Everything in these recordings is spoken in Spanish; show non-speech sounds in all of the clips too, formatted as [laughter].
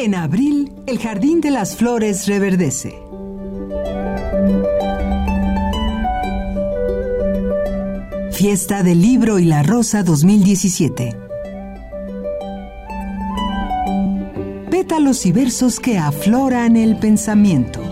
En abril, el Jardín de las Flores reverdece. Fiesta del Libro y la Rosa 2017. Pétalos y versos que afloran el pensamiento.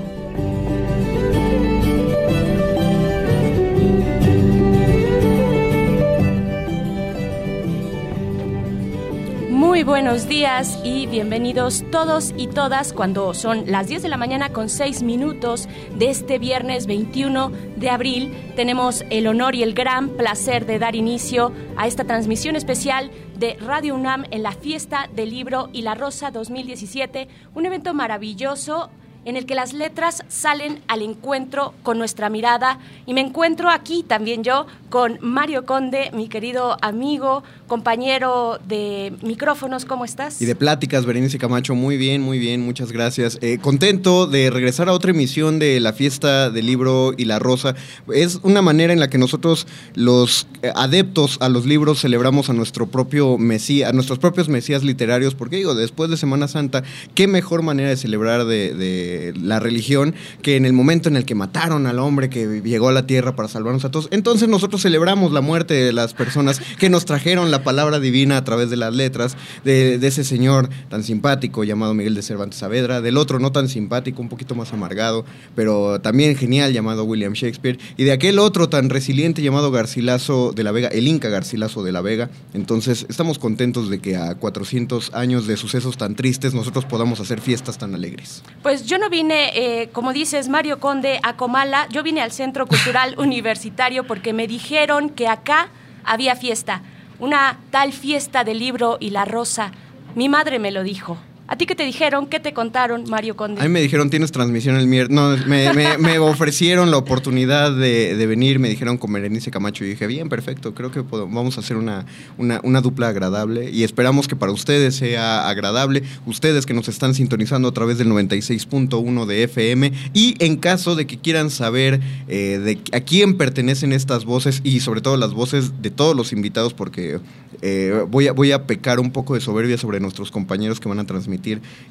Buenos días y bienvenidos todos y todas cuando son las 10 de la mañana con 6 minutos de este viernes 21 de abril. Tenemos el honor y el gran placer de dar inicio a esta transmisión especial de Radio UNAM en la fiesta del libro y la rosa 2017, un evento maravilloso en el que las letras salen al encuentro con nuestra mirada y me encuentro aquí también yo con Mario Conde, mi querido amigo, compañero de micrófonos, ¿cómo estás? Y de pláticas, Berenice Camacho, muy bien, muy bien, muchas gracias. Eh, contento de regresar a otra emisión de la fiesta del libro y la rosa. Es una manera en la que nosotros, los eh, adeptos a los libros, celebramos a nuestro propio mesías, a nuestros propios mesías literarios, porque digo, después de Semana Santa, qué mejor manera de celebrar de, la religión que en el momento en el que mataron al hombre que llegó a la tierra para salvarnos a todos. Entonces nosotros celebramos la muerte de las personas que nos trajeron la la palabra divina a través de las letras de, ese señor tan simpático llamado Miguel de Cervantes Saavedra, del otro no tan simpático, un poquito más amargado, pero también genial llamado William Shakespeare, y de aquel otro tan resiliente llamado Garcilaso de la Vega, el Inca Garcilaso de la Vega. Entonces estamos contentos de que a 400 años de sucesos tan tristes nosotros podamos hacer fiestas tan alegres. Pues yo no vine, eh, como dices Mario Conde, a Comala, yo vine al Centro Cultural [laughs] Universitario porque me dijeron que acá había fiesta una tal fiesta del libro y la rosa. Mi madre me lo dijo. ¿A ti qué te dijeron? ¿Qué te contaron, Mario Conde? A mí me dijeron, tienes transmisión el miércoles. No, me, [laughs] ofrecieron la oportunidad de, venir, me dijeron con Berenice Camacho y dije, bien, perfecto, creo que vamos a hacer una, una, dupla agradable y esperamos que para ustedes sea agradable, ustedes que nos están sintonizando a través del 96.1 de FM y en caso de que quieran saber eh, de a quién pertenecen estas voces y sobre todo las voces de todos los invitados, porque eh, voy, a, voy a pecar un poco de soberbia sobre nuestros compañeros que van a transmitir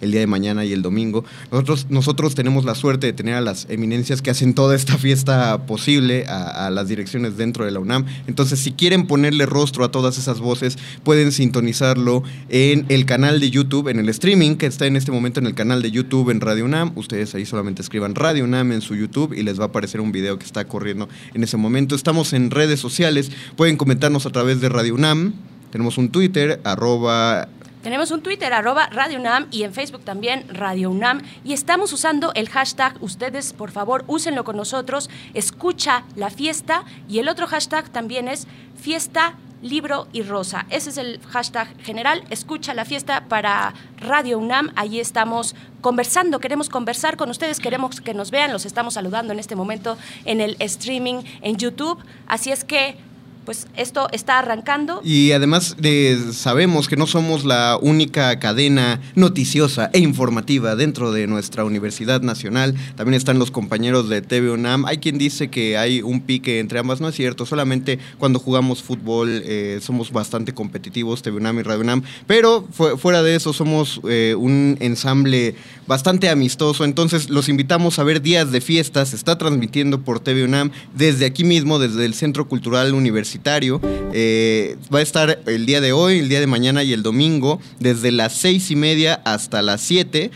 el día de mañana y el domingo. Nosotros, nosotros tenemos la suerte de tener a las eminencias que hacen toda esta fiesta posible, a, las direcciones dentro de la UNAM. Entonces, si quieren ponerle rostro a todas esas voces, pueden sintonizarlo en el canal de YouTube, en el streaming que está en este momento en el canal de YouTube en Radio UNAM. Ustedes ahí solamente escriban Radio UNAM en su YouTube y les va a aparecer un video que está corriendo en ese momento. Estamos en redes sociales, pueden comentarnos a través de Radio UNAM. Tenemos un Twitter, arroba tenemos un Twitter, arroba Radio UNAM, y en Facebook también Radio UNAM. Y estamos usando el hashtag, ustedes por favor úsenlo con nosotros, escucha la fiesta. Y el otro hashtag también es fiesta libro y rosa. Ese es el hashtag general. Escucha la fiesta para Radio UNAM. Allí estamos conversando. Queremos conversar con ustedes. Queremos que nos vean. Los estamos saludando en este momento en el streaming en YouTube. Así es que pues esto está arrancando. Y además de, sabemos que no somos la única cadena noticiosa e informativa dentro de nuestra Universidad Nacional. También están los compañeros de TV UNAM. Hay quien dice que hay un pique entre ambas. No es cierto. Solamente cuando jugamos fútbol eh, somos bastante competitivos, TV UNAM y Radio UNAM. Pero fuera de eso somos eh, un ensamble bastante amistoso. Entonces los invitamos a ver Días de Fiestas. Se está transmitiendo por TV UNAM desde aquí mismo, desde el Centro Cultural Universitario eh, va a estar el día de hoy, el día de mañana y el domingo, desde las seis y media hasta las siete.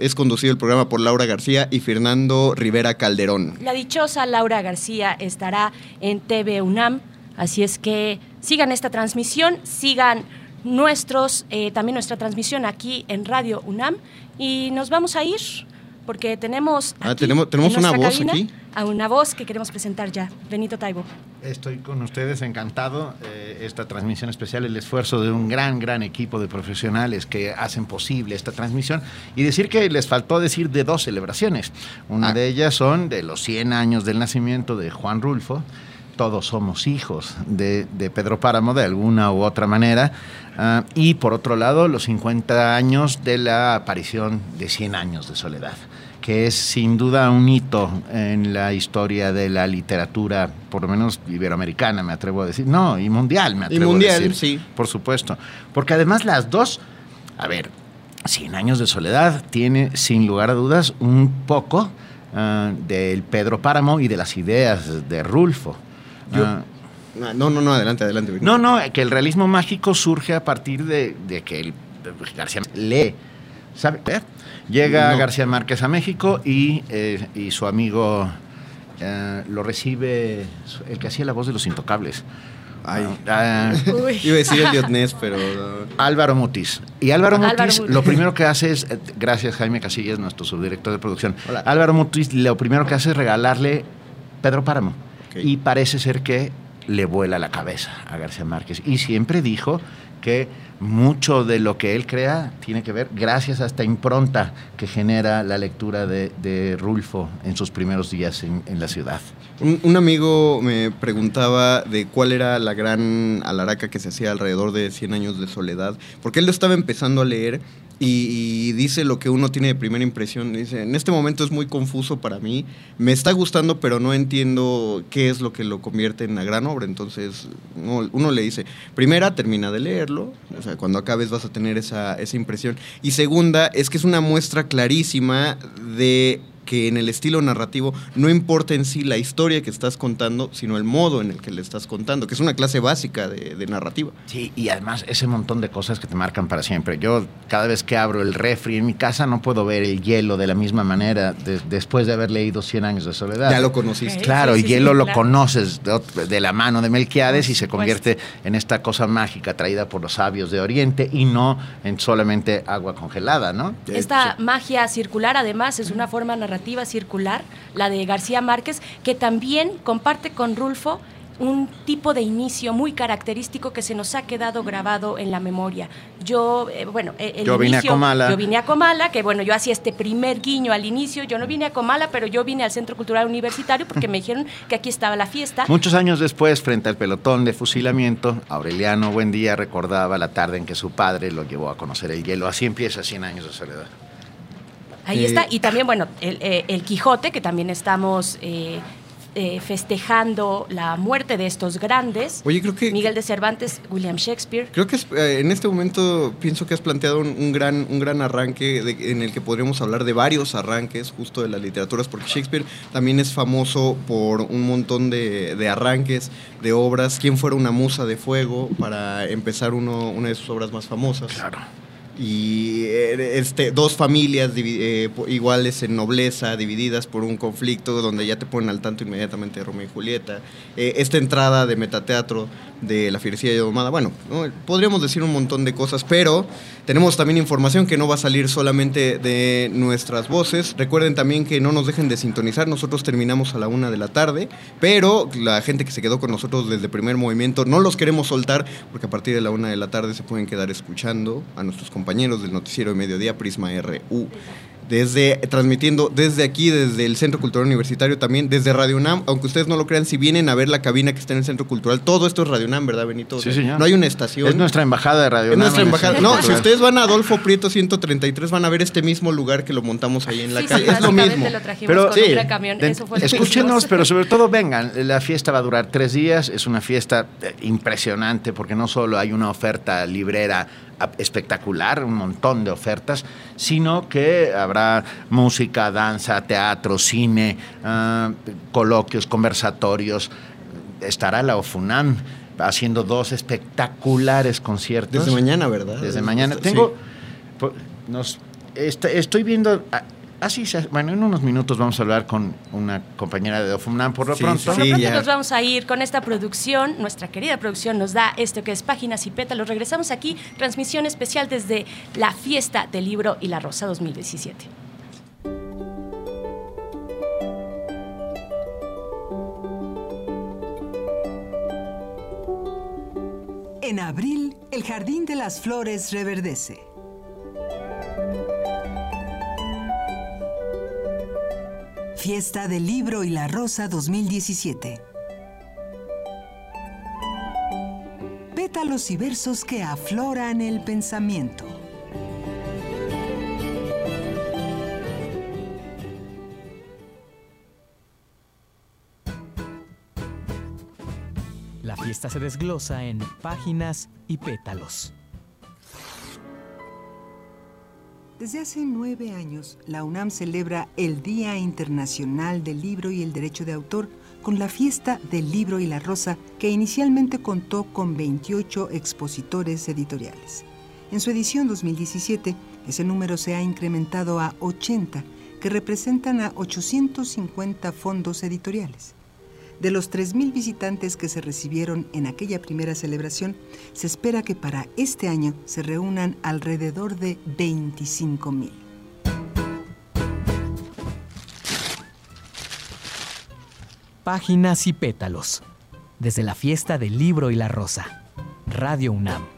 es conducido el programa por Laura García y Fernando Rivera Calderón. La dichosa Laura García estará en TV UNAM, así es que sigan esta transmisión, sigan nuestros, eh, también nuestra transmisión aquí en Radio UNAM y nos vamos a ir porque tenemos, ah, tenemos, tenemos una voz aquí a una voz que queremos presentar ya. Benito Taibo. Estoy con ustedes encantado. Eh, esta transmisión especial, el esfuerzo de un gran, gran equipo de profesionales que hacen posible esta transmisión. Y decir que les faltó decir de dos celebraciones. Una ah. de ellas son de los 100 años del nacimiento de Juan Rulfo todos somos hijos de, Pedro Páramo de alguna u otra manera. Ah, y por otro lado, los 50 años de la aparición de 100 años de soledad que es sin duda un hito en la historia de la literatura, por lo menos iberoamericana, me atrevo a decir. No, y mundial, me atrevo y mundial, a decir. sí. Por supuesto. Porque además las dos, a ver, Cien años de soledad tiene sin lugar a dudas un poco ah, del Pedro Páramo y de las ideas de Rulfo. Yo- Ah, No, no, no, adelante, adelante. No, no, que el realismo mágico surge a partir de, de que el, García lee. ¿Sabe? ¿Eh? Llega No. García Márquez a México y, eh, y su amigo eh, lo recibe, el que hacía la voz de los intocables. Ay. Ah, Uy. Iba a decir Elliot Ness, pero. Álvaro Mutis. Y Álvaro Álvaro Mutis, Mutis. lo primero que hace es, eh, gracias Jaime Casillas, nuestro subdirector de producción, Hola. Álvaro Mutis lo primero que hace es regalarle Pedro Páramo. Y parece ser que le vuela la cabeza a García Márquez. Y siempre dijo que mucho de lo que él crea tiene que ver gracias a esta impronta que genera la lectura de, de Rulfo en sus primeros días en, en la ciudad. Un, un amigo me preguntaba de cuál era la gran alaraca que se hacía alrededor de 100 años de soledad, porque él lo estaba empezando a leer y, y dice lo que uno tiene de primera impresión. Dice, en este momento es muy confuso para mí, me está gustando, pero no entiendo qué es lo que lo convierte en una gran obra. Entonces uno, uno le dice, primera, termina de leerlo, o sea, cuando acabes vas a tener esa, esa impresión. Y segunda, es que es una muestra clarísima de que en el estilo narrativo no importa en sí la historia que estás contando, sino el modo en el que le estás contando, que es una clase básica de, de narrativa. Sí, y además ese montón de cosas que te marcan para siempre. Yo cada vez que abro el refri en mi casa no puedo ver el hielo de la misma manera de- después de haber leído 100 años de soledad. Ya lo conociste. Claro, Sí, sí, hielo sí, lo claro. conoces de, de la mano de Melquiades y se convierte en esta cosa mágica traída por los sabios de Oriente y no en solamente agua congelada, ¿no? Esta magia circular, además, es una forma narrativa circular, la de García Márquez, que también comparte con Rulfo un tipo de inicio muy característico que se nos ha quedado grabado en la memoria. Yo, eh, bueno, eh, el Yo vine a inicio- Comala. Yo vine a Comala, que bueno, yo hacía este primer guiño al inicio. Yo no vine a Comala, pero yo vine al Centro Cultural Universitario porque me dijeron que aquí estaba la fiesta. Muchos años después, frente al pelotón de fusilamiento, Aureliano Buendía recordaba la tarde en que su padre lo llevó a conocer el hielo. Así empieza 100 años de soledad. Ahí Eh, está. Y también, bueno, el, eh, el Quijote, que también estamos eh, eh, festejando la muerte de estos grandes. Oye, creo que... Miguel de Cervantes, William Shakespeare. Creo que es, eh, en este momento pienso que has planteado un, un gran, un gran arranque de- en el que podríamos hablar de varios arranques justo de las literaturas, porque Shakespeare también es famoso por un montón de, de arranques, de obras. ¿Quién fuera una musa de fuego para empezar uno, una de sus obras más famosas? Claro. Y eh, este, dos familias eh, iguales en nobleza, divididas por un conflicto donde ya te ponen al tanto inmediatamente de Romeo y Julieta. Eh, esta entrada de metateatro de La Fiercilla y Domada, bueno, ¿no? podríamos decir un montón de cosas, pero tenemos también información que no va a salir solamente de nuestras voces. Recuerden también que no nos dejen de sintonizar, nosotros terminamos a la una de la tarde, pero la gente que se quedó con nosotros desde primer movimiento no los queremos soltar porque a partir de la una de la tarde se pueden quedar escuchando a nuestros compañeros del noticiero de mediodía Prisma RU. Desde, transmitiendo desde aquí, desde el Centro Cultural Universitario, también desde Radio UNAM, aunque ustedes no lo crean, si vienen a ver la cabina que está en el Centro Cultural, todo esto es Radio UNAM, ¿verdad, Benito? O Sí, sea, señor. No hay una estación. Es nuestra embajada de Radio Es nuestra UNAM en el embajada. No, si ustedes van a Adolfo Prieto 133, van a ver este mismo lugar que lo montamos ahí en la Sí, calle. sí, es lo mismo. lo trajimos Pero con sí, camión. De- Eso fue escúchenos, pero sobre todo [laughs] vengan. La fiesta va a durar tres días. Es una fiesta eh, impresionante porque no solo hay una oferta librera espectacular, un montón de ofertas, sino que habrá música, danza, teatro, cine, ah, coloquios, conversatorios. Estará la OFUNAM haciendo dos espectaculares conciertos. Desde mañana, ¿verdad? Desde mañana. Tengo. Nos, est- estoy viendo. Ah, Así, se- bueno, en unos minutos vamos a hablar con una compañera de Ofumnam por lo Sí, pronto. Por lo Sí, pronto ya. nos vamos a ir con esta producción. Nuestra querida producción nos da esto que es Páginas y Pétalos. Regresamos aquí, transmisión especial desde la fiesta del libro y la rosa 2017. En abril, el Jardín de las Flores reverdece. Fiesta del Libro y la Rosa 2017. Pétalos y versos que afloran el pensamiento. La fiesta se desglosa en páginas y pétalos. Desde hace nueve años, la UNAM celebra el Día Internacional del Libro y el Derecho de Autor con la fiesta del libro y la rosa que inicialmente contó con 28 expositores editoriales. En su edición 2017, ese número se ha incrementado a 80, que representan a 850 fondos editoriales. De los 3.000 visitantes que se recibieron en aquella primera celebración, se espera que para este año se reúnan alrededor de 25.000. Páginas y pétalos. Desde la fiesta del libro y la rosa. Radio UNAM.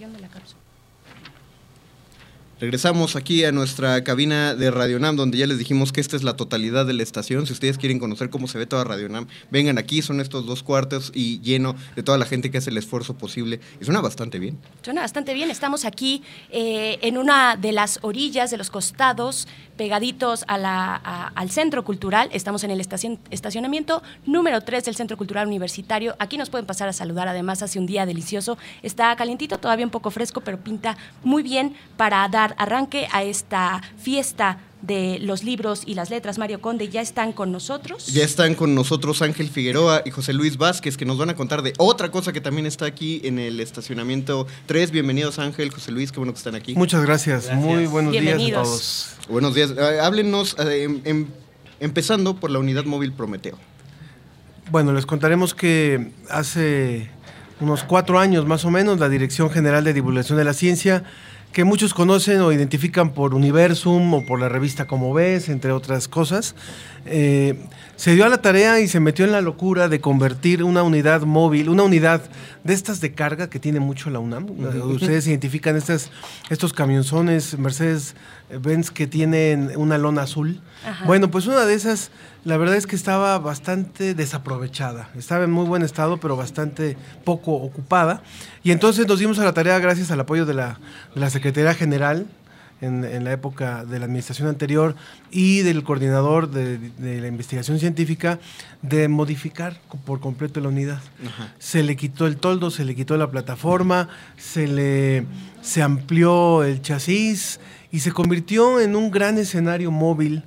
De la cápsula. Regresamos aquí a nuestra cabina de Radio Nam, donde ya les dijimos que esta es la totalidad de la estación. Si ustedes quieren conocer cómo se ve toda Radio Nam, vengan aquí, son estos dos cuartos y lleno de toda la gente que hace el esfuerzo posible. Y suena bastante bien. Suena bastante bien. Estamos aquí eh, en una de las orillas, de los costados, pegaditos a la, al Centro Cultural. Estamos en el estacion- estacionamiento número 3 del Centro Cultural Universitario. Aquí nos pueden pasar a saludar. Además, hace un día delicioso. Está calientito, todavía un poco fresco, pero pinta muy bien para dar arranque a esta fiesta de los libros y las letras. Mario Conde ya están con nosotros. Ya están con nosotros Ángel Figueroa y José Luis Vázquez, que nos van a contar de otra cosa que también está aquí en el estacionamiento 3. Bienvenidos Ángel, José Luis, qué bueno que están aquí. Muchas gracias. Muy buenos días a todos. Buenos días. Eh, háblenos, eh, em- em- empezando por la unidad móvil Prometeo. Bueno, les contaremos que hace unos cuatro años más o menos la Dirección General de Divulgación de la Ciencia, que muchos conocen o identifican por Universum o por la revista Como Ves, entre otras cosas, eh, se dio a la tarea y se metió en la locura de convertir una unidad móvil, una unidad de estas de carga que tiene mucho la UNAM. Ustedes identifican estas, estos camionzones Mercedes-Benz que tienen una lona azul. Ajá. Bueno, pues una de esas, la verdad es que estaba bastante desaprovechada. Estaba en muy buen estado, pero bastante poco ocupada. Y entonces nos dimos a la tarea, gracias al apoyo de la, de la Secretaría General, en, en la época de la administración anterior y del coordinador de, de la investigación científica de modificar por completo la unidad. Se le quitó el toldo, se le quitó la plataforma, se le se amplió el chasis y se convirtió en un gran escenario móvil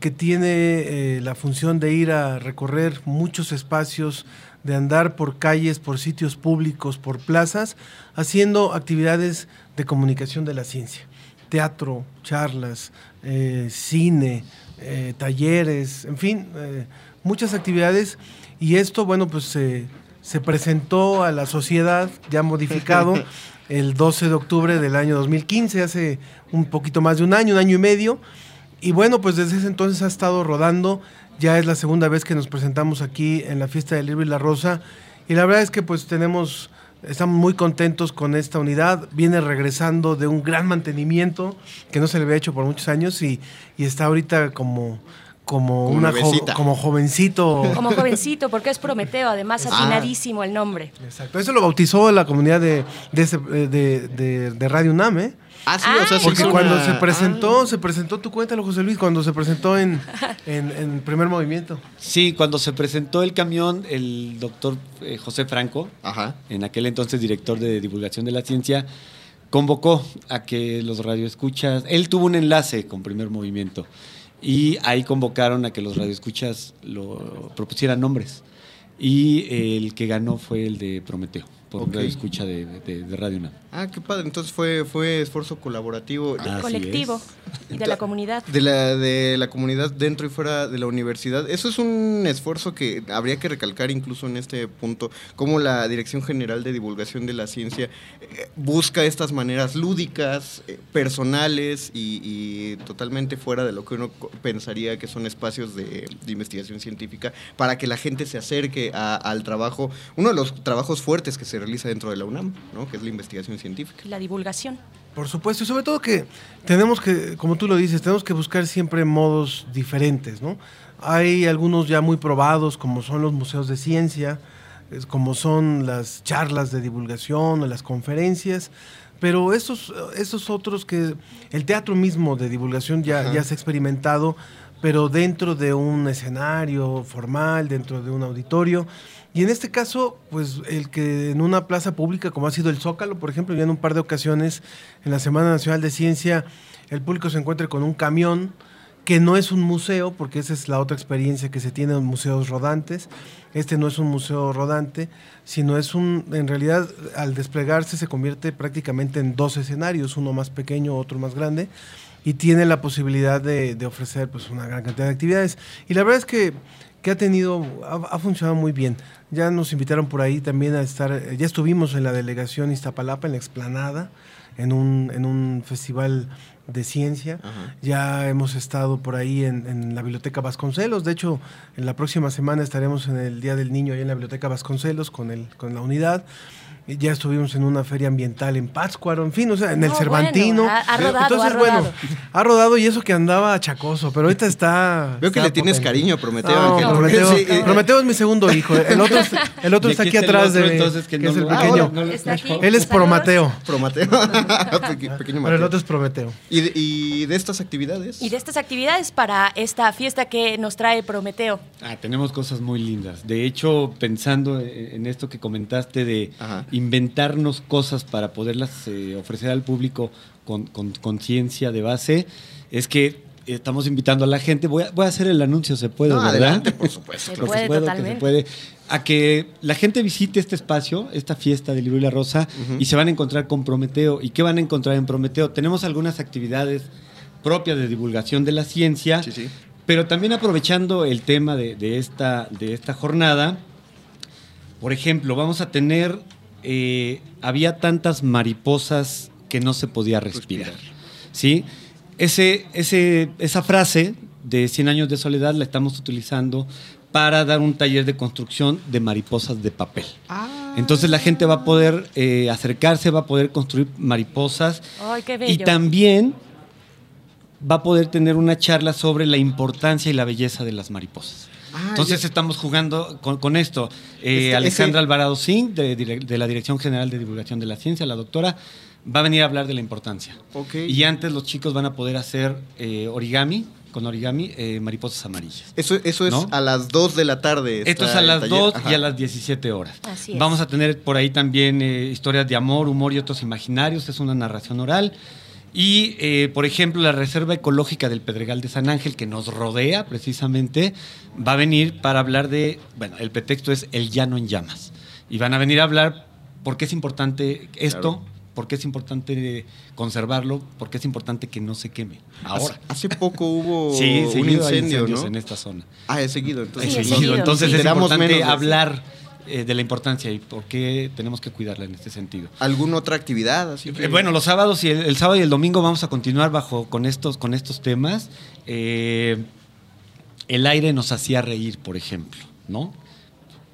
que tiene eh, la función de ir a recorrer muchos espacios, de andar por calles, por sitios públicos, por plazas, haciendo actividades de comunicación de la ciencia. Teatro, charlas, eh, cine, eh, talleres, en fin, muchas actividades. Y esto, bueno, pues se presentó a la sociedad ya modificado [laughs] el 12 de octubre del año 2015, hace un poquito más de un año, un año y medio. Y bueno, pues desde ese entonces ha estado rodando. Ya es la segunda vez que nos presentamos aquí en la fiesta del libro y la rosa. Y la verdad es que pues tenemos, estamos muy contentos con esta unidad. Viene regresando de un gran mantenimiento que no se le había hecho por muchos años y, y está ahorita como, como, Como una jo- como jovencito. Como jovencito, porque es Prometeo, además Ah. atinadísimo el nombre. Exacto. Eso lo bautizó la comunidad de, de, ese- de- de- de Radio UNAM, ¿eh? Ah, sí, Ah, o sea, se Porque cuando una- se presentó, Ah. se presentó, tú cuéntalo, José Luis, cuando se presentó en, en, en primer movimiento. Sí, cuando se presentó el camión, el doctor eh, José Franco, Ajá. en aquel entonces director de divulgación de la ciencia, convocó a que los radioescuchas, él tuvo un enlace con primer movimiento y ahí convocaron a que los radioescuchas lo propusieran nombres. Y eh, el que ganó fue el de Prometeo, por Ok. un radioescucha de, de, de Radio UNAM. Ah, qué padre. Entonces fue, fue esfuerzo colaborativo. Así colectivo y de la comunidad. De la, de la comunidad dentro y fuera de la universidad. Eso es un esfuerzo que habría que recalcar incluso en este punto, como la Dirección General de Divulgación de la Ciencia eh, busca estas maneras lúdicas, eh, personales y, y totalmente fuera de lo que uno pensaría que son espacios de, de investigación científica, para que la gente se acerque a- al trabajo. Uno de los trabajos fuertes que se se realiza dentro de la UNAM, ¿no? que es la investigación científica. La divulgación. Por supuesto, y sobre todo que tenemos que, como tú lo dices, tenemos que buscar siempre modos diferentes, ¿no? Hay algunos ya muy probados, como son los museos de ciencia, como son las charlas de divulgación o las conferencias, pero estos, estos otros que el teatro mismo de divulgación ya, Ajá. ya se ha experimentado, pero dentro de un escenario formal, dentro de un auditorio. Y en este caso, pues el que en una plaza pública, como ha sido el Zócalo, por ejemplo, ya en un par de ocasiones, en la Semana Nacional de Ciencia, el público se encuentre con un camión que no es un museo, porque esa es la otra experiencia que se tiene en museos rodantes. Este no es un museo rodante, sino es un, en realidad, al desplegarse se convierte prácticamente en dos escenarios, uno más pequeño, otro más grande, y tiene la posibilidad de, de ofrecer pues, una gran cantidad de actividades. Y la verdad es que, que ha tenido, ha, ha funcionado muy bien. Ya nos invitaron por ahí también a estar, eh, ya estuvimos en la delegación Iztapalapa, en la explanada, en un, en un festival de ciencia. Ajá. Ya hemos estado por ahí en, en la Biblioteca Vasconcelos. De hecho, en la próxima semana estaremos en el Día del Niño ahí en la Biblioteca Vasconcelos con, el, con la unidad. Ya estuvimos en una feria ambiental en Pátzcuaro, en fin, o sea, en el No, Cervantino. bueno, ha- ha rodado, Entonces, ha bueno, ha rodado y eso que andaba achacoso, pero ahorita está. Veo que está le tienes potente. cariño Prometeo, No, Ángel. Prometeo, Sí, eh, Prometeo es mi segundo hijo. El otro, es- el otro Y está aquí atrás otro, de mí, entonces, que es el Ah, pequeño. Está aquí. Él es Saludos. Prometeo, Prometeo. [laughs] Peque- pequeño pero el Mateo. otro es Prometeo. ¿Y de, y de estas actividades? Y de estas actividades para esta fiesta que nos trae Prometeo. Ah, tenemos cosas muy lindas. De hecho, pensando en en esto que comentaste de Ajá. Inventarnos cosas para poderlas eh, ofrecer al público con con- conciencia de base, es que estamos invitando a la gente. Voy a, voy a hacer el anuncio, se puede, No, ¿verdad? adelante, por [laughs] supuesto. Se puede, que totalmente. se puede. A que la gente visite este espacio, esta fiesta del libro y la rosa, y se van a encontrar con Prometeo. ¿Y qué van a encontrar en Prometeo? Tenemos algunas actividades propias de divulgación de la ciencia, Sí, sí. pero también aprovechando el tema de, de esta, de esta jornada, por ejemplo, vamos a tener, eh, había tantas mariposas que no se podía respirar. Respirar. ¿sí? Ese, ese, esa frase de 100 años de soledad la estamos utilizando para dar un taller de construcción de mariposas de papel. Ah. Entonces la gente va a poder eh, acercarse, va a poder construir mariposas Ay, qué bello. y también va a poder tener una charla sobre la importancia y la belleza de las mariposas. Ah, Entonces ya- estamos jugando con, con esto. Eh, Este- Alejandra ese- Alvarado Singh, de, la Dirección General de Divulgación de la Ciencia, la doctora, va a venir a hablar de la importancia. Ok. Y antes los chicos van a poder hacer eh, origami, con origami, eh, mariposas amarillas. Eso, eso es ¿No? a las 2 de la tarde. Esto es a las taller. 2 Ajá. y a las 17 horas. Así es. Vamos a tener por ahí también eh, historias de amor, humor y otros imaginarios. Es una narración oral. Y, eh, por ejemplo, la Reserva Ecológica del Pedregal de San Ángel, que nos rodea precisamente, va a venir para hablar de, bueno, el pretexto es el llano en llamas. Y van a venir a hablar por qué es importante esto, Claro. por qué es importante conservarlo, por qué es importante que no se queme. Ahora. Hace, poco [laughs] hubo Sí, un incendio, en esta zona. Ah, es seguido. Entonces, Sí, es seguido. Entonces es Enteramos importante hablar eh, de la importancia y por qué tenemos que cuidarla en este sentido. ¿Alguna otra actividad? Así que- Eh, bueno, los sábados y el, el sábado y el domingo vamos a continuar bajo con estos, con estos temas. Eh, el aire nos hacía reír, por ejemplo, ¿no?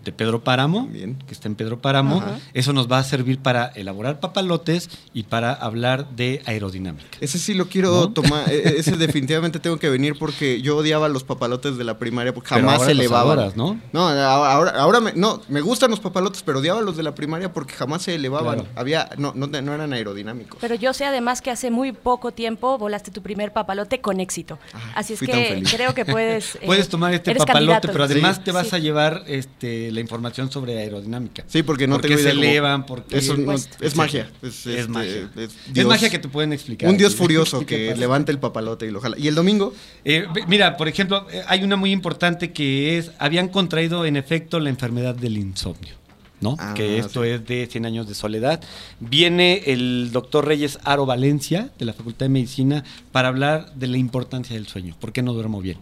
De Pedro Páramo, Bien. que está en Pedro Páramo. Ajá. Eso nos va a servir para elaborar papalotes y para hablar de aerodinámica. Ese sí lo quiero ¿No? tomar. e- Ese definitivamente tengo que venir porque yo odiaba los papalotes de la primaria porque Pero jamás ahora se los elevaban. adoras, ¿no? No, ahora, ahora me, no, me gustan los papalotes, pero odiaba los de la primaria porque jamás se elevaban. Claro. Había, no, no, no eran aerodinámicos. Pero yo sé además que hace muy poco tiempo volaste tu primer papalote con éxito. Ah, Así es que creo que puedes. [laughs] eh, Puedes tomar este papalote, candidato. pero además Sí. te vas Sí. a llevar este, la información sobre aerodinámica. Sí, porque no ¿Por tengo qué se elevan? ¿Por qué? Eso no- Pues, es magia. Es, Es este, magia. es Es Dios- magia que te pueden explicar. Un dios [laughs] ¿Qué furioso que levanta el papalote y lo jala. ¿Y el domingo? Eh, mira, por ejemplo, eh, hay una muy importante que es, habían contraído en efecto la enfermedad del insomnio, ¿no? Ah, que esto sí. es de 100 años de soledad. Viene el doctor Reyes Aro Valencia, de la Facultad de Medicina, para hablar de la importancia del sueño. ¿Por qué no duermo bien?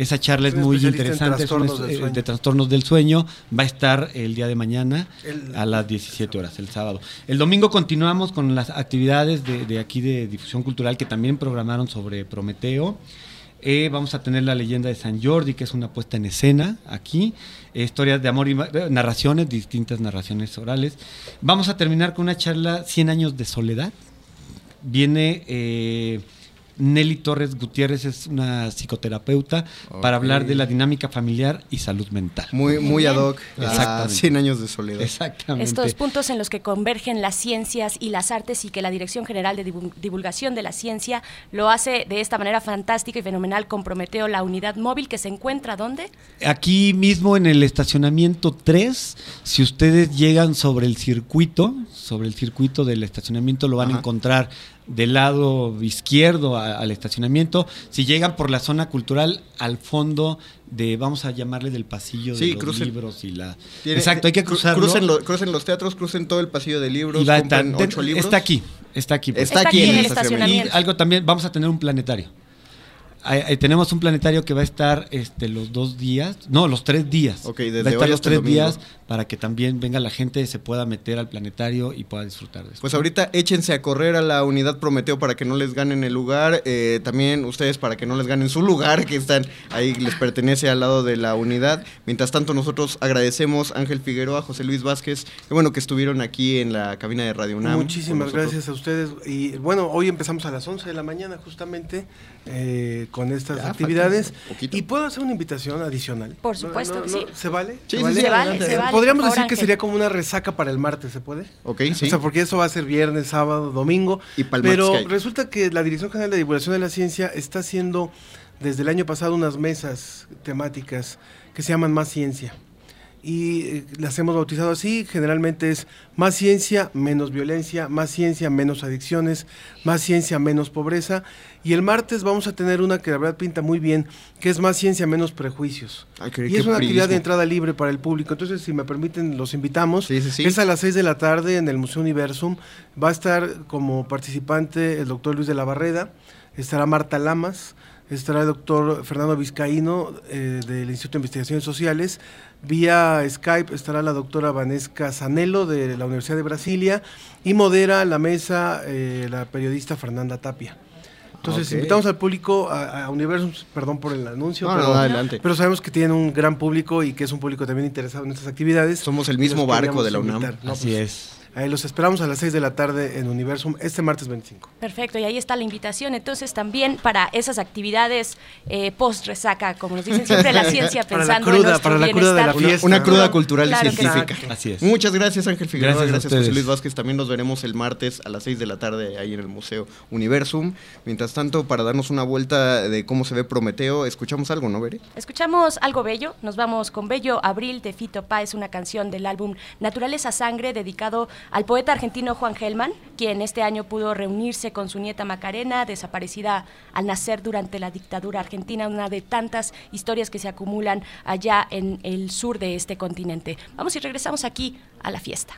Esa charla es muy interesante, trastornos es- eh, de trastornos del sueño. Va a estar el día de mañana El- a las 17 horas, el sábado. El domingo continuamos con las actividades de, de aquí de difusión cultural que también programaron sobre Prometeo. Eh, vamos a tener la leyenda de San Jordi, que es una puesta en escena aquí. Eh, historias de amor y narraciones, distintas narraciones orales. Vamos a terminar con una charla 100 años de soledad. Viene eh, Nelly Torres Gutiérrez, es una psicoterapeuta, para hablar de la dinámica familiar y salud mental. Muy, muy ad hoc. Exactamente. 100 años de soledad. Exactamente. Estos puntos en los que convergen las ciencias y las artes y que la Dirección General de Divu- Divulgación de la Ciencia lo hace de esta manera fantástica y fenomenal con Prometeo, la unidad móvil que se encuentra ¿dónde? Aquí mismo en el estacionamiento 3, si ustedes llegan sobre el circuito, sobre el circuito del estacionamiento lo van a encontrar del lado izquierdo a- al estacionamiento. Si llegan por la zona cultural, al fondo de, vamos a llamarle del pasillo Sí, de los crucen. libros y la... Tiene- Exacto, hay que cru- cruzarlo. Crucen, lo- crucen los teatros, crucen todo el pasillo de libros, va compren ocho libros. Está aquí, está aquí. pues. Está, Está aquí en el el Y estacionamiento. algo también, vamos a tener un planetario. Tenemos un planetario que va a estar este, los dos días, no, los tres días. Ok, desde va a estar hoy los tres domingo. días para que también venga la gente, se pueda meter al planetario y pueda disfrutar de eso. Pues ahorita échense a correr a la unidad Prometeo para que no les ganen el lugar. eh, también ustedes para que no les ganen su lugar, que están ahí, les pertenece al lado de la unidad. Mientras tanto, nosotros agradecemos a Ángel Figueroa, José Luis Vázquez, que bueno que estuvieron aquí en la cabina de Radio UNAM. Muchísimas gracias a ustedes. Y bueno, hoy empezamos a las 11 de la mañana justamente eh, con estas Ya, actividades. ¿Y puedo hacer una invitación adicional? Por supuesto que sí. ¿Se vale? Sí, sí, vale? sí, Se vale, adelante. se vale. Podríamos decir que sería como una resaca para el martes, ¿se puede? Ok, sí. O sea, porque eso va a ser viernes, sábado, domingo. Y Pero martes que hay. resulta que la Dirección General de Divulgación de la Ciencia está haciendo desde el año pasado unas mesas temáticas que se llaman Más Ciencia. Y eh, las hemos bautizado así, generalmente es más ciencia, menos violencia, más ciencia, menos adicciones, más ciencia, menos pobreza. Y el martes vamos a tener una que la verdad pinta muy bien, que es más ciencia, menos prejuicios. Ay, y es una actividad de entrada libre para el público. Entonces, si me permiten, los invitamos. Sí, sí, sí. Es a las 6 de la tarde en el Museo Universum. Va a estar como participante el doctor Luis de la Barreda, estará Marta Lamas, estará el doctor Fernando Vizcaíno eh, del Instituto de Investigaciones Sociales. Vía Skype estará la doctora Vanesca Zanello de la Universidad de Brasilia y modera la mesa eh, la periodista Fernanda Tapia. Entonces, invitamos al público a, a Universum, perdón por el anuncio, No, no, pero, adelante. pero sabemos que tienen un gran público y que es un público también interesado en estas actividades. Somos el mismo barco de la UNAM. invitar. No, Así pues, es. Ahí los esperamos a las 6 de la tarde en Universum este martes 25. Perfecto, y ahí está la invitación. Entonces también para esas actividades eh, post-resaca, como nos dicen siempre la ciencia, [laughs] Para la pensando en cruda, para la cruda de la fiesta. Una cruda cultural y Claro científica. Así es. Muchas gracias Ángel Figueroa, Gracias José. Luis Vázquez. También nos veremos el martes a las 6 de la tarde ahí en el Museo Universum. Mientras tanto, para darnos una vuelta de cómo se ve Prometeo, escuchamos algo, ¿no, Bere? Escuchamos algo bello, nos vamos con Bello Abril de Fito Páez, una canción del álbum Naturaleza Sangre dedicado al poeta argentino Juan Gelman, quien este año pudo reunirse con su nieta Macarena, desaparecida al nacer durante la dictadura argentina, una de tantas historias que se acumulan allá en el sur de este continente. Vamos y regresamos aquí a la fiesta.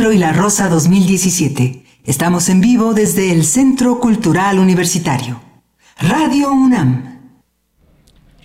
Y la Rosa 2017. Estamos en vivo desde el Centro Cultural Universitario. Radio UNAM.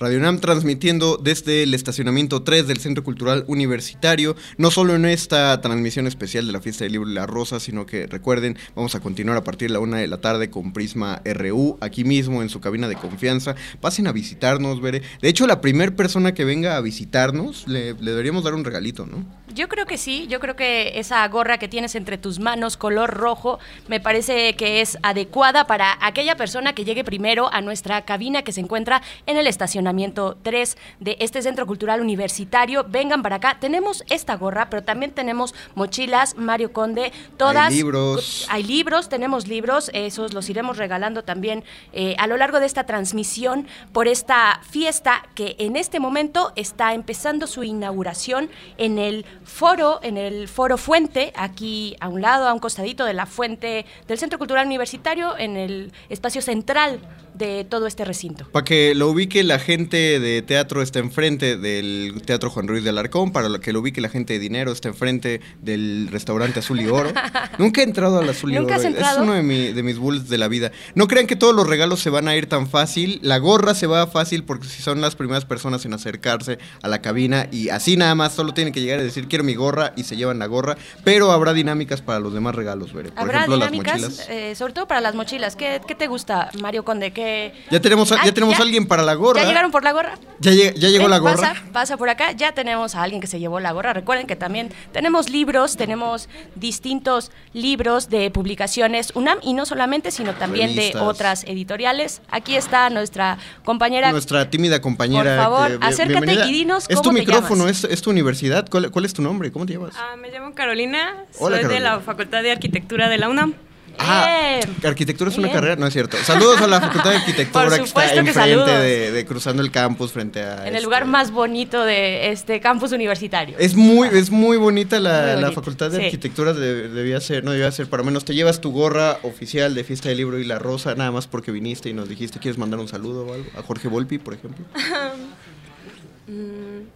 Radio UNAM transmitiendo desde el estacionamiento 3 del Centro Cultural Universitario, no solo en esta transmisión especial de la Fiesta del Libro y la Rosa, sino que recuerden, vamos a continuar a partir de la una de la tarde con Prisma RU, aquí mismo en su cabina de confianza. Pasen a visitarnos, veré. De hecho, la primera persona que venga a visitarnos, le, le deberíamos dar un regalito, ¿no? Yo creo que sí, yo creo que esa gorra que tienes entre tus manos color rojo me parece que es adecuada para aquella persona que llegue primero a nuestra cabina que se encuentra en el estacionamiento 3 de este Centro Cultural Universitario. Vengan para acá, tenemos esta gorra, pero también tenemos mochilas, Mario Conde, todas... Hay libros. Hay libros, tenemos libros, esos los iremos regalando también eh, a lo largo de esta transmisión por esta fiesta que en este momento está empezando su inauguración en el foro, en el foro Fuente, aquí a un lado, a un costadito de la fuente del Centro Cultural Universitario, en el espacio central de todo este recinto. Para que lo ubique la gente de teatro está enfrente del Teatro Juan Ruiz de Alarcón, para que lo ubique la gente de dinero está enfrente del restaurante Azul y Oro. [laughs] Nunca he entrado al Azul y ¿Nunca Oro. Es uno de, mi- de mis bulls de la vida. No crean que todos los regalos se van a ir tan fácil. La gorra se va fácil porque si son las primeras personas en acercarse a la cabina y así nada más solo tienen que llegar y decir quiero mi gorra y se llevan la gorra. Pero habrá dinámicas para los demás regalos, veré. Por Habrá ejemplo, las dinámicas, mochilas. eh, sobre todo para las mochilas. ¿Qué, qué te gusta, Mario Conde? ¿Qué... Ya tenemos, a- Ah, ya tenemos a alguien para la gorra. ¿Ya llegaron por la gorra? Ya, ya llegó Ven, la gorra. Pasa, pasa por acá, ya tenemos a alguien que se llevó la gorra. Recuerden que también tenemos libros, tenemos distintos libros de publicaciones UNAM y no solamente, sino también Revistas. de otras editoriales. Aquí está nuestra compañera. Nuestra tímida compañera. Por favor, acércate bienvenida. y dinos Es tu cómo te micrófono, llamas. es, es tu universidad. ¿Cuál, cuál es tu nombre? ¿Cómo te llamas? Ah, me llamo Carolina, Hola, soy de la Facultad de Arquitectura de la UNAM. Ah, arquitectura es una Bien. carrera, no es cierto. Saludos a la Facultad de Arquitectura Por que está que enfrente de, de cruzando el campus frente a. En el este- lugar más bonito de este campus universitario. Es muy, es muy bonita la, Muy la bonito, Facultad de sí. Arquitectura, de- debía ser, no debía ser, para menos te llevas tu gorra oficial de Fiesta del Libro y la Rosa, nada más porque viniste y nos dijiste, ¿quieres mandar un saludo o algo? A Jorge Volpi, por ejemplo. [laughs] Mm,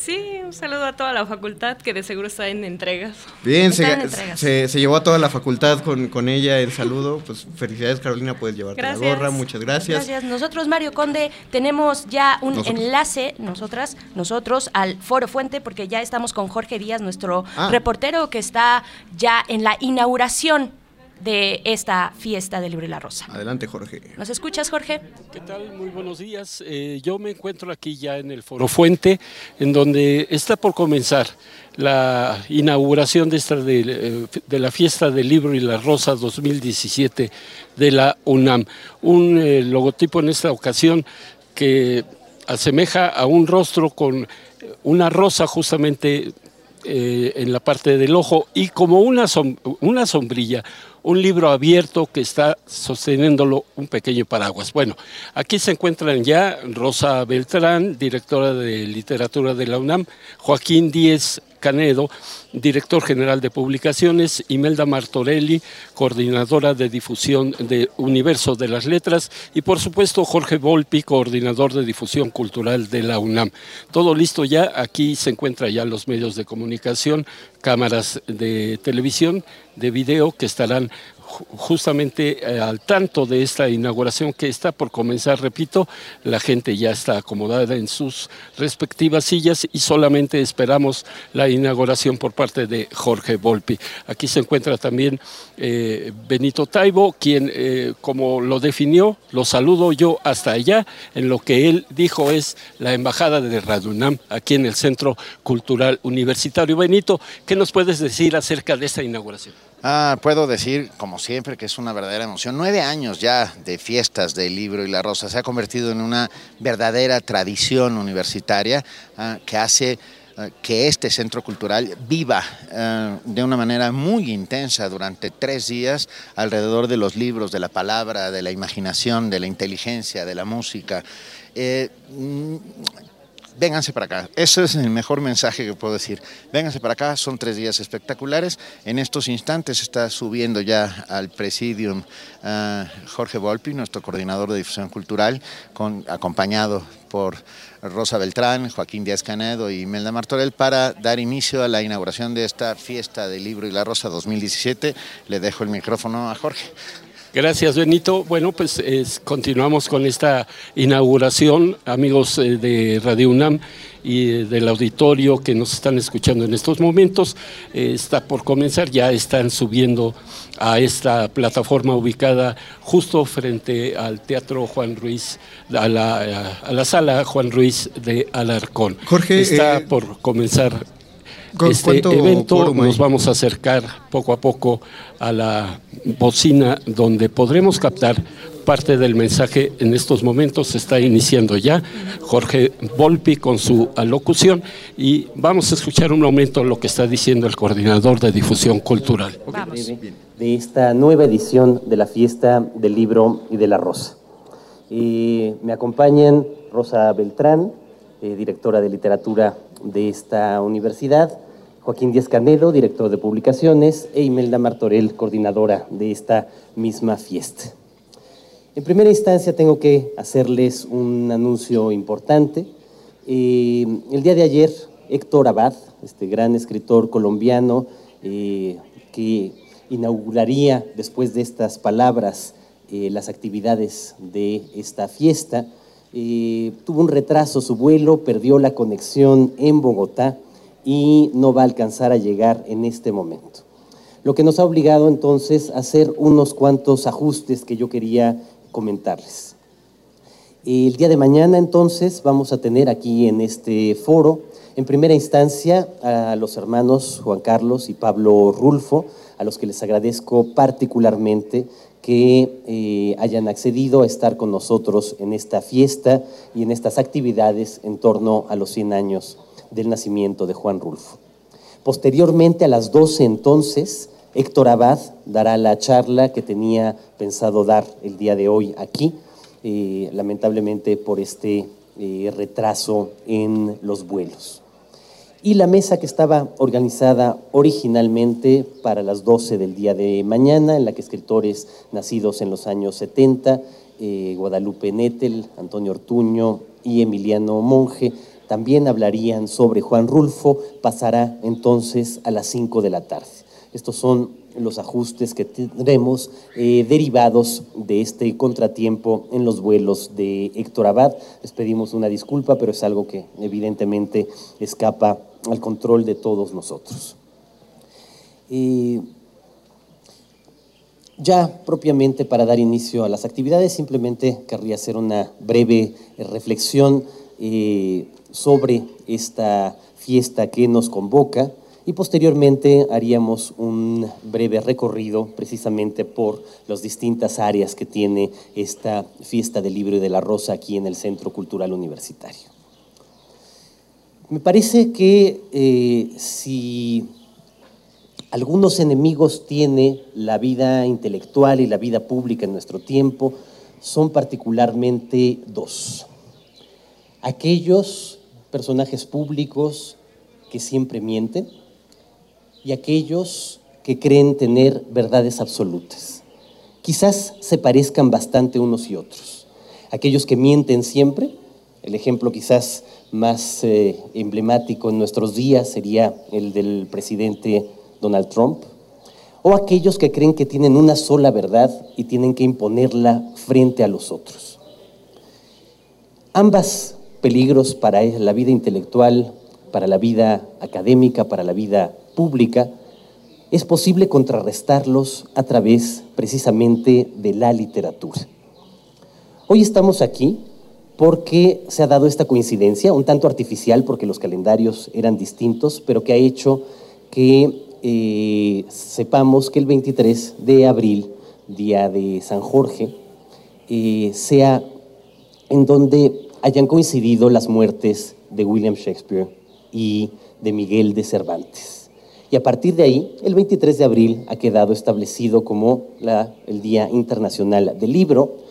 sí, un saludo a toda la facultad que de seguro está en entregas. Bien, en se, entregas. se, se llevó a toda la facultad con, con ella el saludo. Pues felicidades, Carolina, puedes llevarte Gracias. la gorra. Muchas gracias. Gracias. Nosotros, Mario Conde, tenemos ya un Nosotros. enlace, nosotras, nosotros, al Foro Fuente, porque ya estamos con Jorge Díaz, nuestro Ah. reportero que está ya en la inauguración de esta fiesta del libro y la rosa. Adelante, Jorge. ¿Nos escuchas, Jorge? ¿Qué tal? Muy buenos días. Eh, yo me encuentro aquí ya en el Foro Fuente, en donde está por comenzar la inauguración de, esta de, eh, de la fiesta del libro y la rosa 2017 de la UNAM. Un eh, logotipo en esta ocasión que asemeja a un rostro con una rosa justamente eh, en la parte del ojo y como una, som- una sombrilla, un libro abierto que está sosteniéndolo un pequeño paraguas. Bueno, aquí se encuentran ya Rosa Beltrán, directora de literatura de la UNAM, Joaquín Díez Canedo, director general de publicaciones, Imelda Martorelli, coordinadora de difusión de Universo de las Letras y por supuesto Jorge Volpi, coordinador de difusión cultural de la UNAM. Todo listo ya, aquí se encuentran ya los medios de comunicación, cámaras de televisión, de video que estarán justamente eh, al tanto de esta inauguración que está por comenzar, repito, la gente ya está acomodada en sus respectivas sillas y solamente esperamos la inauguración por parte de Jorge Volpi. Aquí se encuentra también eh, Benito Taibo, quien, eh, como lo definió, lo saludo yo hasta allá, en lo que él dijo es la embajada de Radunam, aquí en el Centro Cultural Universitario. Benito, ¿qué nos puedes decir acerca de esta inauguración? Ah, puedo decir, como siempre, que es una verdadera emoción. Nueve años ya de fiestas del libro y la rosa se ha convertido en una verdadera tradición universitaria ah, que hace ah, que este centro cultural viva ah, de una manera muy intensa durante tres días alrededor de los libros, de la palabra, de la imaginación, de la inteligencia, de la música. Eh, vénganse para acá. Ese es el mejor mensaje que puedo decir. Vénganse para acá, son tres días espectaculares. En estos instantes está subiendo ya al presidium ah, Jorge Volpi, nuestro coordinador de difusión cultural, acompañado por Rosa Beltrán, Joaquín Díaz Canedo y Melda Martorell para dar inicio a la inauguración de esta fiesta del libro y la rosa 2017. Le dejo el micrófono a Jorge. Gracias, Benito. Bueno, pues es- continuamos con esta inauguración, amigos eh, de Radio UNAM y eh, del auditorio que nos están escuchando en estos momentos. Eh, está por comenzar, ya están subiendo a esta plataforma ubicada justo frente al Teatro Juan Ruiz, a la, a la sala Juan Ruiz de Alarcón. Jorge, está por comenzar ¿cu- este evento nos vamos a acercar poco a poco a la bocina donde podremos captar parte del mensaje. En estos momentos se está iniciando ya. Jorge Volpi con su alocución. Y vamos a escuchar un momento lo que está diciendo el coordinador de difusión cultural. de esta nueva edición de la fiesta del libro y de la rosa. Y me acompañan Rosa Beltrán, eh, directora de literatura de esta universidad, Joaquín Díaz Canedo, director de publicaciones, e Imelda Martorell, coordinadora de esta misma fiesta. En primera instancia tengo que hacerles un anuncio importante. Eh, el día de ayer, Héctor Abad, este gran escritor colombiano eh, que inauguraría después de estas palabras eh, las actividades de esta fiesta, tuvo un retraso su vuelo, perdió la conexión en Bogotá y no va a alcanzar a llegar en este momento lo que nos ha obligado entonces a hacer unos cuantos ajustes que yo quería comentarles. El día de mañana entonces vamos a tener aquí en este foro, en primera instancia, a los hermanos Juan Carlos y Pablo Rulfo, a los que les agradezco particularmente que eh, hayan accedido a estar con nosotros en esta fiesta y en estas actividades en torno a los 100 años del nacimiento de Juan Rulfo. Posteriormente, a las 12 entonces, Héctor Abad dará la charla que tenía pensado dar el día de hoy aquí, eh, lamentablemente por este eh, retraso en los vuelos. Y la mesa que estaba organizada originalmente para las 12 del día de mañana, en la que escritores nacidos en los años 70, eh, Guadalupe Nettel, Antonio Ortuño y Emiliano Monge, también hablarían sobre Juan Rulfo, pasará entonces a las 5 de la tarde. Estos son los ajustes que tendremos eh, derivados de este contratiempo en los vuelos de Héctor Abad. Les pedimos una disculpa, pero es algo que evidentemente escapa al control de todos nosotros. Eh, ya propiamente para dar inicio a las actividades, simplemente querría hacer una breve reflexión eh, sobre esta fiesta que nos convoca y posteriormente haríamos un breve recorrido precisamente por las distintas áreas que tiene esta fiesta del libro y de la rosa aquí en el Centro Cultural Universitario. Me parece que eh, si algunos enemigos tiene la vida intelectual y la vida pública en nuestro tiempo, son particularmente dos. Aquellos personajes públicos que siempre mienten y aquellos que creen tener verdades absolutas. Quizás se parezcan bastante unos y otros. Aquellos que mienten siempre, el ejemplo quizás más eh, emblemático en nuestros días sería el del presidente Donald Trump, o aquellos que creen que tienen una sola verdad y tienen que imponerla frente a los otros. Ambas peligros para la vida intelectual, para la vida académica, para la vida pública, es posible contrarrestarlos a través precisamente de la literatura. Hoy estamos aquí porque se ha dado esta coincidencia, un tanto artificial porque los calendarios eran distintos, pero que ha hecho que eh, sepamos que el 23 de abril, día de San Jorge, eh, sea en donde hayan coincidido las muertes de William Shakespeare y de Miguel de Cervantes. Y a partir de ahí, el 23 de abril ha quedado establecido como el Día Internacional del Libro,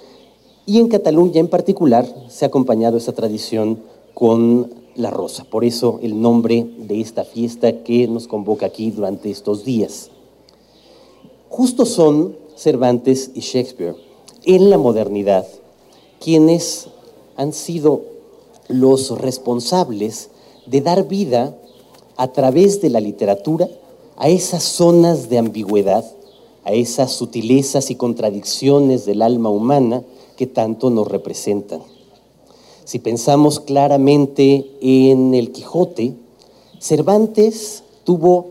y en Cataluña en particular se ha acompañado esta tradición con la rosa. Por eso el nombre de esta fiesta que nos convoca aquí durante estos días. Justo son Cervantes y Shakespeare en la modernidad quienes han sido los responsables de dar vida a través de la literatura a esas zonas de ambigüedad, a esas sutilezas y contradicciones del alma humana que tanto nos representan. Si pensamos claramente en el Quijote, Cervantes tuvo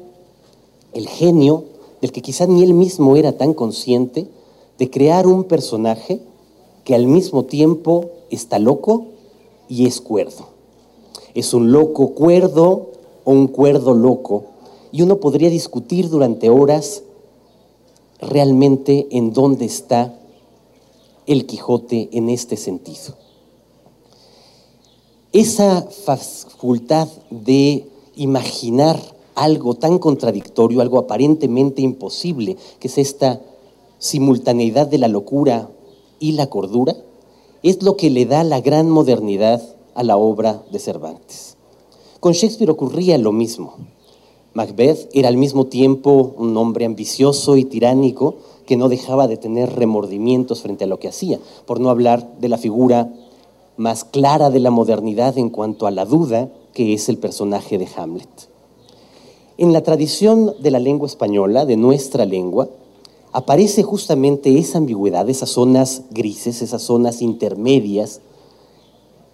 el genio del que quizá ni él mismo era tan consciente de crear un personaje que al mismo tiempo está loco y es cuerdo. Es un loco cuerdo o un cuerdo loco y uno podría discutir durante horas realmente en dónde está el Quijote en este sentido. Esa facultad de imaginar algo tan contradictorio, algo aparentemente imposible, que es esta simultaneidad de la locura y la cordura, es lo que le da la gran modernidad a la obra de Cervantes. Con Shakespeare ocurría lo mismo. Macbeth era al mismo tiempo un hombre ambicioso y tiránico que no dejaba de tener remordimientos frente a lo que hacía, por no hablar de la figura más clara de la modernidad en cuanto a la duda, que es el personaje de Hamlet. En la tradición de la lengua española, de nuestra lengua, aparece justamente esa ambigüedad, esas zonas grises, esas zonas intermedias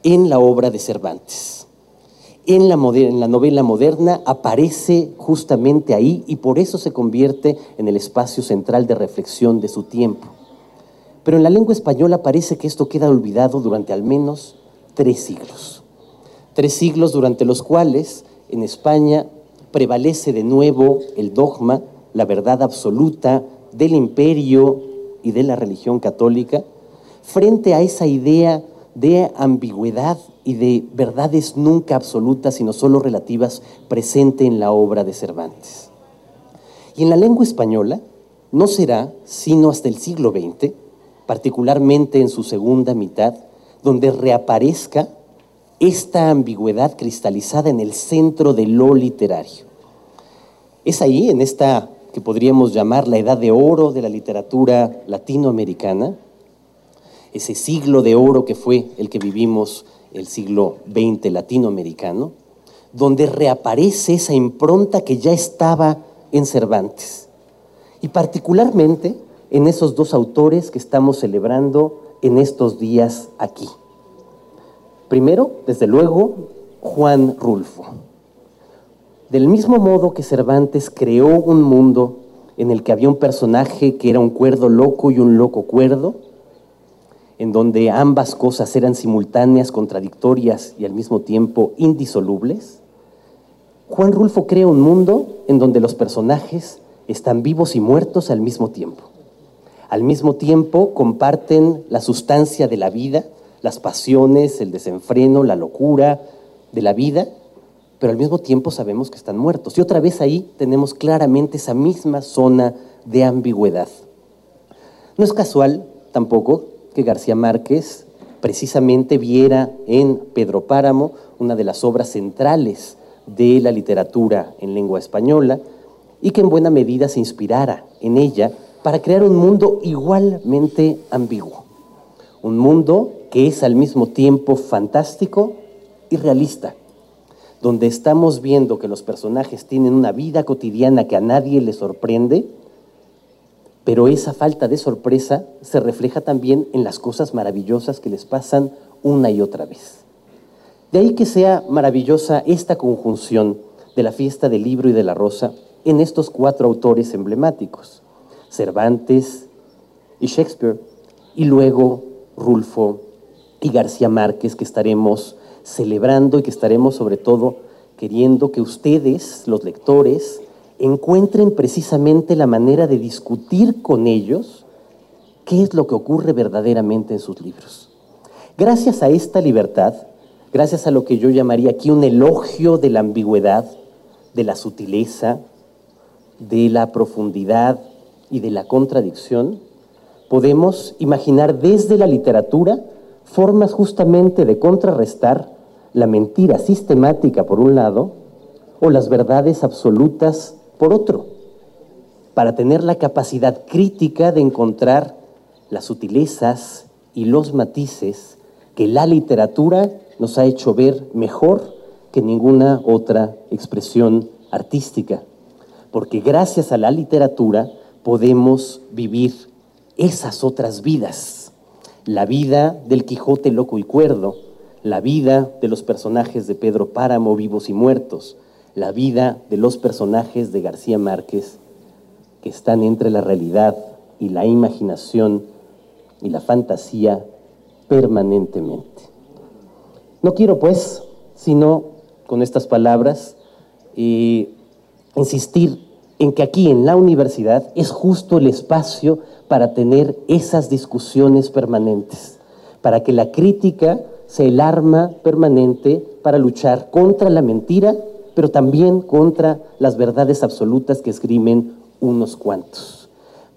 en la obra de Cervantes. En la, novela moderna aparece justamente ahí y por eso se convierte en el espacio central de reflexión de su tiempo. Pero en la lengua española parece que esto queda olvidado durante al menos tres siglos. Tres siglos durante los cuales en España prevalece de nuevo el dogma, la verdad absoluta del imperio y de la religión católica, frente a esa idea de ambigüedad y de verdades nunca absolutas, sino solo relativas, presente en la obra de Cervantes. Y en la lengua española no será sino hasta el siglo XX, particularmente en su segunda mitad, donde reaparezca esta ambigüedad cristalizada en el centro de lo literario. Es ahí, en esta que podríamos llamar la edad de oro de la literatura latinoamericana, ese siglo de oro que fue el que vivimos el siglo XX latinoamericano, donde reaparece esa impronta que ya estaba en Cervantes. Y particularmente en esos dos autores que estamos celebrando en estos días aquí. Primero, desde luego, Juan Rulfo. Del mismo modo que Cervantes creó un mundo en el que había un personaje que era un cuerdo loco y un loco cuerdo, en donde ambas cosas eran simultáneas, contradictorias y al mismo tiempo indisolubles, Juan Rulfo crea un mundo en donde los personajes están vivos y muertos al mismo tiempo. Al mismo tiempo comparten la sustancia de la vida, las pasiones, el desenfreno, la locura de la vida, pero al mismo tiempo sabemos que están muertos. Y otra vez ahí tenemos claramente esa misma zona de ambigüedad. No es casual tampoco que García Márquez precisamente viera en Pedro Páramo una de las obras centrales de la literatura en lengua española y que en buena medida se inspirara en ella para crear un mundo igualmente ambiguo. Un mundo que es al mismo tiempo fantástico y realista, donde estamos viendo que los personajes tienen una vida cotidiana que a nadie le sorprende, pero esa falta de sorpresa se refleja también en las cosas maravillosas que les pasan una y otra vez. De ahí que sea maravillosa esta conjunción de la fiesta del libro y de la rosa en estos cuatro autores emblemáticos, Cervantes y Shakespeare, y luego Rulfo y García Márquez, que estaremos celebrando y que estaremos sobre todo queriendo que ustedes, los lectores, encuentren precisamente la manera de discutir con ellos qué es lo que ocurre verdaderamente en sus libros. Gracias a esta libertad, gracias a lo que yo llamaría aquí un elogio de la ambigüedad, de la sutileza, de la profundidad y de la contradicción, podemos imaginar desde la literatura formas justamente de contrarrestar la mentira sistemática por un lado o las verdades absolutas por otro, para tener la capacidad crítica de encontrar las sutilezas y los matices que la literatura nos ha hecho ver mejor que ninguna otra expresión artística. Porque gracias a la literatura podemos vivir esas otras vidas. La vida del Quijote loco y cuerdo, la vida de los personajes de Pedro Páramo vivos y muertos, la vida de los personajes de García Márquez que están entre la realidad y la imaginación y la fantasía permanentemente. No quiero, pues, sino con estas palabras, eh, insistir en que aquí en la universidad es justo el espacio para tener esas discusiones permanentes, para que la crítica sea el arma permanente para luchar contra la mentira, pero también contra las verdades absolutas que esgrimen unos cuantos,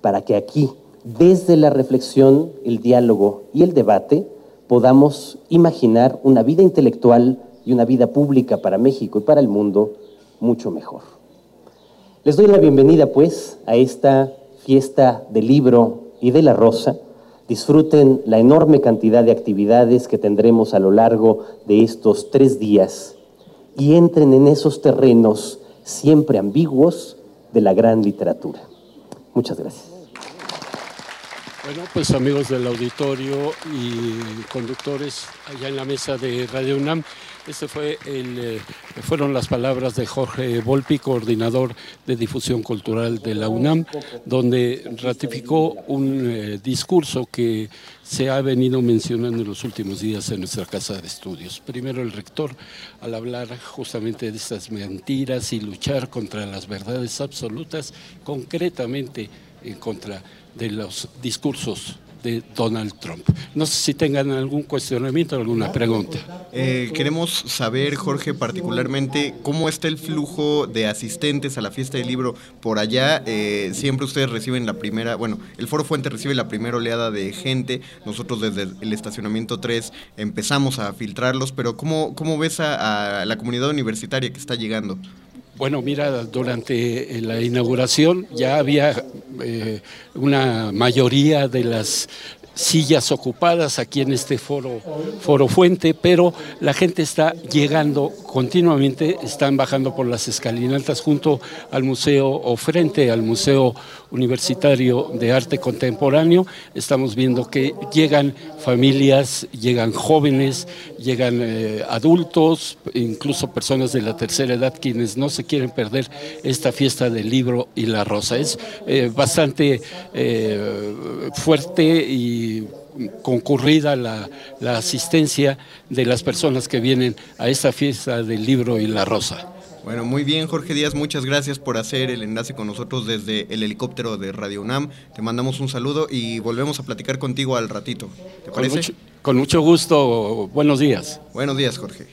para que aquí, desde la reflexión, el diálogo y el debate, podamos imaginar una vida intelectual y una vida pública para México y para el mundo mucho mejor. Les doy la bienvenida, pues, a esta fiesta del libro y de la rosa. Disfruten la enorme cantidad de actividades que tendremos a lo largo de estos tres días y entren en esos terrenos siempre ambiguos de la gran literatura. Muchas gracias. Bueno, pues amigos del auditorio y conductores allá en la mesa de Radio UNAM, este fue el, eh, fueron las palabras de Jorge Volpi, coordinador de difusión cultural de la UNAM, donde ratificó un eh, discurso que se ha venido mencionando en los últimos días en nuestra casa de estudios. Primero el rector, al hablar justamente de estas mentiras y luchar contra las verdades absolutas, concretamente en contra de los discursos de Donald Trump. No sé si tengan algún cuestionamiento alguna pregunta. Eh, queremos saber, Jorge, particularmente cómo está el flujo de asistentes a la fiesta del libro por allá. Eh, siempre ustedes reciben la primera, bueno, el Foro Fuente recibe la primera oleada de gente. Nosotros desde el estacionamiento 3 empezamos a filtrarlos, pero ¿cómo, cómo ves a la comunidad universitaria que está llegando? Bueno, mira, durante la inauguración ya había eh, una mayoría de las sillas ocupadas aquí en este foro, foro Fuente, pero la gente está llegando continuamente, están bajando por las escalinatas junto al museo o frente al Museo Universitario de Arte Contemporáneo. Estamos viendo que llegan familias, llegan jóvenes, llegan eh, adultos, incluso personas de la tercera edad quienes no se quieren perder esta fiesta del libro y la rosa. Es eh, bastante eh, fuerte y concurrida la, la asistencia de las personas que vienen a esta fiesta del libro y la rosa. Bueno, muy bien, Jorge Díaz, muchas gracias por hacer el enlace con nosotros desde el helicóptero de Radio UNAM. Te mandamos un saludo y volvemos a platicar contigo al ratito. ¿Te Con parece? mucho, con mucho gusto, buenos días. Buenos días, Jorge.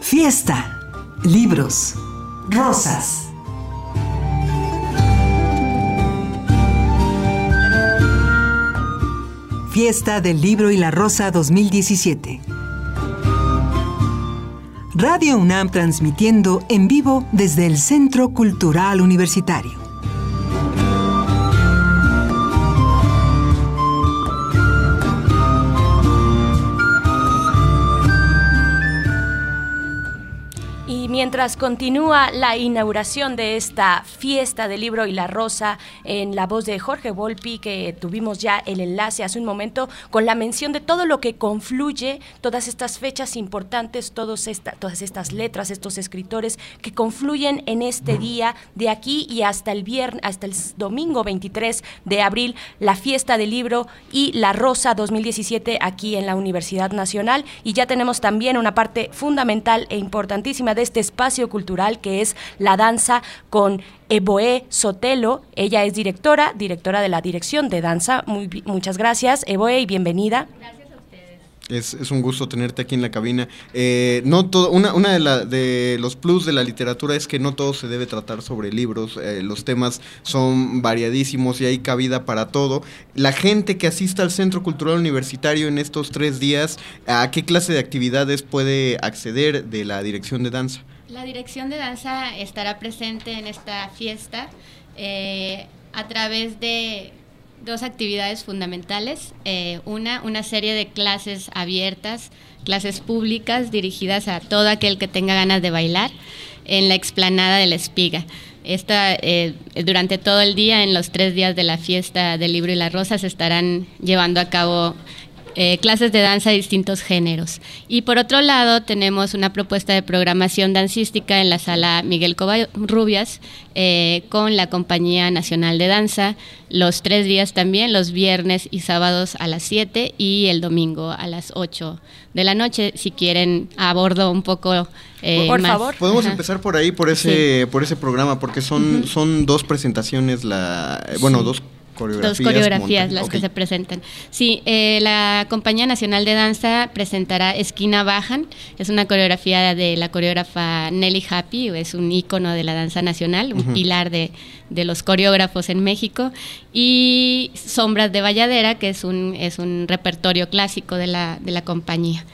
Fiesta, libros, rosas. Fiesta del Libro y la Rosa 2017. Radio UNAM transmitiendo en vivo desde el Centro Cultural Universitario. Mientras continúa la inauguración de esta fiesta del libro y la rosa en la voz de Jorge Volpi, que tuvimos ya el enlace hace un momento, con la mención de todo lo que confluye, todas estas fechas importantes, todos esta, todas estas letras, estos escritores que confluyen en este día de aquí y hasta el viernes, hasta el domingo 23 de abril, la fiesta del libro y la rosa 2017 aquí en la Universidad Nacional. Y ya tenemos también una parte fundamental e importantísima de este espacio cultural que es la danza con Eboe Sotelo. Ella es directora, directora de la Dirección de Danza. Muy, muchas gracias, Eboe, y bienvenida. Es, es un gusto tenerte aquí en la cabina. Eh, no todo, una, una de, la- de los plus de la literatura es que no todo se debe tratar sobre libros. eh, los temas son variadísimos y hay cabida para todo. La gente que asista al Centro Cultural Universitario en estos tres días, ¿a qué clase de actividades puede acceder de la dirección de danza? La dirección de danza estará presente en esta fiesta eh, a través de dos actividades fundamentales. Eh, una, una serie de clases abiertas, clases públicas dirigidas a todo aquel que tenga ganas de bailar en la explanada de la espiga. Esta, eh, durante todo el día, en los tres días de la fiesta del libro y la rosa, se estarán llevando a cabo eh, clases de danza de distintos géneros. Y por otro lado, tenemos una propuesta de programación dancística en la sala Miguel Covarrubias eh, con la Compañía Nacional de Danza, los tres días también, los viernes y sábados a las 7 y el domingo a las 8 de la noche, si quieren abordo un poco eh, más. Podemos Ajá. empezar por ahí, por ese, por ese programa, porque son, son dos presentaciones, la, bueno, Sí. dos coreografías. Dos coreografías las que ok. se presentan. Sí, eh, la Compañía Nacional de Danza presentará Esquina Bajan. Es una coreografía de la coreógrafa Nelly Happy, es un ícono de la danza nacional, un Ujú. pilar de, de los coreógrafos en México. Y Sombras de Valladera, que es un, es un repertorio clásico de la, de la compañía.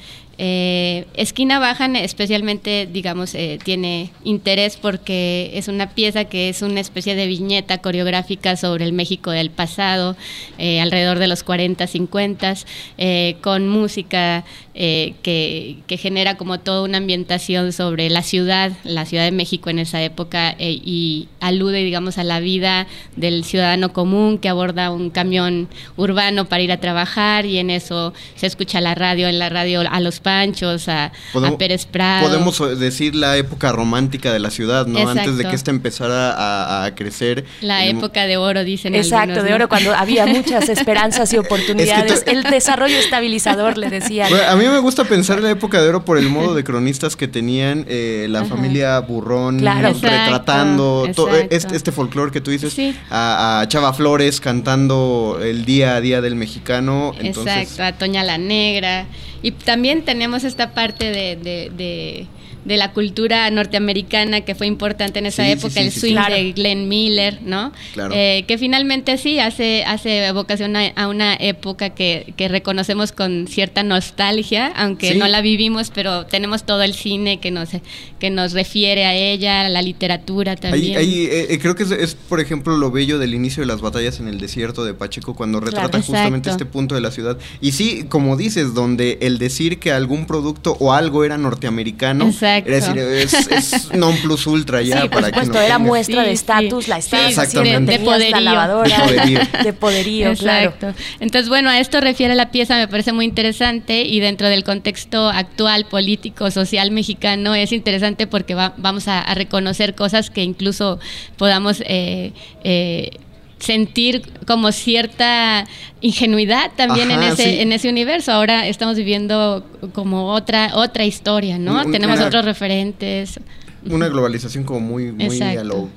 Eh, Esquina Bajan especialmente, digamos, eh, tiene interés porque es una pieza que es una especie de viñeta coreográfica sobre el México del pasado, eh, alrededor de los 40, 50, eh, con música eh, que, que genera como toda una ambientación sobre la ciudad, la Ciudad de México en esa época eh, y alude, digamos, a la vida del ciudadano común que aborda un camión urbano para ir a trabajar y en eso se escucha la radio, en la radio a los Panchos, a, Podemos- a Pérez Prado. Podemos decir la época romántica de la ciudad, ¿no? Antes de que esta empezara a, a crecer. La época de oro, dicen Exacto, algunos, de ¿no? oro, cuando había muchas esperanzas y [laughs] oportunidades. tú- El desarrollo estabilizador, le. Bueno, a mí me gusta pensar en la época de oro por el modo de [laughs] cronistas que tenían eh, la Ajá. familia Burrón Claro. retratando Exacto, todo exacto. este, este folclore que tú dices, a, a Chava Flores cantando el día a día del mexicano. Entonces, Exacto, a Toña la Negra. Y también tenemos esta parte de, de, de- de la cultura norteamericana que fue importante en esa Sí, época, sí, el swing. Claro. de Glenn Miller, ¿no? Claro. Eh, que finalmente sí hace, hace evocación a, a una época que, que reconocemos con cierta nostalgia, aunque no la vivimos, pero tenemos todo el cine que nos, que nos refiere a ella, la literatura también. ahí, eh, eh, creo que es, es, por ejemplo, lo bello del inicio de las batallas en el desierto de Pacheco, cuando retrata Claro. justamente este punto de la ciudad. Y sí, como dices, donde el decir que algún producto o algo era norteamericano, Exacto. Era decir, es, es non plus ultra ya Sí, por para que supuesto, no era tenga. muestra de estatus, sí. la estatus Exactamente. de tenías poderío. la lavadora, De poderío. de poderío, claro. Entonces, bueno, a esto refiere la pieza, me parece muy interesante y dentro del contexto actual, político, social mexicano, es interesante porque va- vamos a, a reconocer cosas que incluso podamos eh, eh, sentir como cierta ingenuidad también en ese sí. en ese universo. Ahora estamos viviendo como otra otra historia, ¿no? Un- Tenemos una- otros referentes. Una globalización como muy, muy Exacto. a lo...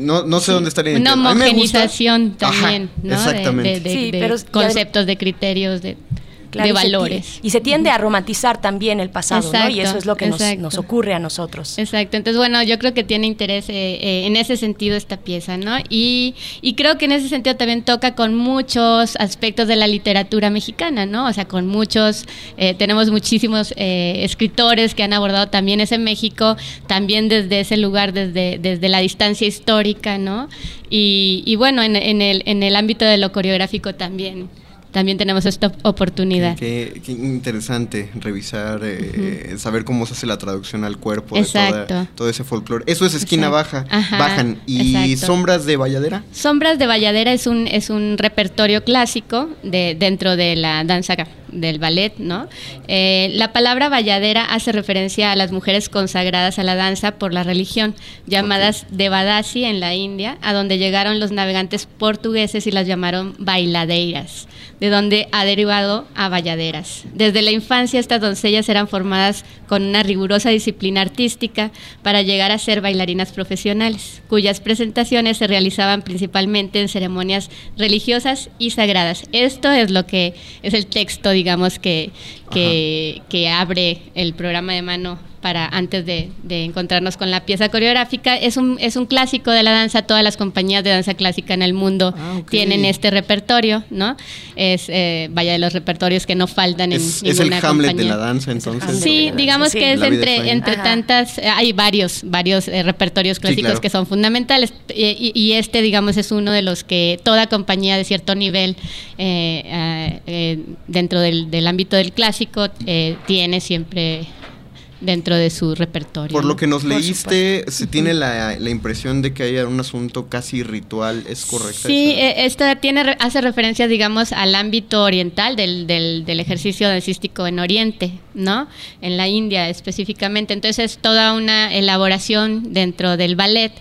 No, no sé dónde está la Una homogenización Ajá, también, ¿no? De- Exactamente. De, de- Sí, de pero- conceptos, de criterios, de, Claro, de y se ti- valores. Y se tiende a romantizar también el pasado, ¿no? Y eso es lo que nos, nos ocurre a nosotros. Exacto, entonces bueno, yo creo que tiene interés eh, eh, en ese sentido esta pieza, ¿no? Y, y creo que en ese sentido también toca con muchos aspectos de la literatura mexicana, ¿no? O sea, con muchos, eh, tenemos muchísimos eh, escritores que han abordado también ese México, también desde ese lugar, desde, desde la distancia histórica, ¿no? Y, y bueno, en, en el, en el ámbito de lo coreográfico también, también tenemos esta oportunidad. Qué, qué interesante revisar, eh, saber cómo se hace la traducción al cuerpo de Exacto. toda- todo ese folclore. Eso es esquina Exacto. baja, Ajá, bajan. ¿Y exacto. sombras de Valladera? Sombras de Valladera es un, es un repertorio clásico de, dentro de la danza del ballet, ¿no? Eh, la palabra Valladera hace referencia a las mujeres consagradas a la danza por la religión, llamadas Devadasi en la India, a donde llegaron los navegantes portugueses y las llamaron bailadeiras, de donde ha derivado a Valladeras. Desde la infancia estas doncellas eran formadas con una rigurosa disciplina artística para llegar a ser bailarinas profesionales, cuyas presentaciones se realizaban principalmente en ceremonias religiosas y sagradas. Esto es lo que es el texto, digamos, digamos, que, que, que abre el programa de mano para antes de, de encontrarnos con la pieza coreográfica. Es un, es un clásico de la danza, todas las compañías de danza clásica en el mundo Ah, tienen este repertorio, ¿no? Es, eh, vaya, de los repertorios que no faltan en Es, es el ninguna Hamlet de la danza, entonces. Sí, digamos Sí. que es entre, entre tantas, eh, hay varios, varios eh, repertorios clásicos claro. que son fundamentales y, y este, digamos, es uno de los que toda compañía de cierto nivel eh, eh, eh, dentro del, del ámbito del clásico eh, tiene siempre dentro de su repertorio. Por lo que nos leíste, se tiene la, la impresión de que haya un asunto casi ritual, ¿es correcto? Sí, eh, esto tiene, hace referencia, digamos, al ámbito oriental del, del, del ejercicio dancístico en Oriente, ¿no? En la India específicamente. Entonces, es toda una elaboración dentro del ballet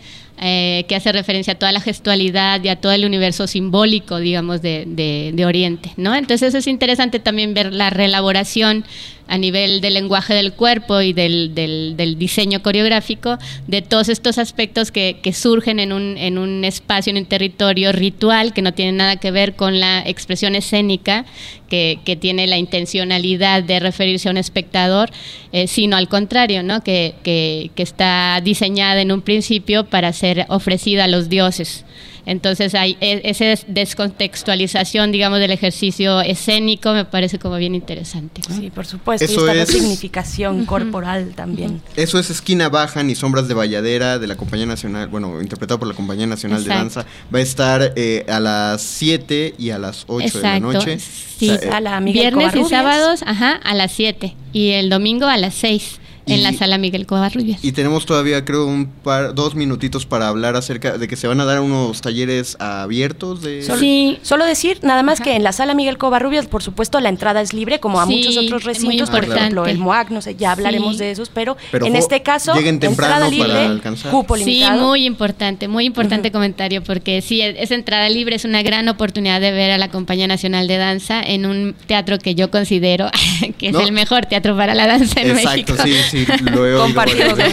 eh, que hace referencia a toda la gestualidad y a todo el universo simbólico, digamos, de, de, de Oriente, ¿no? Entonces, es interesante también ver la reelaboración a nivel del lenguaje del cuerpo y del, del, diseño coreográfico de todos estos aspectos que, que surgen en un, en un espacio, en un territorio ritual que no tiene nada que ver con la expresión escénica que, que tiene la intencionalidad de referirse a un espectador, eh, sino al contrario, ¿no? que, que, que está diseñada en un principio para ser ofrecida a los dioses. Entonces hay e- esa des- descontextualización, digamos, del ejercicio escénico me parece como bien interesante. ¿no? Sí, por supuesto. Eso y esta es- resignificación corporal también. Eso es Esquina Baja ni Sombras de Valladera de la Compañía Nacional, bueno, interpretado por la Compañía Nacional de. Danza. Va a estar eh, a las 7 y a las 8 de la noche. Sí, O sea, eh, Sala Miguel Viernes y sábados, ajá, a las 7 y el domingo a las 6 en Y- la sala Miguel Covarrubias. Y tenemos todavía, creo, un par, dos minutitos para hablar acerca de que se van a dar unos talleres abiertos de... Solo, Sí. solo decir nada más que en la sala Miguel Covarrubias, por supuesto, la entrada es libre, como a Sí, muchos otros recintos, por ejemplo, el MOAC, no sé, ya hablaremos Sí. de esos, pero, Pero en este caso, lleguen temprano entrada para libre, alcanzar. cupo Sí, muy importante, muy importante comentario, porque sí, es es entrada libre, es una gran oportunidad de ver a la Compañía Nacional de Danza en un teatro que yo considero [laughs] que es ¿No? el mejor teatro para la danza en Exacto, México. sí, sí, lo he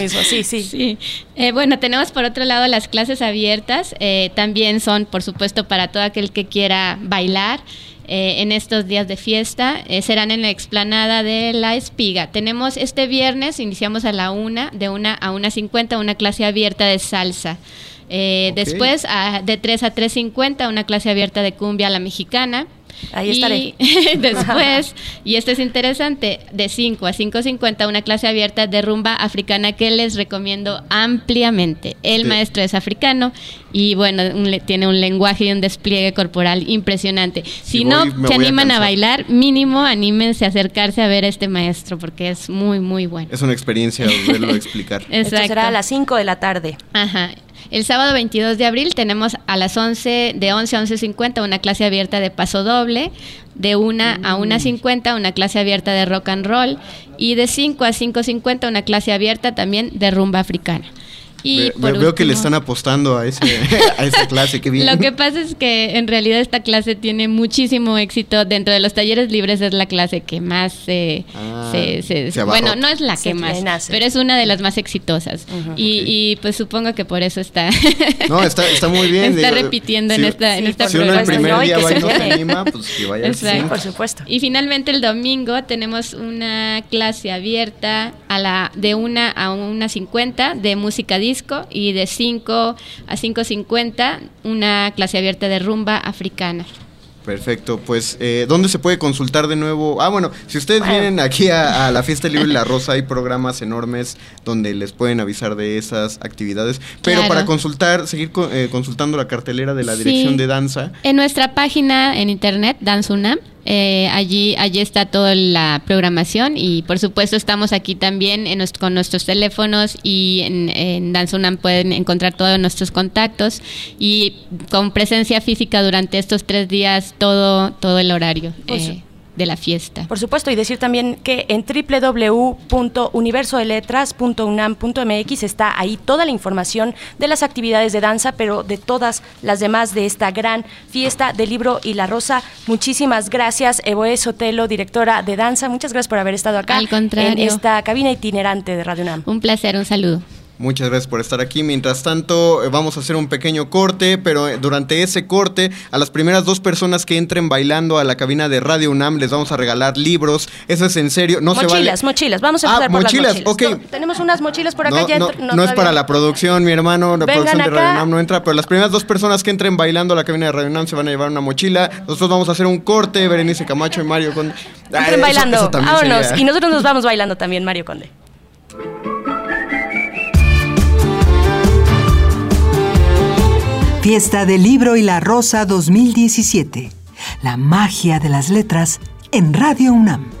mismo, sí, sí. Sí. Eh, bueno, tenemos por otro lado las clases abiertas. eh, también son, por supuesto, para todo aquel que quiera bailar. eh, en estos días de fiesta eh, serán en la explanada de La Espiga. Tenemos este viernes, iniciamos a la una, de una a una cincuenta, una clase abierta de salsa. Eh. Después, a- de 3 a 3.50, una clase abierta de cumbia a la mexicana. Ahí Y estaré. [laughs] después, y esto es interesante, de 5 a 5.50 una clase abierta de rumba africana que les recomiendo ampliamente. El Sí. maestro es africano y bueno, un le- tiene un lenguaje y un despliegue corporal impresionante. Si Si no voy, se a animan a, bailar, mínimo anímense a acercarse a ver a este maestro porque es muy, muy bueno. Es una experiencia verlo explicar. [laughs] Esto será a las 5 de la tarde. Ajá. El sábado 22 de abril tenemos a las 11, de 11 a 11.50 una clase abierta de paso doble, de 1 a 1.50 una clase abierta de rock and roll y de 5 a 5.50 una clase abierta también de rumba africana. Y Ve- veo que le están apostando a, ese, [laughs] a esa clase, qué bien. Lo que [laughs] pasa es que en realidad esta clase tiene muchísimo éxito. Dentro de los talleres libres es la clase que más se... Ah, se- se- se abarrota. bueno, no es la Se que más, pero es una de las más exitosas. y, pues supongo que por eso está... [laughs] No, está, está muy bien. Está digo, repitiendo en esta, en sí, esta por Si uno el primer día va y no se anima, pues que vaya al siguiente. Por supuesto. Y finalmente el domingo tenemos una clase abierta a la de una a una 50 de música disco y de 5 a 5.50 una clase abierta de rumba africana. Perfecto, pues eh, ¿dónde se puede consultar de nuevo? Ah, bueno, si ustedes Bueno. vienen aquí a, a la Fiesta Libre y la Rosa, hay programas enormes donde les pueden avisar de esas actividades. Pero Claro. para consultar, seguir co- eh, consultando la cartelera de la Sí. Dirección de Danza, En nuestra página en internet, Danzunam, eh, allí, allí está toda la programación y por supuesto estamos aquí también en con nuestros teléfonos y en, en Danzunam pueden encontrar todos nuestros contactos y con presencia física durante estos tres días todo, todo el horario. Pues- eh, de la fiesta. Por supuesto, y decir también que en www.universodeletras.unam.mx está ahí toda la información de las actividades de danza, pero de todas las demás de esta gran fiesta del libro y la rosa. Muchísimas gracias, Evoe Sotelo, directora de danza. Muchas gracias por haber estado acá Al contrario. en esta cabina itinerante de Radio UNAM. Un placer, un saludo. Muchas gracias por estar aquí. Mientras tanto, eh, vamos a hacer un pequeño corte, pero eh, durante ese corte, a las primeras dos personas que entren bailando a la cabina de Radio UNAM les vamos a regalar libros. Eso es en serio. No se vale. mochilas, mochilas. Vamos a Ah, empezar por mochilas, las mochilas. ok. No, tenemos unas mochilas por acá. No, ya no, es para la producción, mi hermano. La Vengan producción de Radio. UNAM no entra, pero las primeras dos personas que entren bailando a la cabina de Radio UNAM se van a llevar una mochila. Nosotros vamos a hacer un corte, Berenice Camacho y Mario con. Entren bailando. Vámonos. sería- Y nosotros nos vamos bailando también, Mario Conde. Fiesta del Libro y la Rosa 2017. La magia de las letras en Radio UNAM.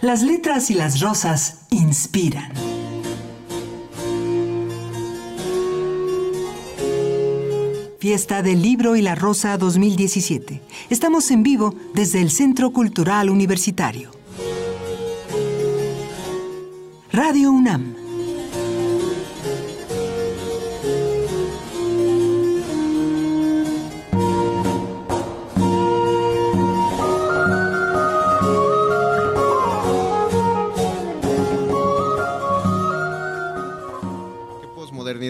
Las letras y las rosas inspiran. Fiesta del Libro y la Rosa 2017. Estamos en vivo desde el Centro Cultural Universitario. Radio UNAM.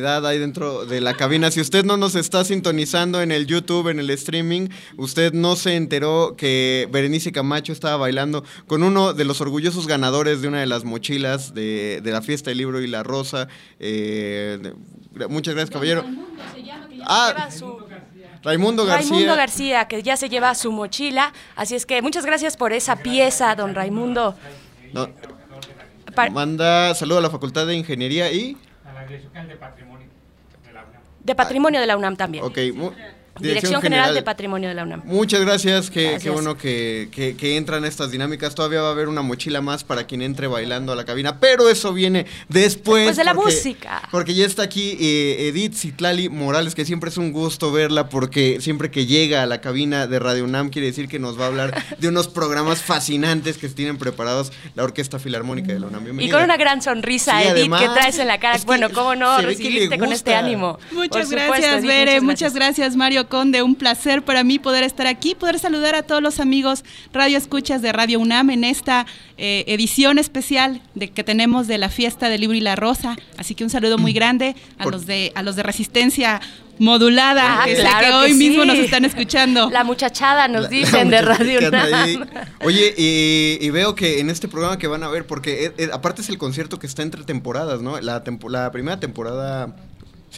Hay dentro de la cabina. Si usted no nos está sintonizando en el YouTube, en el streaming, usted no se enteró que Berenice Camacho estaba bailando con uno de los orgullosos ganadores de una de las mochilas de, de la fiesta del libro y la rosa. Eh, de- muchas gracias, caballero. Ah, Raimundo García. Raimundo García, que ya se lleva su mochila. Así es que muchas gracias por esa pieza, don Raimundo. No, manda saludo a la Facultad de Ingeniería y... De Patrimonio de la UNAM también. Ok, Dirección, General de Patrimonio de la UNAM. Muchas gracias, qué, Gracias. qué bueno que, que- que entran estas dinámicas. Todavía va a haber una mochila más para quien entre bailando a la cabina, pero eso viene después. Después de la porque- música. Porque ya está aquí eh, Edith Citlali Morales, que siempre es un gusto verla, porque siempre que llega a la cabina de Radio UNAM quiere decir que nos va a hablar de unos programas fascinantes que tienen preparados la Orquesta Filarmónica de la UNAM. Y con una gran sonrisa, Sí, Edith, además, que traes en la cara. es que bueno, cómo no recibirte con este ánimo. Muchas Por supuesto, gracias, Edith, Bere. Muchas gracias, Mario Conde. Un placer para mí poder estar aquí, poder saludar a todos los amigos Radio Escuchas de Radio UNAM en esta eh, edición especial de que tenemos de la fiesta del libro y la rosa. Así que un saludo muy grande a Por- los de a los de resistencia modulada Ah, que, sé claro que que hoy sí. mismo nos están escuchando. La muchachada nos La- dicen [laughs] la de Radio. UNAM. Oye, y, y veo que en este programa que van a ver, porque eh, eh, aparte es el concierto que está entre temporadas, ¿no? La, tempo- la primera temporada,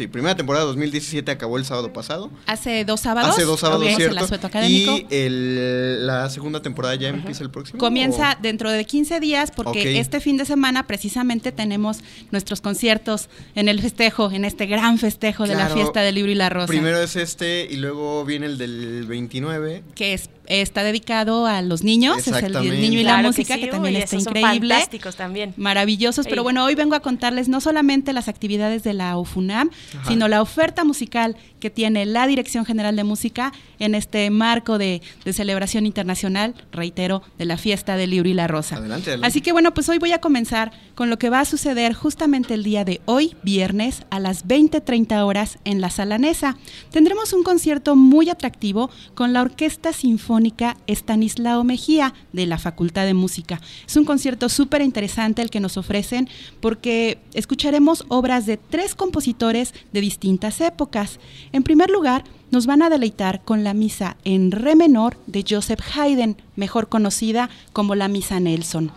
sí, primera temporada 2017 acabó el sábado pasado. Hace dos sábados. Hace dos sábados, ¿cierto? el asueto académico. Y el- la segunda temporada ya empieza el próximo. Comienza ¿o? dentro de 15 días porque este fin de semana precisamente tenemos nuestros conciertos en el festejo, en este gran festejo de la fiesta del libro y la rosa. Primero es este y luego viene el del 29. que es, está dedicado a los niños, es el, niño y la Claro música, que, sí, también uy, está esos son increíble. fantásticos también. Maravillosos, pero bueno, hoy vengo a contarles no solamente las actividades de la UFUNAM, Ajá. sino la oferta musical que tiene la Dirección General de Música en este marco de, de celebración internacional, reitero, de la fiesta del libro y la rosa. Adelante, adelante. Así que bueno, pues hoy voy a comenzar con lo que va a suceder justamente el día de hoy, viernes, a las 20.30 horas en la Sala Nesa. Tendremos un concierto muy atractivo con la Orquesta Sinfónica Estanislao Mejía de la Facultad de Música. Es un concierto súper interesante el que nos ofrecen porque escucharemos obras de tres compositores de distintas épocas. En primer lugar, nos van a deleitar con la misa en re menor de Joseph Haydn, mejor conocida como la Misa Nelson.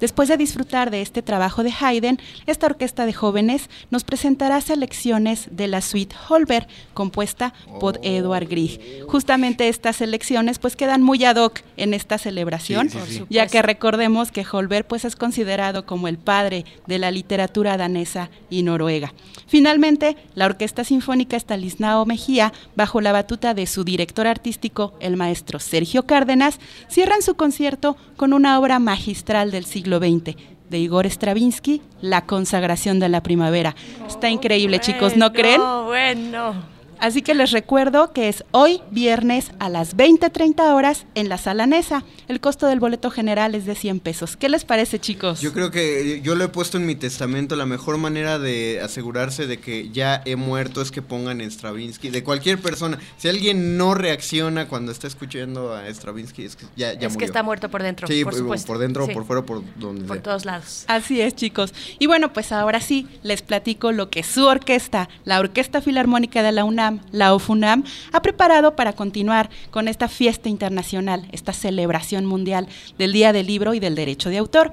Después de disfrutar de este trabajo de Haydn, esta orquesta de jóvenes nos presentará selecciones de la suite Holberg, compuesta por Edward Grieg. Justamente estas selecciones pues quedan muy ad hoc en esta celebración, Sí, sí, sí. Por ya que recordemos que Holberg pues es considerado como el padre de la literatura danesa y noruega. Finalmente, la Orquesta Sinfónica Estanislao Mejía, bajo la batuta de su director artístico, el maestro Sergio Cárdenas, cierran su concierto con una obra magistral del siglo siglo XX de Igor Stravinsky, La consagración de la primavera. Está increíble, chicos, ¿no creen? No, bueno. Así que les recuerdo que es hoy viernes a las 20.30 horas en la Sala Nesa. El costo del boleto general es de 100 pesos. ¿Qué les parece, chicos? Yo creo que yo lo he puesto en mi testamento. La mejor manera de asegurarse de que ya he muerto es que pongan Stravinsky. De cualquier persona. Si alguien no reacciona cuando está escuchando a Stravinsky, es que ya, ya es murió. que está muerto por dentro, Sí, por supuesto. por dentro, Sí. por fuera, por donde Por sea. todos lados. Así es, chicos. Y bueno, pues ahora sí, les platico lo que su orquesta, la Orquesta Filarmónica de la UNAM, la OFUNAM, ha preparado para continuar con esta fiesta internacional, esta celebración mundial del Día del Libro y del Derecho de Autor.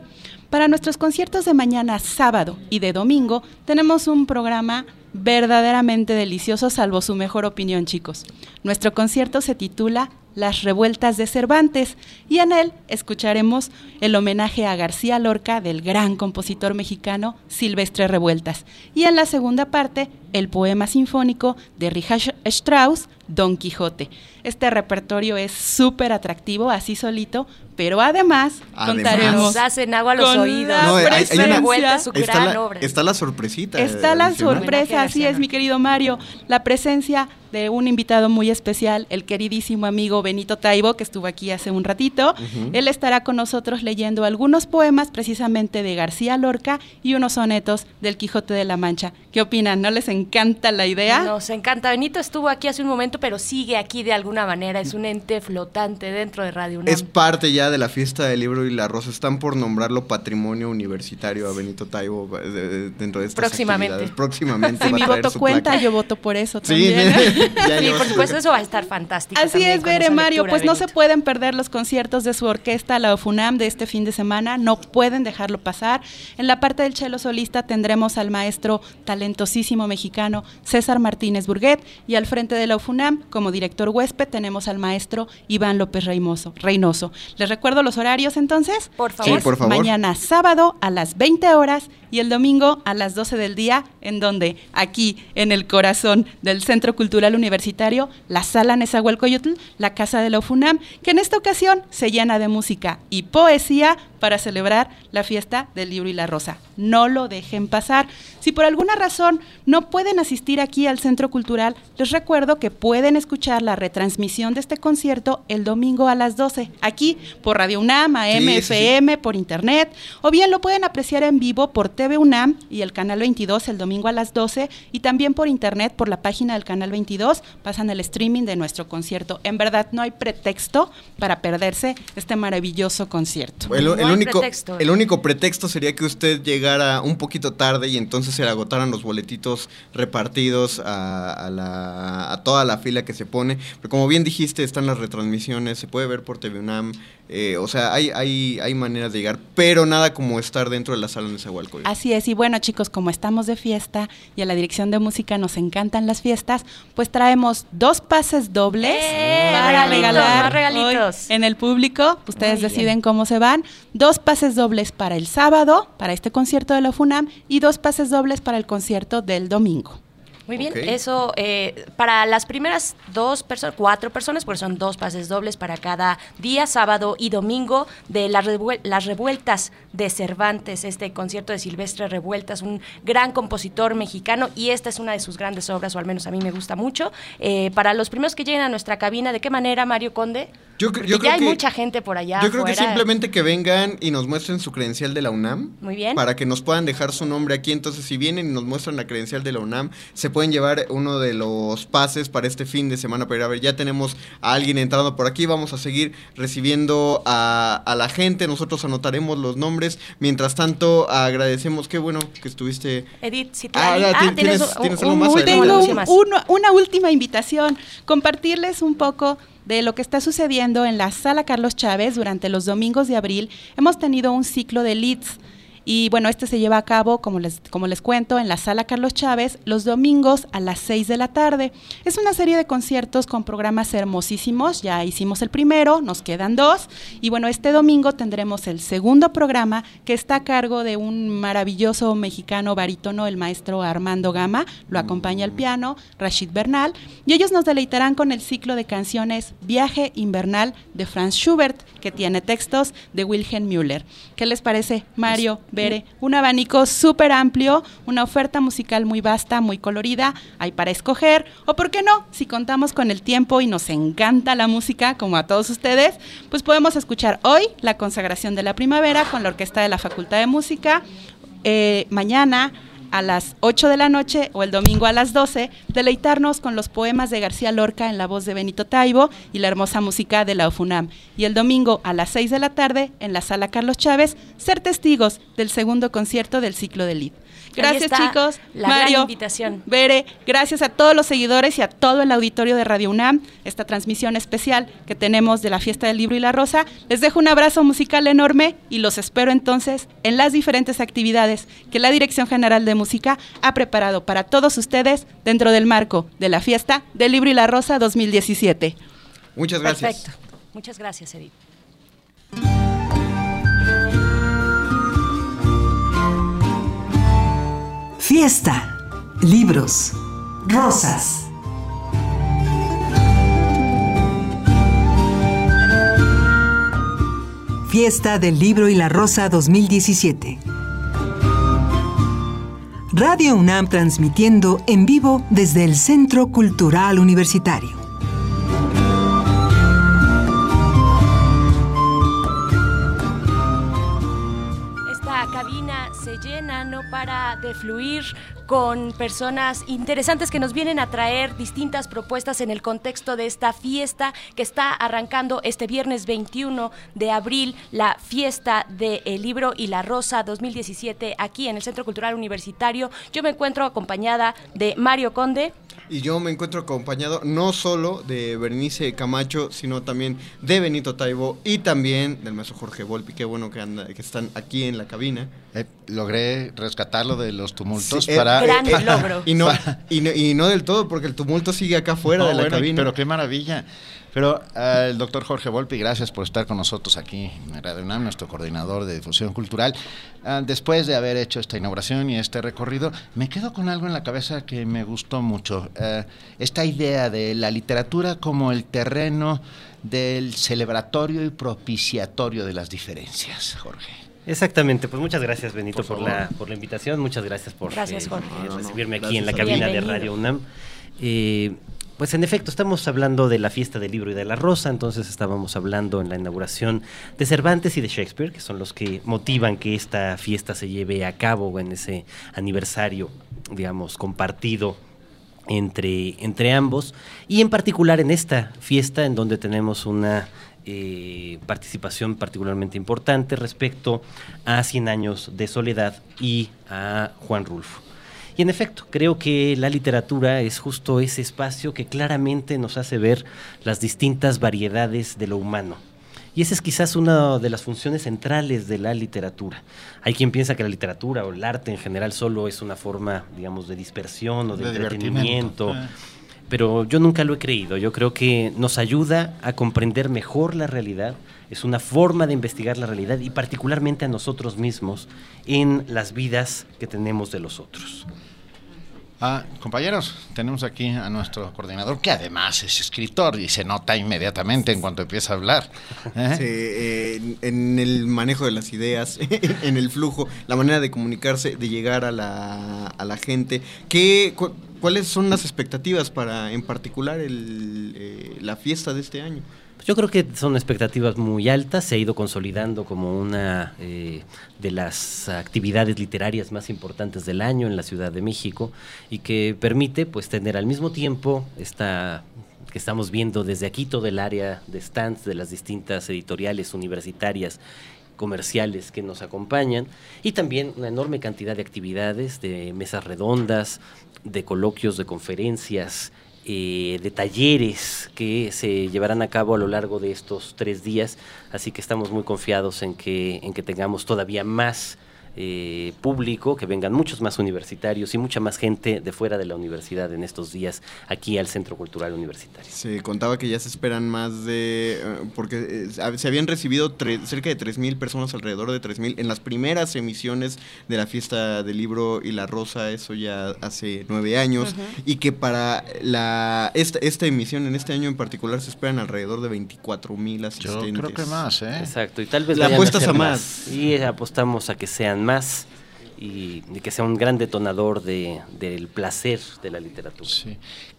Para nuestros conciertos de mañana, sábado y de domingo, tenemos un programa verdaderamente delicioso, salvo su mejor opinión, chicos. Nuestro concierto se titula Las Revueltas de Cervantes y en él escucharemos el homenaje a García Lorca del gran compositor mexicano Silvestre Revueltas y en la segunda parte el poema sinfónico de Richard Strauss, Don Quijote. Este repertorio es súper atractivo, así solito, pero además, Además. contaremos Nos hacen agua a los con oídos. No, hay- hay una- su Está gran la, obra. está la sorpresita. Está la adicional. sorpresa, así es, mi querido Mario. La presencia de un invitado muy especial, el queridísimo amigo Benito Taibo, que estuvo aquí hace un ratito. Él estará con nosotros leyendo algunos poemas precisamente de García Lorca y unos sonetos del Quijote de la Mancha. ¿Qué opinan? ¿No les encanta la idea? Nos encanta. Benito estuvo aquí hace un momento, pero sigue aquí de alguna manera. Es un ente flotante dentro de Radio UNAM. Es parte ya de la fiesta del libro y la rosa. Están por nombrarlo patrimonio universitario a Benito Taibo eh, de- dentro de estas Próximamente. actividades. Próximamente. Si mi voto cuenta, placa. yo voto por eso Sí, también. [laughs] ya sí, por su supuesto, eso va a estar fantástico. Así también es, Bere Mario, pues no se pueden perder los conciertos de su orquesta, la OFUNAM, de este fin de semana, no pueden dejarlo pasar. En la parte del cello solista tendremos al maestro talentosísimo mexicano César Martínez Burguet y al frente de la OFUNAM, como director huésped, tenemos al maestro Iván López Reynoso. Les recuerdo los horarios entonces. Por favor. Sí, por favor. Mañana sábado a las 20 horas y el domingo a las 12 del día, en donde aquí en el corazón del Centro Cultural Universitario, la Sala Nezahualcóyotl, la Casa de la UFUNAM, que en esta ocasión se llena de música y poesía para celebrar la fiesta del libro y la rosa. No lo dejen pasar. Si por alguna razón no pueden asistir aquí al Centro Cultural, les recuerdo que pueden escuchar la retransmisión de este concierto el domingo a las 12, aquí por Radio UNAM, AM, Sí, sí, sí. FM, por internet, o bien lo pueden apreciar en vivo por TV UNAM y el canal 22 el domingo a las 12 y también por internet por la página del canal 22 pasan el streaming de nuestro concierto. En verdad no hay pretexto para perderse este maravilloso concierto. El, el No hay único, pretexto. el único pretexto sería que usted llegara un poquito tarde y entonces se le agotaran los boletitos repartidos a, a la- a toda la fila que se pone. Pero como bien dijiste, están las retransmisiones, se puede ver por TV UNAM. eh, o sea, hay, hay, hay maneras de llegar, pero nada como estar dentro de la sala de Zahualcoyotl. Así es, y bueno chicos, como estamos de fiesta y a la dirección de música nos encantan las fiestas, pues traemos dos pases dobles ¡Eh! para Regalitos, regalar más regalitos. hoy en el público. Ustedes Muy deciden bien. cómo se van. Dos pases dobles para el sábado, para este concierto de la FUNAM, y dos pases dobles para el concierto del domingo. Muy bien, eso eh, para las primeras dos personas, cuatro personas, porque son dos pases dobles para cada día, sábado y domingo, de las, revuel- las revueltas de Cervantes, este concierto de Silvestre Revueltas, un gran compositor mexicano, y esta es una de sus grandes obras, o al menos a mí me gusta mucho. Eh, para los primeros que lleguen a nuestra cabina, ¿de qué manera, Mario Conde? Yo, yo ya creo hay que, mucha gente por allá. yo creo que simplemente que vengan y nos muestren su credencial de la UNAM. Muy bien. Para que nos puedan dejar su nombre aquí. Entonces, si vienen y nos muestran la credencial de la UNAM, se pueden llevar uno de los pases para este fin de semana para ir a ver. Ya tenemos a alguien entrando por aquí. Vamos a seguir recibiendo a, a la gente. Nosotros anotaremos los nombres. Mientras tanto, agradecemos. Qué bueno que estuviste. Edith, si Ah, ya, ti- tienes- un- tienes un algo más. Tengo un- uno- una última invitación, compartirles un poco de lo que está sucediendo en la Sala Carlos Chávez durante los domingos de abril. Hemos tenido un ciclo de leads Y bueno, este se lleva a cabo, como les, como les cuento, en la sala Carlos Chávez los domingos a las 6 de la tarde. Es una serie de conciertos con programas hermosísimos. Ya hicimos el primero, nos quedan dos. Y bueno, este domingo tendremos el segundo programa que está a cargo de un maravilloso mexicano barítono, el maestro Armando Gama. Lo acompaña al piano, Rashid Bernal. Y ellos nos deleitarán con el ciclo de canciones Viaje Invernal de Franz Schubert, que tiene textos de Wilhelm Müller. ¿Qué les parece, Mario, Bere? Un abanico súper amplio, una oferta musical muy vasta, muy colorida, hay para escoger. O por qué no, si contamos con el tiempo y nos encanta la música, como a todos ustedes, pues podemos escuchar hoy la consagración de la primavera con la Orquesta de la Facultad de Música. Eh, mañana a las 8 de la noche o el domingo a las 12, deleitarnos con los poemas de García Lorca en la voz de Benito Taibo y la hermosa música de la UFUNAM. Y el domingo a las 6 de la tarde, en la sala Carlos Chávez, ser testigos del segundo concierto del ciclo de Lid. Gracias está chicos, la gran Mario, invitación. Bere, gracias a todos los seguidores y a todo el auditorio de Radio UNAM, esta transmisión especial que tenemos de la Fiesta del Libro y la Rosa. Les dejo un abrazo musical enorme y los espero entonces en las diferentes actividades que la Dirección General de Música ha preparado para todos ustedes dentro del marco de la Fiesta del Libro y la Rosa 2017. Muchas gracias. Perfecto. Muchas gracias, Edith. Fiesta, libros, rosas. Fiesta del Libro y la Rosa 2017. Radio UNAM transmitiendo en vivo desde el Centro Cultural Universitario. Para de fluir con personas interesantes que nos vienen a traer distintas propuestas en el contexto de esta fiesta que está arrancando este viernes 21 de abril, la fiesta del libro y la rosa 2017 aquí en el Centro Cultural Universitario. Yo me encuentro acompañada de Mario Conde. Y yo me encuentro acompañado no solo de Bernice Camacho, sino también de Benito Taibo y también del maestro Jorge Volpi. Qué bueno que, anda, que están aquí en la cabina. Eh, logré rescatarlo de los tumultos Sí, eh, para... Gran eh, logro. Y no, [laughs] y, no, y no del todo, porque el tumulto sigue acá afuera No, de la bueno, cabina. Pero qué maravilla. Pero eh, el doctor Jorge Volpi, gracias por estar con nosotros aquí en Radio UNAM, nuestro coordinador de difusión cultural. Ah, después de haber hecho esta inauguración y este recorrido, me quedo con algo en la cabeza que me gustó mucho. Eh, esta idea de la literatura como el terreno del celebratorio y propiciatorio de las diferencias, Jorge. Exactamente, pues muchas gracias Benito Por la, por la invitación, muchas gracias por Gracias, eh, eh, recibirme aquí Gracias en la cabina de. Radio UNAM. Eh, pues en efecto, estamos hablando de la fiesta del libro y de la rosa, entonces estábamos hablando en la inauguración de Cervantes y de Shakespeare, que son los que motivan que esta fiesta se lleve a cabo en ese aniversario, digamos, compartido entre, entre ambos, y en particular en esta fiesta en donde tenemos una eh, participación particularmente importante respecto a Cien años de soledad y a Juan Rulfo. Y en efecto, creo que la literatura es justo ese espacio que claramente nos hace ver las distintas variedades de lo humano. Y esa es quizás una de las funciones centrales de la literatura. Hay quien piensa que la literatura o el arte en general solo es una forma, digamos, de dispersión o de, De entretenimiento. divertimento. Pero yo nunca lo he creído. Yo creo que nos ayuda a comprender mejor la realidad. Es una forma de investigar la realidad y particularmente a nosotros mismos en las vidas que tenemos de los otros. Ah, compañeros, tenemos aquí a nuestro coordinador, que además es escritor y se nota inmediatamente en cuanto empieza a hablar. ¿eh? Eh, en, el manejo de las ideas, [laughs] en el flujo, la manera de comunicarse, de llegar a la, a la gente. ¿Qué, cu- ¿Cuáles son las expectativas para, en particular, el, eh, la fiesta de este año? Yo creo que son expectativas muy altas, se ha ido consolidando como una eh, de las actividades literarias más importantes del año en la Ciudad de México y que permite pues tener al mismo tiempo esta que estamos viendo desde aquí todo el área de stands de las distintas editoriales universitarias comerciales que nos acompañan y también una enorme cantidad de actividades, de mesas redondas, de coloquios, de conferencias, eh, de talleres que se llevarán a cabo a lo largo de estos tres días, así que estamos muy confiados en que, en que tengamos todavía más eh, público, que vengan muchos más universitarios y mucha más gente de fuera de la universidad en estos días aquí al Centro Cultural Universitario. Se contaba que ya se esperan más de... eh, porque eh, se habían recibido tre- cerca de 3.000 personas, alrededor de 3.000, en las primeras emisiones de la fiesta del libro y la rosa, eso ya hace nueve años, y que para la esta, esta emisión, en este año en particular, se esperan alrededor de 24.000 asistentes. creo que más, ¿eh? Exacto, y tal vez La apuestas a más. Y apostamos a que sean más y, y que sea un gran detonador de, del placer de la literatura.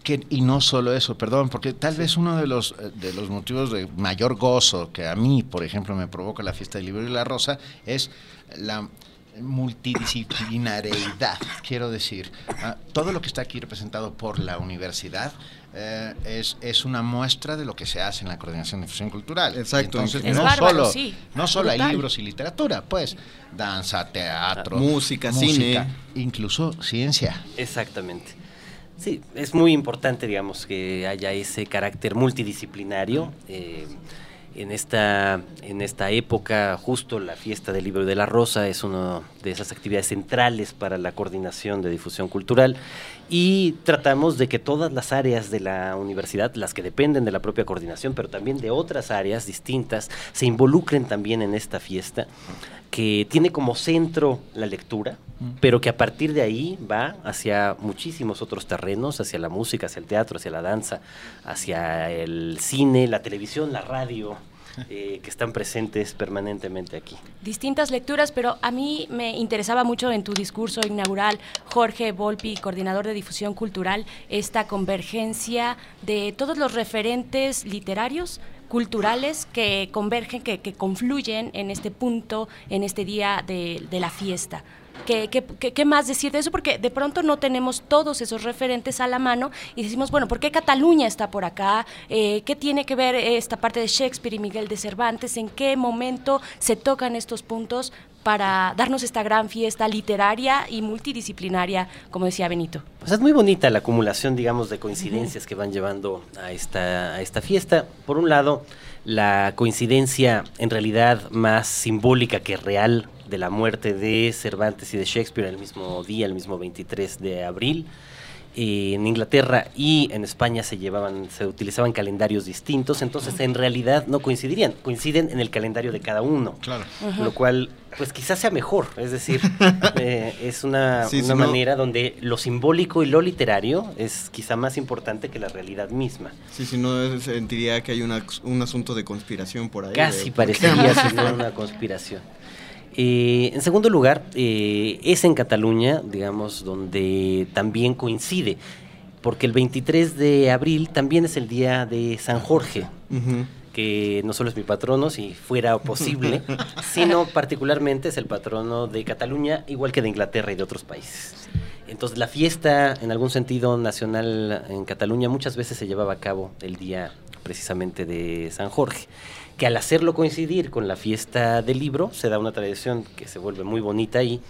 Que, y no solo eso, perdón, porque tal vez uno de los, eh, de los motivos de mayor gozo que a mí, por ejemplo, me provoca la fiesta del libro y la rosa es la multidisciplinariedad, quiero decir. Ah, todo lo que está aquí representado por la universidad eh, es, es una muestra de lo que se hace en la coordinación de difusión cultural. Exacto. Entonces, Es no, bárbaro, solo, sí. no solo hay libros y literatura, pues danza, teatro, Música, cine. incluso ciencia. Exactamente. Sí, es muy importante, digamos, que haya ese carácter multidisciplinario. eh, en esta, en esta época, justo la fiesta del libro de la rosa es una de esas actividades centrales para la coordinación de difusión cultural. Y tratamos de que todas las áreas de la universidad, las que dependen de la propia coordinación, pero también de otras áreas distintas, se involucren también en esta fiesta que tiene como centro la lectura, pero que a partir de ahí va hacia muchísimos otros terrenos, hacia la música, hacia el teatro, hacia la danza, hacia el cine, la televisión, la radio, [laughs] eh, que están presentes permanentemente aquí. distintas lecturas, pero a mí me interesaba mucho en tu discurso inaugural, Jorge Volpi, coordinador de difusión cultural, esta convergencia de todos los referentes literarios culturales que convergen, que, que confluyen en este punto, en este día de, de la fiesta. ¿Qué, qué, qué- qué más decir de eso? Porque de pronto no tenemos todos esos referentes a la mano y decimos, bueno, ¿por qué Cataluña está por acá? Eh, ¿Qué tiene que ver esta parte de Shakespeare y Miguel de Cervantes? ¿En qué momento se tocan estos puntos para darnos esta gran fiesta literaria y multidisciplinaria, como decía Benito? Pues es muy bonita la acumulación, digamos, de coincidencias que van llevando a esta, a esta fiesta. Por un lado, la coincidencia en realidad más simbólica que real de la muerte de Cervantes y de Shakespeare el mismo día, el mismo 23 de abril. Eh, en Inglaterra y en España se llevaban, se utilizaban calendarios distintos, entonces en realidad no coincidirían, coinciden en el calendario de cada uno. Claro. Lo cual, pues quizás sea mejor, es decir, [laughs] eh, es una, Sí, una si no- manera donde lo simbólico y lo literario es quizá más importante que la realidad misma. Sí, si no, sentiría que hay una- un asunto de conspiración por ahí. Casi de- parecería si fuera una conspiración. Eh, en segundo lugar, eh, es en Cataluña, digamos, donde también coincide, porque el 23 de abril también es el día de San Jorge, que no solo es mi patrono, si fuera posible, [laughs] sino particularmente es el patrono de Cataluña, igual que de Inglaterra y de otros países. Entonces la fiesta, en algún sentido nacional en Cataluña, muchas veces se llevaba a cabo el día precisamente de San Jorge, que al hacerlo coincidir con la fiesta del libro, se da una tradición que se vuelve muy bonita ahí,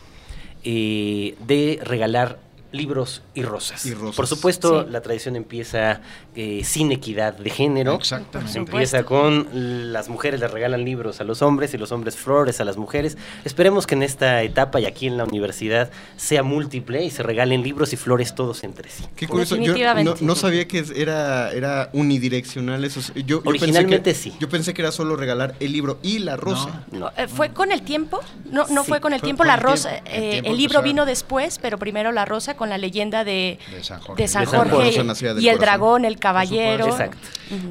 eh, de regalar libros y rosas. Y rosas. Por supuesto, Sí. la tradición empieza eh, sin equidad de género. Exactamente. Empieza con las mujeres le regalan libros a los hombres y los hombres flores a las mujeres. Esperemos que en esta etapa y aquí en la universidad sea múltiple y se regalen libros y flores todos entre sí. Qué curioso, yo no, no sabía que era, era unidireccional eso. Yo, yo Originalmente pensé que, sí. Yo pensé que era solo regalar el libro y la rosa. No. Eh, ¿Fue con el tiempo? No, no Sí, fue con el fue tiempo con la el rosa. El eh, tiempo el libro vino después, pero primero la rosa con la leyenda de, De San Jorge. de San De San Jorge Jorge. y- el dragón, el caballero. Pero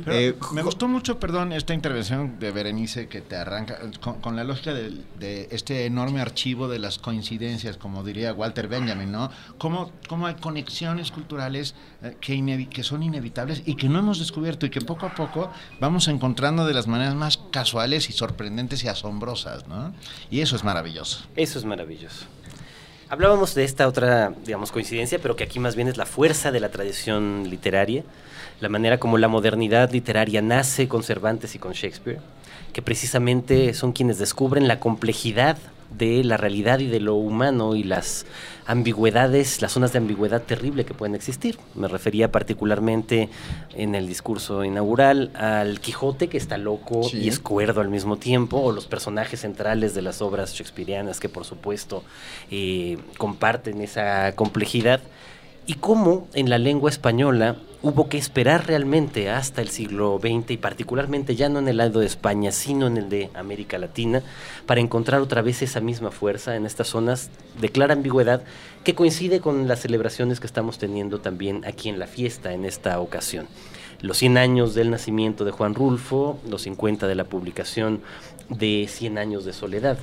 Eh, me gustó mucho, perdón, esta intervención de Berenice que te arranca con, con la lógica de, este enorme archivo de las coincidencias, como diría Walter Benjamin, ¿no? Cómo, cómo hay conexiones culturales eh, que, que son inevitables y que no hemos descubierto y que poco a poco vamos encontrando de las maneras más casuales y sorprendentes y asombrosas, ¿no? Y eso es maravilloso. Eso es maravilloso. Hablábamos de esta otra, digamos, coincidencia, pero que aquí más bien es la fuerza de la tradición literaria, la manera como la modernidad literaria nace con Cervantes y con Shakespeare, que precisamente son quienes descubren la complejidad de la realidad y de lo humano y las ambigüedades, las zonas de ambigüedad terrible que pueden existir. Me refería particularmente en el discurso inaugural al Quijote, que está loco Sí. y es cuerdo al mismo tiempo, o los personajes centrales de las obras shakespearianas que por supuesto eh, comparten esa complejidad, y cómo en la lengua española hubo que esperar realmente hasta el siglo XX y particularmente ya no en el lado de España, sino en el de América Latina, para encontrar otra vez esa misma fuerza en estas zonas de clara ambigüedad que coincide con las celebraciones que estamos teniendo también aquí en la fiesta en esta ocasión. Los 100 años del nacimiento de Juan Rulfo, los 50 de la publicación de 100 años de soledad.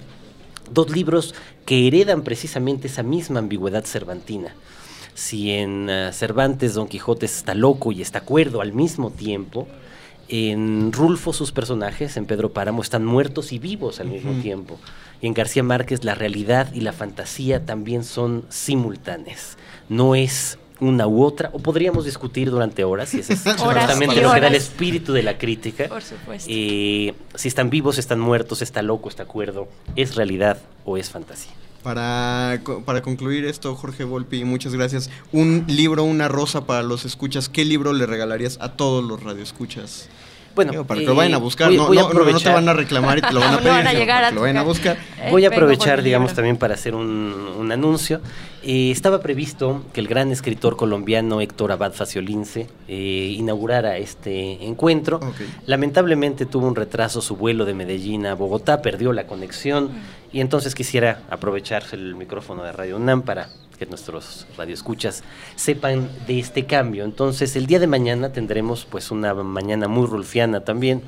Dos libros que heredan precisamente esa misma ambigüedad cervantina. Si en eh, Cervantes Don Quijote está loco y está cuerdo al mismo tiempo, en Rulfo sus personajes, en Pedro Páramo, están muertos y vivos al mismo tiempo. Y en García Márquez la realidad y la fantasía también son simultáneas. No es una u otra, o podríamos discutir durante horas, y ese es [laughs] y lo que da el espíritu de la crítica. Por supuesto. Eh, si están vivos, están muertos, está loco, está cuerdo, es realidad o es fantasía. Para, para concluir esto, Jorge Volpi, muchas gracias. Un libro, una rosa para los escuchas. ¿Qué libro le regalarías a todos los radioescuchas? Bueno, Digo, para que eh, lo vayan a buscar. voy- no, voy a no- no- no te aprovechar. van a reclamar y te lo van a [laughs] No pedir. van a llegar para a que lo vayan a buscar. Eh, Voy a aprovechar, digamos, también para hacer un, un anuncio. Eh, estaba previsto que el gran escritor colombiano Héctor Abad Faciolince eh, inaugurara este encuentro. Lamentablemente tuvo un retraso su vuelo de Medellín a Bogotá, perdió la conexión y entonces quisiera aprovechar el micrófono de Radio UNAM para que nuestros radioescuchas sepan de este cambio. Entonces, el día de mañana tendremos pues una mañana muy rulfiana también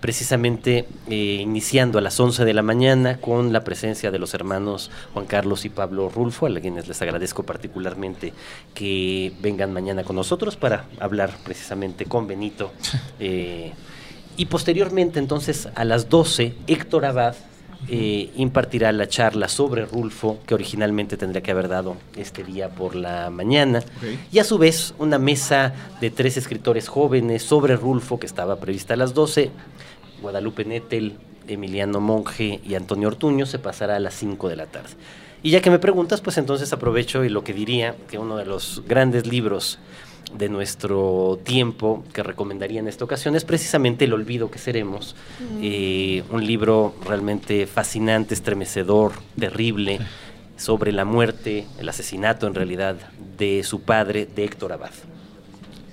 precisamente eh, iniciando a las 11 de la mañana con la presencia de los hermanos Juan Carlos y Pablo Rulfo, a quienes les agradezco particularmente que vengan mañana con nosotros para hablar precisamente con Benito. [laughs] eh, y posteriormente, entonces, a las 12, Héctor Abad eh, impartirá la charla sobre Rulfo, que originalmente tendría que haber dado este día por la mañana. Y a su vez, una mesa de tres escritores jóvenes sobre Rulfo, que estaba prevista a las 12. Guadalupe Nettel, Emiliano Monge y Antonio Ortuño se pasará a las 5 de la tarde. Y ya que me preguntas, pues entonces aprovecho y lo que diría que uno de los grandes libros de nuestro tiempo que recomendaría en esta ocasión es precisamente El olvido que seremos, eh, un libro realmente fascinante, estremecedor, terrible, sobre la muerte, el asesinato en realidad de su padre, de Héctor Abad.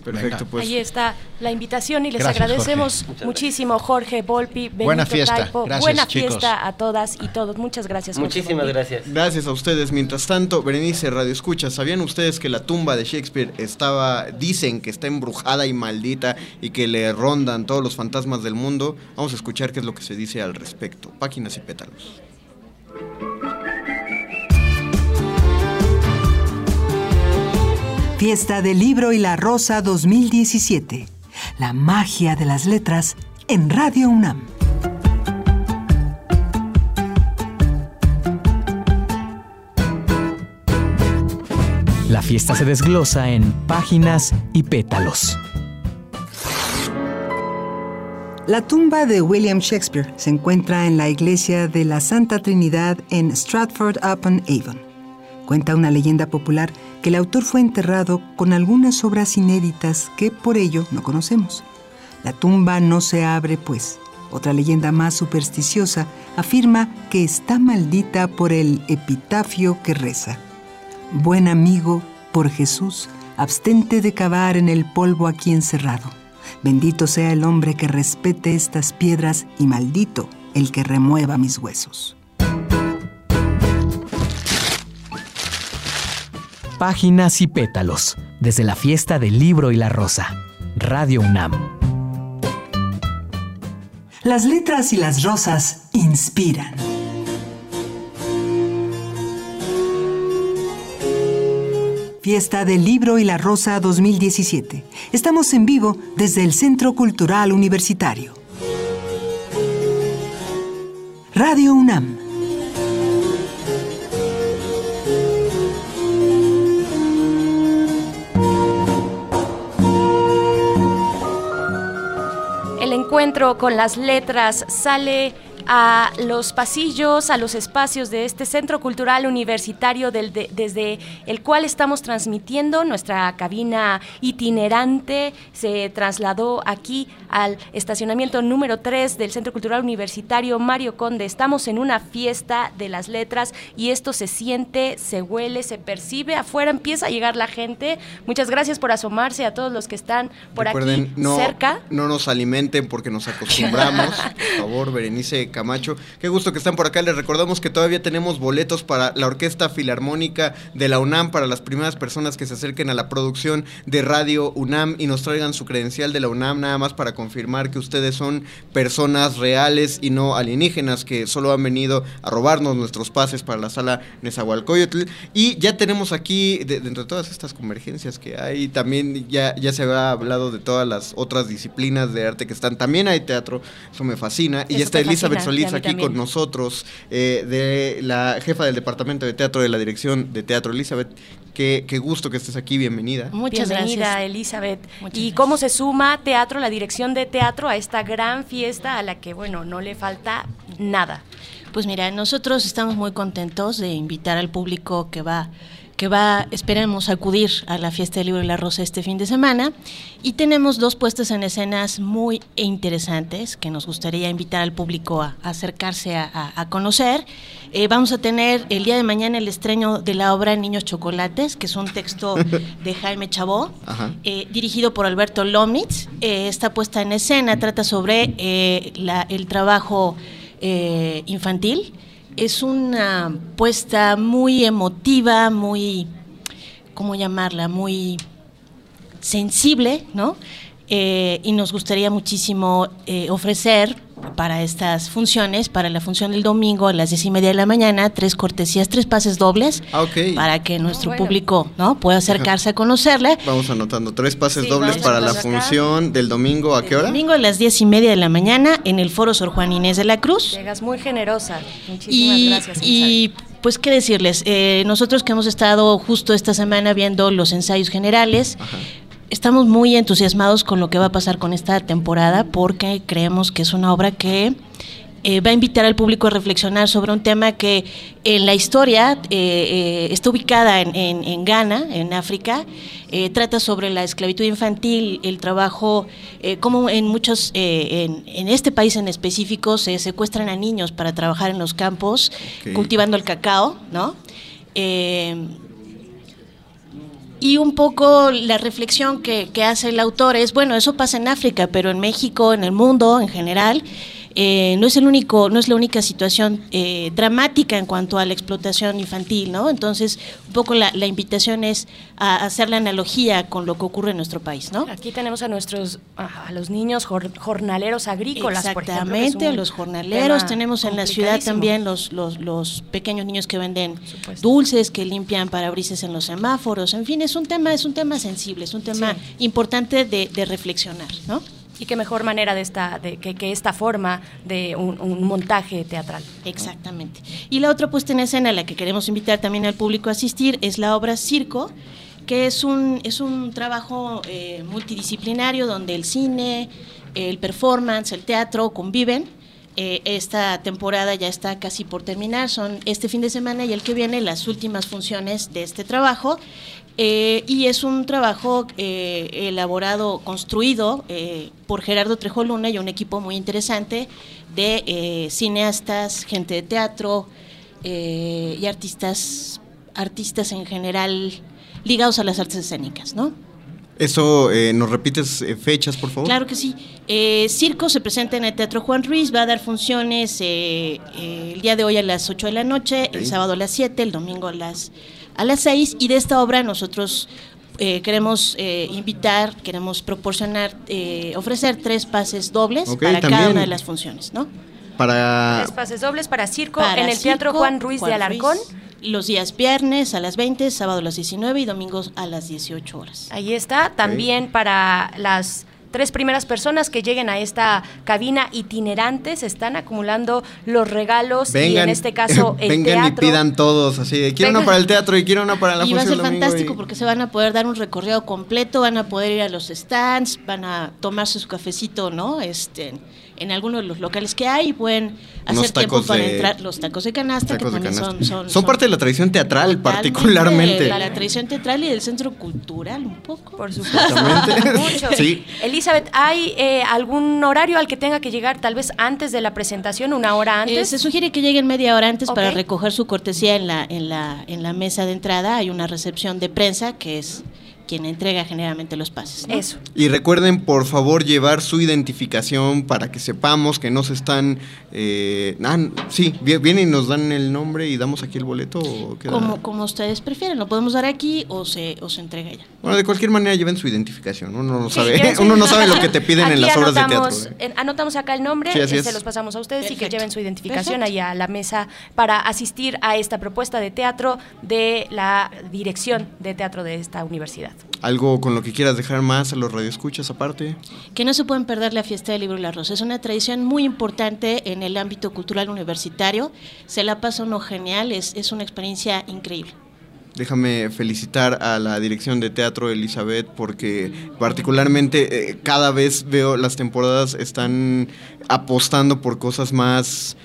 Perfecto, pues. Ahí está la invitación y les Gracias, agradecemos Jorge. Muchísimo Jorge Volpi, Benito Buena fiesta. Taipo. Gracias, Buena chicos. fiesta a todas y todos. Muchas gracias. Jorge Volpi. gracias. Gracias a ustedes. Mientras tanto, Berenice Radio Escucha, ¿sabían ustedes que la tumba de Shakespeare estaba, dicen que está embrujada y maldita y que le rondan todos los fantasmas del mundo? Vamos a escuchar qué es lo que se dice al respecto. Páginas y pétalos. Fiesta del Libro y la Rosa 2017. La magia de las letras en Radio UNAM. La fiesta se desglosa en páginas y pétalos. La tumba de William Shakespeare se encuentra en la iglesia de la Santa Trinidad en Stratford upon Avon. Cuenta una leyenda popular que el autor fue enterrado con algunas obras inéditas que por ello no conocemos. La tumba no se abre, pues. Otra leyenda más supersticiosa afirma que está maldita por el epitafio que reza. Buen amigo, por Jesús, abstente de cavar en el polvo aquí encerrado. Bendito sea el hombre que respete estas piedras y maldito el que remueva mis huesos. Páginas y pétalos. Desde la fiesta del libro y la rosa. Radio UNAM. Las letras y las rosas inspiran. Fiesta del Libro y la Rosa 2017. Estamos en vivo desde el Centro Cultural Universitario. Radio UNAM. Encuentro con las letras sale a los pasillos, a los espacios de este Centro Cultural Universitario del- de- desde el cual estamos transmitiendo. Nuestra cabina itinerante se trasladó aquí al estacionamiento número 3 del Centro Cultural Universitario Mario Conde. Estamos en una fiesta de las letras y esto se siente, se huele, se percibe. Afuera empieza a llegar la gente. Muchas gracias por asomarse a todos los que están por Recuerden, aquí no, cerca. no nos alimenten porque nos acostumbramos. Por favor, Berenice Camacho. Qué gusto que están por acá. Les recordamos que todavía tenemos boletos para la Orquesta Filarmónica de la UNAM para las primeras personas que se acerquen a la producción de Radio UNAM y nos traigan su credencial de la UNAM nada más para confirmar que ustedes son personas reales y no alienígenas que solo han venido a robarnos nuestros pases para la sala Nezahualcóyotl. Y ya tenemos aquí, de- dentro de todas estas convergencias que hay, también ya, ya se había hablado de todas las otras disciplinas de arte que están. También hay teatro, eso me fascina. Y Eso está Elizabeth Solís aquí también. con nosotros, eh, de la jefa del departamento de teatro de la dirección de teatro. Elizabeth, qué, qué gusto que estés aquí, bienvenida. Muchas Bienvenida, gracias. Elizabeth. ¿Y cómo se suma teatro, la dirección de teatro, a esta gran fiesta a la que, bueno, no le falta nada? Pues mira, nosotros estamos muy contentos de invitar al público que va que va, esperemos acudir a la fiesta del libro y la rosa este fin de semana. Y tenemos dos puestas en escenas muy interesantes que nos gustaría invitar al público a, a acercarse a, a- a conocer. Eh, vamos a tener el día de mañana el estreno de la obra Niños Chocolates, que es un texto [laughs] de Jaime Chabó, eh, dirigido por Alberto Lomnitz. Eh, esta puesta en escena trata sobre eh, la- el trabajo infantil. Es una puesta muy emotiva, muy, ¿cómo llamarla? Muy sensible, ¿no? Eh, y nos gustaría muchísimo eh, ofrecer para estas funciones, para la función del domingo a las diez y media de la mañana, tres cortesías, tres pases dobles, Ah, ok. para que nuestro bueno. público no pueda acercarse a conocerla. Vamos anotando tres pases Sí, dobles para la acá. función del domingo. ¿A qué hora? Domingo a las diez y media de la mañana en el Foro Sor Juan Inés de la Cruz. Llegas muy generosa. Muchísimas Y, gracias. y, pues qué decirles, Eh, nosotros que hemos estado justo esta semana viendo los ensayos generales, estamos muy entusiasmados con lo que va a pasar con esta temporada porque creemos que es una obra que eh, va a invitar al público a reflexionar sobre un tema que en la historia eh, eh, está ubicada en, en- en Ghana, en África, eh, trata sobre la esclavitud infantil, el trabajo, eh, como en muchos, eh, en, en este país en específico, se secuestran a niños para trabajar en los campos, cultivando el cacao, ¿no? Y un poco la reflexión que, que hace el autor es, bueno, eso pasa en África, pero en México, en el mundo en general, eh, no es el único, no es la única situación eh, dramática en cuanto a la explotación infantil, ¿no? Entonces, un poco la, la invitación es a hacer la analogía con lo que ocurre en nuestro país, ¿no? Aquí tenemos a nuestros, a los niños jor- jornaleros agrícolas, por ejemplo, Exactamente, los jornaleros. Tenemos en la ciudad también los, los, los pequeños niños que venden dulces, que limpian parabrisas en los semáforos. En fin, es un tema, es un tema sensible, es un tema Sí. importante de, de reflexionar, ¿no? Y qué mejor manera de esta, de, que, esta forma de un, un montaje teatral. Exactamente. Y la otra puesta en escena a la que queremos invitar también al público a asistir es la obra Circo, que es un, es un trabajo eh, multidisciplinario donde el cine, el performance, el teatro conviven. Eh, esta temporada ya está casi por terminar, son este fin de semana y el que viene las últimas funciones de este trabajo. Eh, y es un trabajo eh, elaborado, construido eh, por Gerardo Trejo Luna y un equipo muy interesante de cineastas, gente de teatro y artistas, artistas en general ligados a las artes escénicas, ¿no? Eso, eh, ¿nos repites fechas, por favor? Claro que sí. Circo se presenta en el Teatro Juan Ruiz, va a dar funciones el día de hoy a las 8 de la noche, el sábado a las 7, el domingo a las, a las 6. Y de esta obra nosotros eh, queremos eh, invitar, queremos proporcionar, eh, ofrecer tres pases dobles para cada una de las funciones, ¿no? Para... Tres pases dobles para circo Para en el Teatro Juan Ruiz de Alarcón. Los días viernes a las 20, sábado a las 19 y domingos a las 18 horas. Ahí está, también para las tres primeras personas que lleguen a esta cabina itinerante, se están acumulando los regalos y en este [laughs] caso el vengan teatro. y pidan todos, así de, quiero Vengan. una para el teatro y quiero una para la y va a función ser fantástico y- porque se van a poder dar un recorrido completo, van a poder ir a los stands, van a tomarse su cafecito, ¿no? Este, en alguno de los locales que hay y pueden hacer tiempo tacos para de- entrar. Los tacos de canasta, Tacos que de también canasta. son, son, Son parte de la tradición teatral, particularmente. de La, tradición teatral y del centro cultural, un poco. Por supuesto. [laughs] Mucho. [laughs] Sí. Elizabeth, ¿hay eh, algún horario al que tenga que llegar tal vez antes de la presentación, una hora Eh, antes? se sugiere que lleguen media hora antes para recoger su cortesía en la, en, la, en la mesa de entrada. Hay una recepción de prensa que es quien entrega generalmente los pases. ¿no? Eso. Y recuerden, por favor, llevar su identificación para que sepamos que no se están... eh, ah, sí, vi- vienen y nos dan el nombre y damos aquí el boleto. o queda- Como, como ustedes prefieren, lo podemos dar aquí o se, o se entrega ya. Bueno, de cualquier manera lleven su identificación. Uno no sabe, [laughs] uno no sabe lo que te piden en las obras de anotamos, teatro. ¿eh? en- anotamos acá el nombre, Sí, es. se los pasamos a ustedes y que lleven su identificación Perfecto. ahí a la mesa para asistir a esta propuesta de teatro de la dirección de teatro de esta universidad. Algo con lo que quieras dejar más a los radioescuchas aparte. Que no se pueden perder la fiesta del libro y la rosa. Es una tradición muy importante en el ámbito cultural universitario. Se la pasa uno genial, es, es una experiencia increíble. Déjame felicitar a la dirección de teatro Elizabeth porque particularmente eh, cada vez veo las temporadas están apostando por cosas más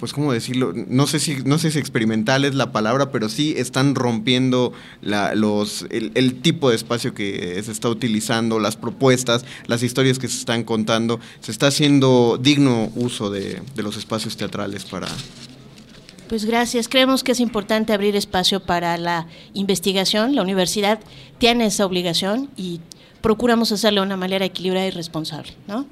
pues cómo decirlo, no sé si no sé si experimental es la palabra, pero sí están rompiendo la- los el, tipo de espacio que se está utilizando, las propuestas, las historias que se están contando, se está haciendo digno uso de, de los espacios teatrales para Pues gracias. Creemos que es importante abrir espacio para la investigación. La universidad tiene esa obligación y procuramos hacerlo de una manera equilibrada y responsable, ¿no?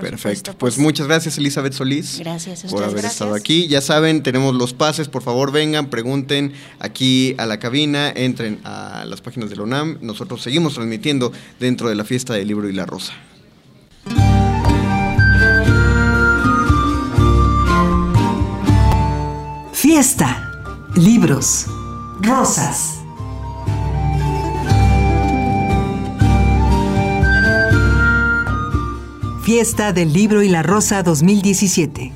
Perfecto. Pues muchas gracias, Elizabeth Solís. Gracias a por haber Gracias. estado aquí. Ya saben, tenemos los pases. Por favor, vengan, pregunten aquí a la cabina, entren a las páginas de la UNAM. Nosotros seguimos transmitiendo dentro de la fiesta del libro y la rosa. Fiesta, libros, rosas. Fiesta del Libro y la Rosa 2017.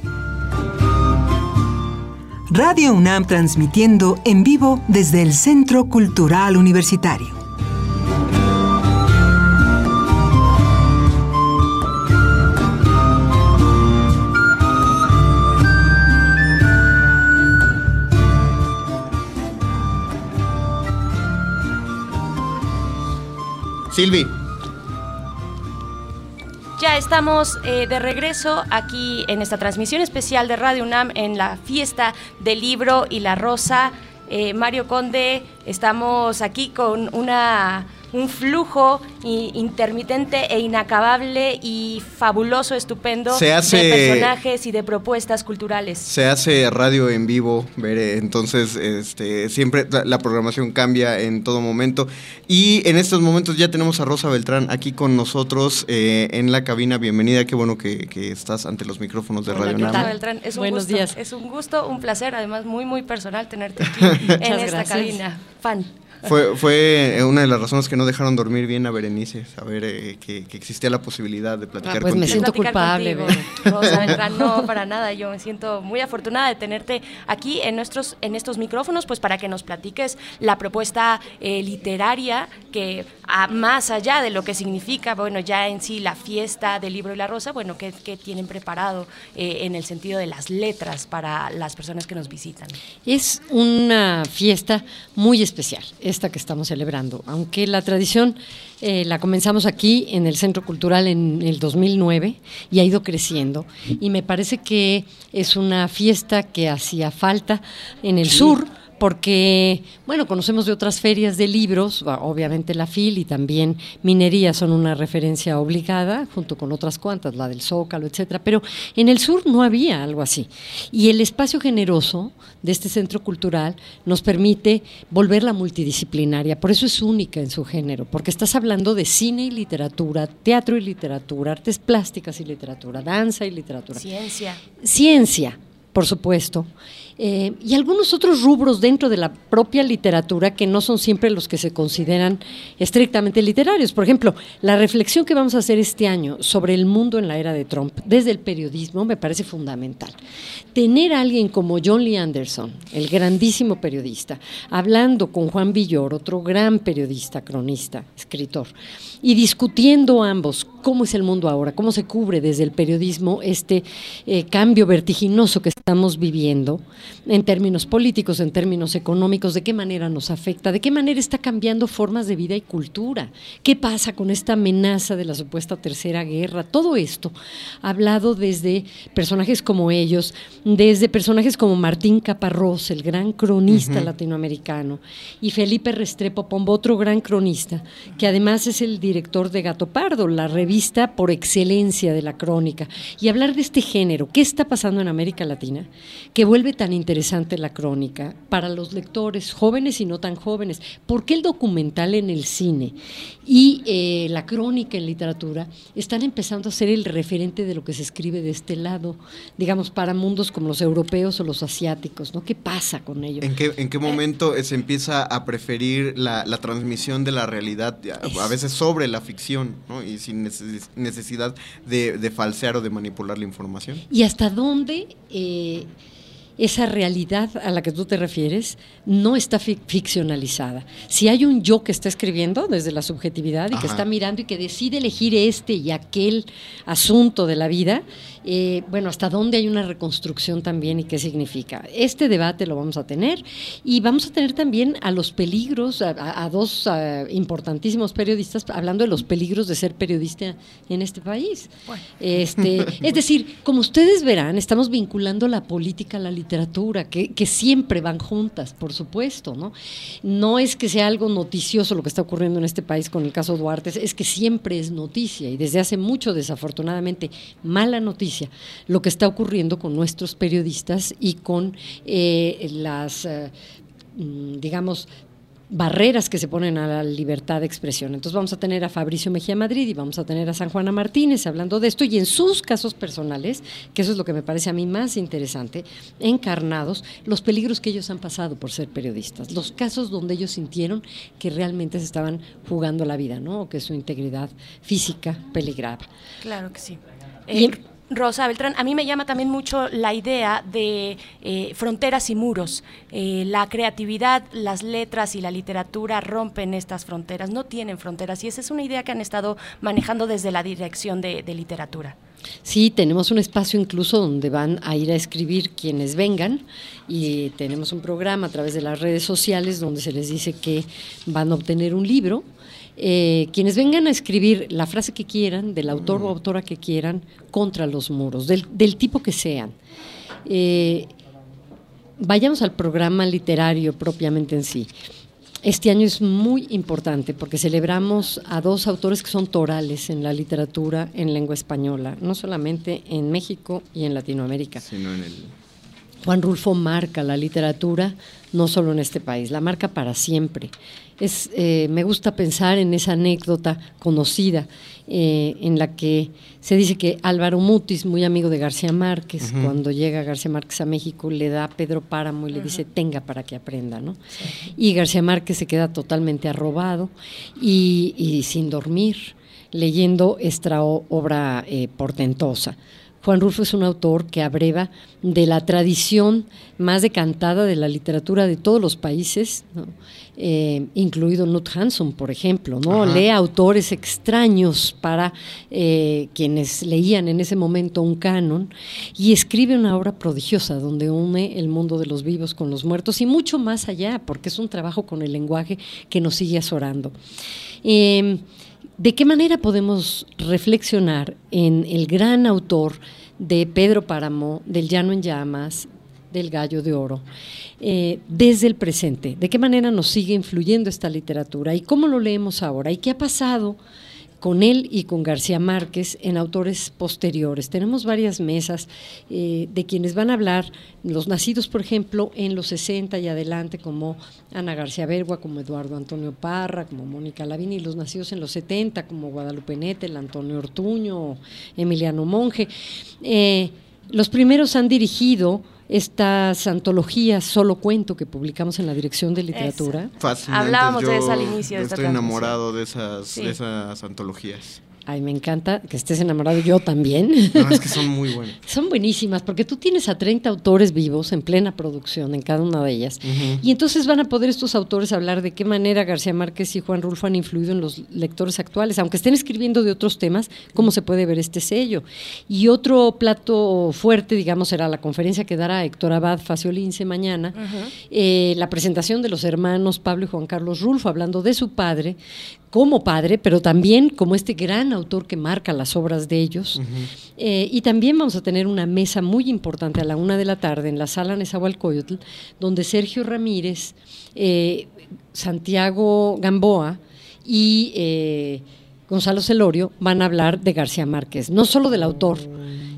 Radio UNAM transmitiendo en vivo desde el Centro Cultural Universitario. Silvi. Ya estamos eh, de regreso aquí en esta transmisión especial de Radio UNAM en la fiesta del libro y la rosa. Eh, Mario Conde, estamos aquí con una, un flujo intermitente e inacabable y fabuloso, estupendo Se hace- de personajes y de propuestas culturales. Se hace radio en vivo, Bere, entonces este, siempre la, programación cambia en todo momento. Y en estos momentos ya tenemos a Rosa Beltrán aquí con nosotros eh, en la cabina. Bienvenida, qué bueno que, que estás ante los micrófonos de Radio Hola. Rosa Beltrán, es un Buenos gusto, días. Es un gusto, un placer, además muy, muy personal tenerte aquí [laughs] en esta gracias. cabina. Fan. Fue, fue eh, una de las razones que no dejaron dormir bien a Berenice, saber eh, que, que existía la posibilidad de platicar Ah, pues me contigo. siento platicar culpable, contigo, Rosa no, para nada. Yo me siento muy afortunada de tenerte aquí en nuestros, en estos micrófonos, pues para que nos platiques la propuesta eh, literaria que a- más allá de lo que significa, bueno, ya en sí la fiesta del libro y la rosa, bueno, ¿qué, qué tienen preparado eh, en el sentido de las letras para las personas que nos visitan? Es una fiesta muy especial, esta que estamos celebrando. Aunque la tradición eh, la comenzamos aquí en el Centro Cultural en el 2009 y ha ido creciendo. Y me parece que es una fiesta que hacía falta en el sur. Porque, bueno, conocemos de otras ferias de libros, obviamente la FIL y también Minería son una referencia obligada, junto con otras cuantas, la del Zócalo, etcétera. Pero en el sur no había algo así. Y el espacio generoso de este centro cultural nos permite volverla multidisciplinaria. Por eso es única en su género, porque estás hablando de cine y literatura, teatro y literatura, artes plásticas y literatura, danza y literatura Ciencia. ciencia, por supuesto, eh, y algunos otros rubros dentro de la propia literatura que no son siempre los que se consideran estrictamente literarios. Por ejemplo, la reflexión que vamos a hacer este año sobre el mundo en la era de Trump, desde el periodismo, me parece fundamental. Tener a alguien como John Lee Anderson, el grandísimo periodista, hablando con Juan Villor, otro gran periodista, cronista, escritor, y discutiendo ambos cómo es el mundo ahora, cómo se cubre desde el periodismo este eh, cambio vertiginoso que estamos viviendo en términos políticos, en términos económicos, de qué manera nos afecta, de qué manera está cambiando formas de vida y cultura, qué pasa con esta amenaza de la supuesta tercera guerra, todo esto hablado desde personajes como ellos, desde personajes como Martín Caparrós, el gran cronista latinoamericano, y Felipe Restrepo Pombo, otro gran cronista, que además es el director de Gato Pardo, la revista por excelencia de la crónica, y hablar de este género, qué está pasando en América Latina, que vuelve tan interesante la crónica para los lectores jóvenes y no tan jóvenes, por qué el documental en el cine y eh, la crónica en literatura están empezando a ser el referente de lo que se escribe de este lado, digamos, para mundos como los europeos o los asiáticos, ¿no? ¿Qué pasa con ello? ¿En qué, ¿En qué momento se empieza a preferir la, la transmisión de la realidad, a, a veces sobre la ficción, ¿no? y sin neces- necesidad de, de falsear o de manipular la información? ¿Y hasta dónde eh, esa realidad a la que tú te refieres no está fic- ficcionalizada? Si hay un yo que está escribiendo desde la subjetividad y que está mirando y que decide elegir este y aquel asunto de la vida, eh, bueno, ¿hasta dónde hay una reconstrucción también y qué significa? Este debate lo vamos a tener y vamos a tener también a los peligros, a, dos importantísimos periodistas hablando de los peligros de ser periodista en este país. Este, [laughs] es decir, como ustedes verán, estamos vinculando la política a la literatura, que, que siempre van juntas, por supuesto, ¿no? No es que sea algo noticioso lo que está ocurriendo en este país con el caso Duarte, es que siempre es noticia y desde hace mucho, desafortunadamente, mala noticia lo que está ocurriendo con nuestros periodistas y con eh, las, eh, mm, digamos, barreras que se ponen a la libertad de expresión. Entonces vamos a tener a Fabricio Mejía Madrid y vamos a tener a San Juana Martínez hablando de esto y en sus casos personales, que eso es lo que me parece a mí más interesante, encarnados los peligros que ellos han pasado por ser periodistas, los casos donde ellos sintieron que realmente se estaban jugando la vida, ¿no? O que su integridad física peligraba. Claro que sí. Eh, Rosa Beltrán, a mí me llama también mucho la idea de eh, fronteras y muros. Eh, la creatividad, las letras y la literatura rompen estas fronteras, no tienen fronteras y esa es una idea que han estado manejando desde la dirección de, de literatura. Sí, tenemos un espacio incluso donde van a ir a escribir quienes vengan y tenemos un programa a través de las redes sociales donde se les dice que van a obtener un libro. Eh, quienes vengan a escribir la frase que quieran, del autor o autora que quieran, contra los muros, del, del tipo que sean. Eh, vayamos al programa literario propiamente en sí. Este año es muy importante porque celebramos a dos autores que son torales en la literatura en lengua española, no solamente en México y en Latinoamérica. Sino en el... Juan Rulfo marca la literatura no solo en este país, la marca para siempre. Es, eh, me gusta pensar en esa anécdota conocida eh, en la que se dice que Álvaro Mutis, muy amigo de García Márquez, cuando llega García Márquez a México, le da a Pedro Páramo y le dice tenga para que aprenda, ¿no? Y García Márquez se queda totalmente arrobado y, y sin dormir, leyendo esta obra eh, portentosa. Juan Rulfo es un autor que abreva de la tradición más decantada de la literatura de todos los países, ¿no? Eh, incluido Knut Hanson, por ejemplo, ¿no? Ajá. Lee autores extraños para eh, quienes leían en ese momento un canon y escribe una obra prodigiosa donde une el mundo de los vivos con los muertos y mucho más allá, porque es un trabajo con el lenguaje que nos sigue azorando. Eh, ¿De qué manera podemos reflexionar en el gran autor de Pedro Páramo, del Llano en Llamas, del Gallo de Oro, eh, desde el presente? ¿De qué manera nos sigue influyendo esta literatura y cómo lo leemos ahora? ¿Y qué ha pasado con él y con García Márquez en autores posteriores. Tenemos varias mesas eh, de quienes van a hablar, los nacidos, por ejemplo, en los 60 y adelante, como Ana García Bergua, como Eduardo Antonio Parra, como Mónica Lavini, y los nacidos en los 70, como Guadalupe Nettel, Antonio Ortuño, Emiliano Monge. Eh, los primeros han dirigido estas antologías solo cuento que publicamos en la Dirección de Literatura. Hablábamos de eso al inicio de esta Estoy enamorado de esas, Sí. de esas antologías. Ay, me encanta que estés enamorado, yo también. No, es que son muy buenos. [laughs] Son buenísimas porque tú tienes a 30 autores vivos en plena producción en cada una de ellas. Y entonces van a poder estos autores hablar de qué manera García Márquez y Juan Rulfo han influido en los lectores actuales. Aunque estén escribiendo de otros temas, cómo se puede ver este sello. Y otro plato fuerte, digamos, será la conferencia que dará Héctor Abad Faciolince mañana. Eh, la presentación de los hermanos Pablo y Juan Carlos Rulfo, hablando de su padre como padre, pero también como este gran autor que marca las obras de ellos. Eh, y también vamos a tener una mesa muy importante a la una de la tarde en la sala Nezahualcóyotl, donde Sergio Ramírez, eh, Santiago Gamboa y eh, Gonzalo Celorio van a hablar de García Márquez, no solo del autor,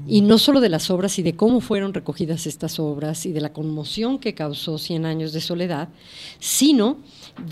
y no solo de las obras y de cómo fueron recogidas estas obras y de la conmoción que causó Cien años de soledad, sino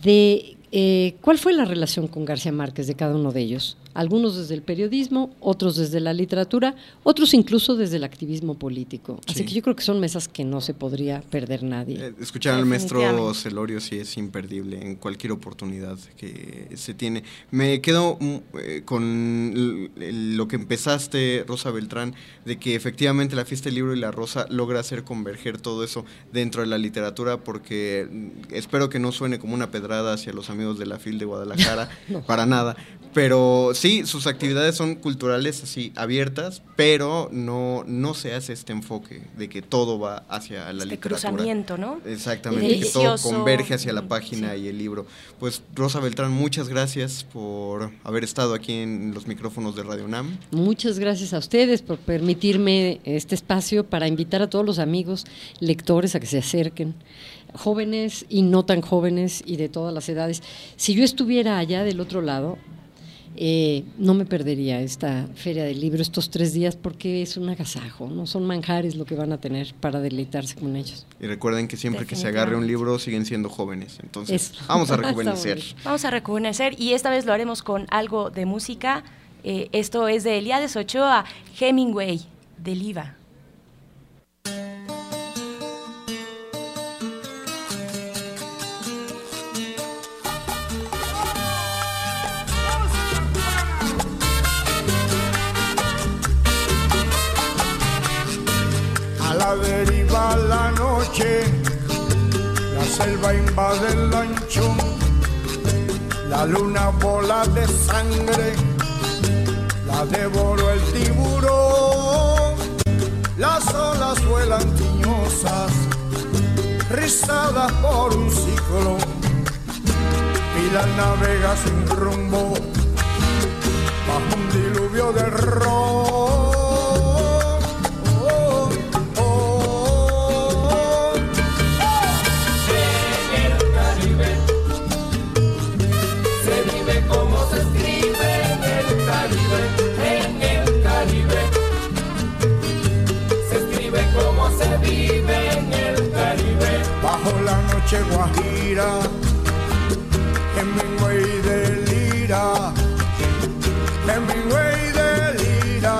de eh, cuál fue la relación con García Márquez de cada uno de ellos. Algunos desde el periodismo, otros desde la literatura, otros incluso desde el activismo político. Así Sí. que yo creo que son mesas que no se podría perder nadie. Eh, Escuchar al maestro. Celorio sí es imperdible en cualquier oportunidad que se tiene. Me quedo mm, eh, con lo que empezaste, Rosa Beltrán, de que efectivamente la fiesta del libro y la rosa logra hacer converger todo eso dentro de la literatura, porque mm, espero que no suene como una pedrada hacia los amigos de la FIL de Guadalajara, [laughs] No. para nada. Pero sí, sus actividades son culturales así abiertas, pero no, no se hace este enfoque de que todo va hacia la Este literatura. cruzamiento, ¿no? Exactamente, que todo converge hacia la Mm, página y el libro. Pues Rosa Beltrán, muchas gracias por haber estado aquí en los micrófonos de Radio UNAM. Muchas gracias a ustedes por permitirme este espacio para invitar a todos los amigos lectores a que se acerquen, jóvenes y no tan jóvenes y de todas las edades. Si yo estuviera allá del otro lado, eh, no me perdería esta feria del libro estos tres días porque es un agasajo, no son manjares lo que van a tener para deleitarse con ellos. Y recuerden que siempre que se agarre un libro siguen siendo jóvenes. Entonces, Eso. [laughs] vamos a [laughs] rejuvenecer. Vamos a rejuvenecer y esta vez lo haremos con algo de música. Eh, esto es de Eliades Ochoa, Hemingway, del IVA. Deriva la noche, la selva invade el lanchón, la luna bola de sangre, la devoró el tiburón, las olas vuelan tiñosas, rizadas por un ciclo, y la navega sin rumbo, bajo un diluvio de ron. Noche guajira, Hemingway de lira, Hemingway de lira.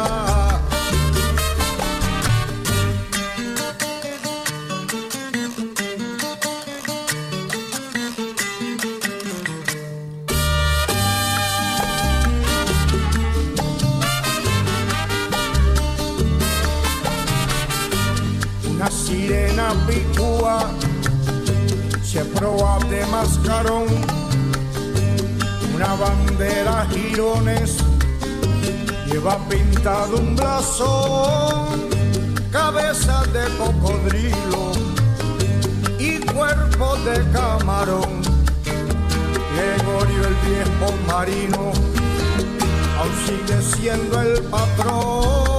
Una sirena picúa se proa de mascarón, una bandera girones lleva pintado un blasón, cabeza de cocodrilo y cuerpo de camarón. Gregorio el viejo marino aún sigue siendo el patrón.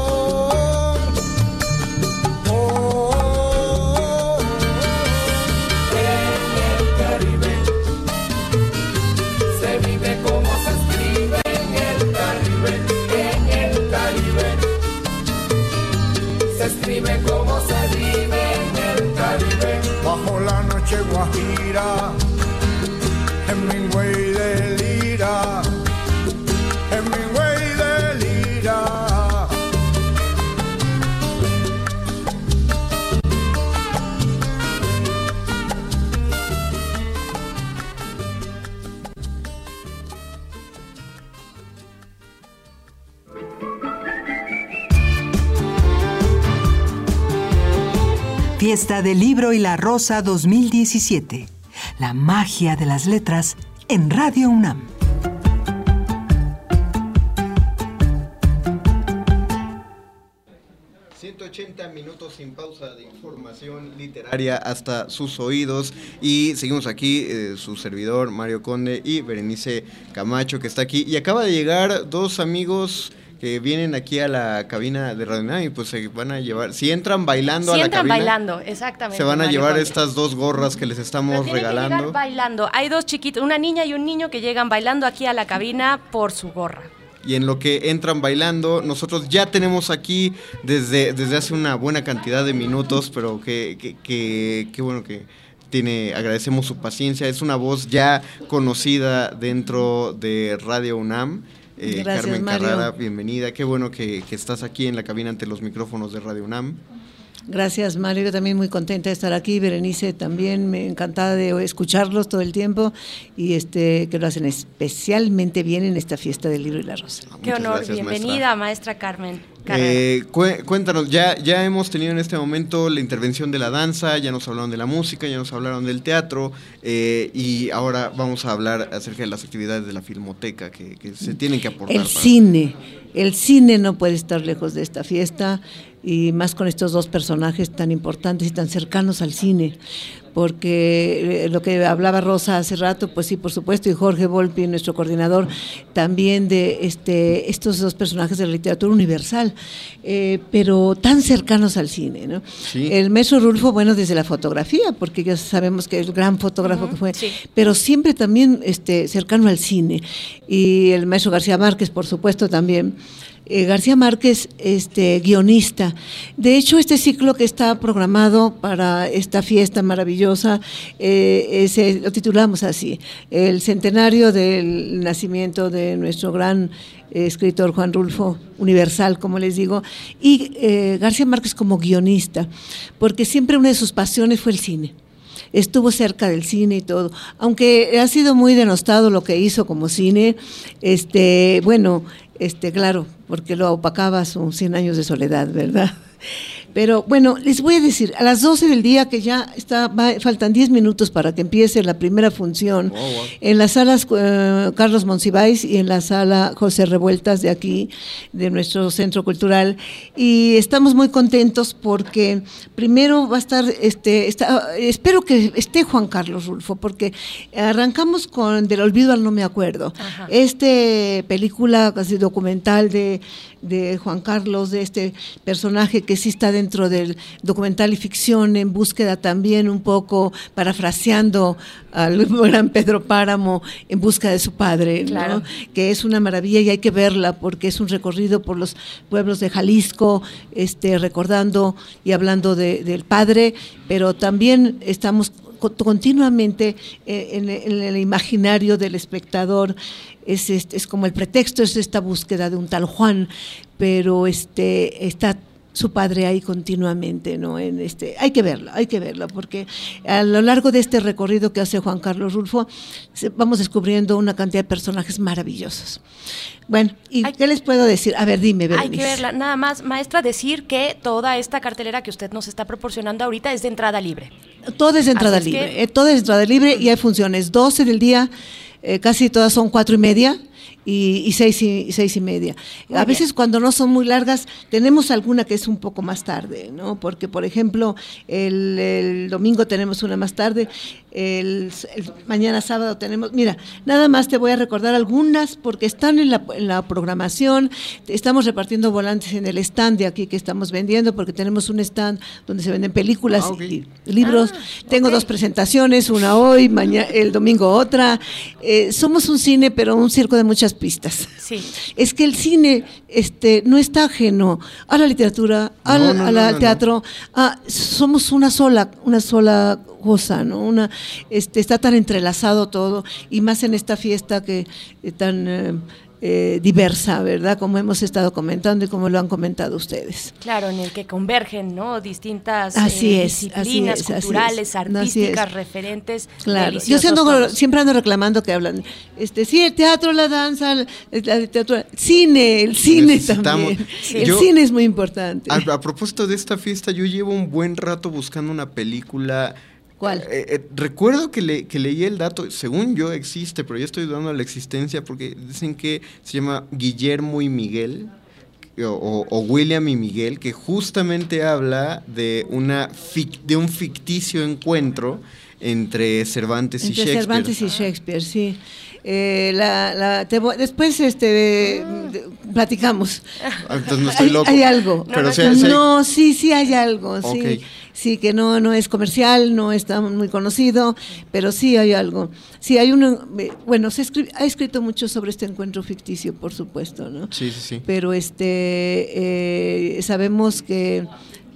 Se vive en el Caribe. bajo la noche guajira, Hemingway de lira, Fiesta del Libro y la Rosa 2017. La magia de las letras en Radio UNAM. 180 minutos sin pausa de información literaria hasta sus oídos. Y seguimos aquí, eh, su servidor Mario Conde y Berenice Camacho, que está aquí. Y acaba de llegar dos amigos que vienen aquí a la cabina de Radio UNAM y pues se van a llevar, si entran bailando Si a la entran cabina, bailando, exactamente. se van a llevar estas dos gorras que les estamos Pero que regalando. llegar bailando. Hay dos chiquitos, una niña y un niño que llegan bailando aquí a la cabina por su gorra. y en lo que entran bailando, nosotros ya tenemos aquí desde, desde hace una buena cantidad de minutos, pero que, que, que- que bueno que tiene, agradecemos su paciencia, es una voz ya conocida dentro de Radio UNAM. Eh, Gracias, Carmen Mario. Carrara, bienvenida. Qué bueno que, que estás aquí en la cabina ante los micrófonos de Radio UNAM. Gracias, Mario. Yo también muy contenta de estar aquí. Berenice también, me encantada de escucharlos todo el tiempo y este que lo hacen especialmente bien en esta fiesta del libro y la rosa. Qué Muchas honor, gracias, bienvenida, maestra, Carmen. Eh, cué- cuéntanos, ya, ya hemos tenido en este momento la intervención de la danza, ya nos hablaron de la música, ya nos hablaron del teatro eh, y ahora vamos a hablar acerca de las actividades de la filmoteca que, que se tienen que aportar. El para- cine, el cine no puede estar lejos de esta fiesta y más con estos dos personajes tan importantes y tan cercanos al cine, porque eh, lo que hablaba Rosa hace rato, pues sí, por supuesto, y Jorge Volpi, nuestro coordinador, también de este, estos dos personajes de la literatura universal, eh, pero tan cercanos al cine. ¿no? El maestro Rulfo, bueno, desde la fotografía, porque ya sabemos que es el gran fotógrafo que fue, pero siempre también este, cercano al cine. Y el maestro García Márquez, por supuesto, también. Eh, García Márquez, este guionista. De hecho, este ciclo que está programado para esta fiesta maravillosa, eh, lo titulamos así, el centenario del nacimiento de nuestro gran eh, escritor Juan Rulfo, universal, como les digo, y García Márquez como guionista, porque siempre una de sus pasiones fue el cine estuvo cerca del cine y todo. Aunque ha sido muy denostado lo que hizo como cine, este, bueno, este, claro, porque lo opacaba sus 100 años de soledad, ¿verdad? Pero bueno, les voy a decir, a las 12 del día, que ya está, va- faltan 10 minutos para que empiece la primera función, en las salas eh, Carlos Monsiváis y en la sala José Revueltas de aquí, de nuestro centro cultural. Y estamos muy contentos porque primero va a estar, este, está- espero que esté Juan Carlos Rulfo, porque arrancamos con Del olvido al no me acuerdo. Este película casi documental de, de Juan Carlos, de este personaje que sí está dentro del documental y ficción, en búsqueda también un poco parafraseando al [laughs] gran Pedro Páramo en busca de su padre, ¿no? Claro. que es una maravilla y hay que verla porque es un recorrido por los pueblos de Jalisco, este, recordando y hablando de- del padre, pero también estamos continuamente eh, en, el imaginario del espectador es, este- es como el pretexto es esta búsqueda de un tal Juan pero este está su padre ahí continuamente, ¿no? En este, hay que verlo, hay que verlo, porque a lo largo de este recorrido que hace Juan Carlos Rulfo, vamos descubriendo una cantidad de personajes maravillosos. Bueno, ¿y qué les puedo decir? A ver, dime, Hay que Berenice. verla. Nada más, maestra, decir que toda esta cartelera que usted nos está proporcionando ahorita es de entrada libre. Todo es de entrada Así libre, que- eh, todo es de entrada libre y hay funciones 12 del día, eh, casi todas son cuatro y media y, y seis y, seis y media. Muy a bien. veces cuando no son muy largas tenemos alguna que es un poco más tarde, ¿no? Porque por ejemplo el, el domingo tenemos una más tarde, el, el mañana sábado tenemos, mira, nada más te voy a recordar algunas porque están en la, en la programación, estamos repartiendo volantes en el stand de aquí que estamos vendiendo porque tenemos un stand donde se venden películas y libros. Tengo dos presentaciones, una hoy, mañana, el domingo otra. Eh, somos un cine, pero un circo de muchas pistas. Sí. Es que el cine este, no está ajeno a la literatura, al, No, no, al no, no, no. teatro. Ah, somos una sola, una sola cosa, ¿no? Una, este, está tan entrelazado todo y más en esta fiesta que eh, tan eh, eh, diversa, ¿verdad? Como hemos estado comentando y como lo han comentado ustedes. Claro, en el que convergen, ¿no? Distintas Así eh, es, disciplinas es, así es. culturales, Así es. artísticas, referentes. Claro, yo siendo- siempre ando reclamando que hablan, este, sí, el teatro, la danza, el, la literatura, cine, el cine Necesitamos- también. Sí. El Yo- cine es muy importante. A, a propósito de esta fiesta, yo llevo un buen rato buscando una película. ¿Cuál? Eh, eh, recuerdo que, le- que leí el dato, según yo existe, pero yo estoy dudando de la existencia porque dicen que se llama Guillermo y Miguel. O, William y Miguel, que justamente habla de, una fic- de un ficticio encuentro entre Cervantes y Shakespeare. Cervantes y Shakespeare, sí. Eh, la, la- te voy- después este, de- platicamos. Ah, entonces no estoy hay, loco. hay algo. Pero no, sí hay- sí hay- no, sí, sí hay algo. Sí, sí, que no, no es comercial, no está muy conocido, pero sí hay algo. Sí, hay uno. eh, Bueno, se escri- ha escrito mucho sobre este encuentro ficticio, por supuesto, ¿no? Sí, sí, sí. Pero este, eh, sabemos que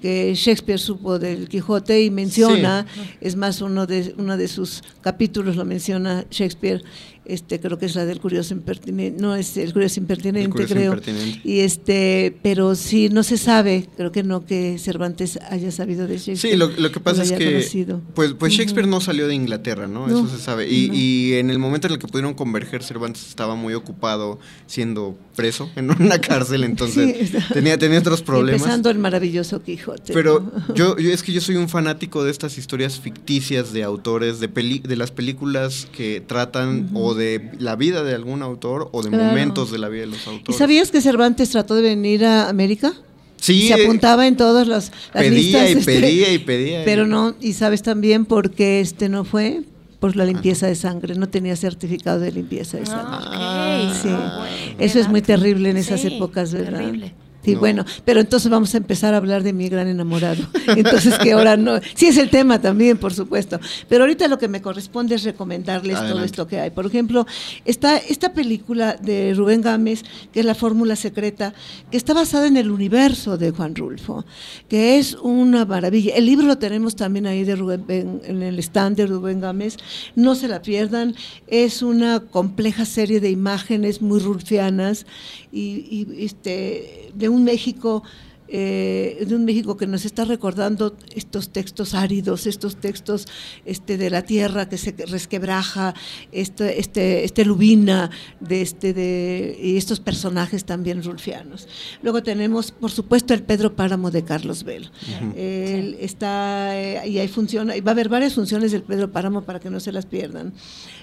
que Shakespeare supo del Quijote y menciona, es más uno de uno de sus capítulos lo menciona Shakespeare, este creo que es la del curioso impertinente, no es el curioso impertinente, curioso creo. impertinente. Y este, pero sí no se sabe, creo que no que Cervantes haya sabido de Shakespeare. Sí, lo, lo que pasa es que conocido. pues, pues. Shakespeare no salió de Inglaterra, ¿no? No, Eso se sabe. Y, no. y en el momento en el que pudieron converger, Cervantes estaba muy ocupado siendo preso en [laughs] una cárcel, entonces Sí. tenía, tenía otros problemas. Empezando el maravilloso Quijote. Pero ¿no? [laughs] yo, yo es que yo soy un fanático de estas historias ficticias de autores, de, peli- de las películas que tratan Ujú. o de la vida de algún autor o de Claro. momentos de la vida de los ¿Y autores. sabías que Cervantes trató de venir a América? Sí, Se apuntaba en todas las, las pedía listas, y este, pedía y pedía. Pero no, y sabes también por qué este no fue, por la limpieza de sangre, no tenía certificado de limpieza de sangre. Ah. Sí. Ah, bueno. Eso es muy terrible en esas Sí, épocas, ¿verdad? terrible. Sí, No. bueno, pero entonces vamos a empezar a hablar de mi gran enamorado. [laughs] Entonces, que ahora no. Sí, es el tema también, por supuesto. Pero ahorita lo que me corresponde es recomendarles todo esto que hay. Por ejemplo, está esta película de Rubén Gámez, que es La Fórmula Secreta, que está basada en el universo de Juan Rulfo, que es una maravilla. El libro lo tenemos también ahí de Rubén, en el stand de Rubén Gámez. No se la pierdan. Es una compleja serie de imágenes muy rulfianas y, y, este, de un México eh, de un México que nos está recordando estos textos áridos, estos textos este, de la tierra que se resquebraja, este, este, este Lubina de este, de, y estos personajes también rulfianos. Luego tenemos, por supuesto, el Pedro Páramo de Carlos Velo. Está, eh, y hay funciona, y va a haber varias funciones del Pedro Páramo para que no se las pierdan.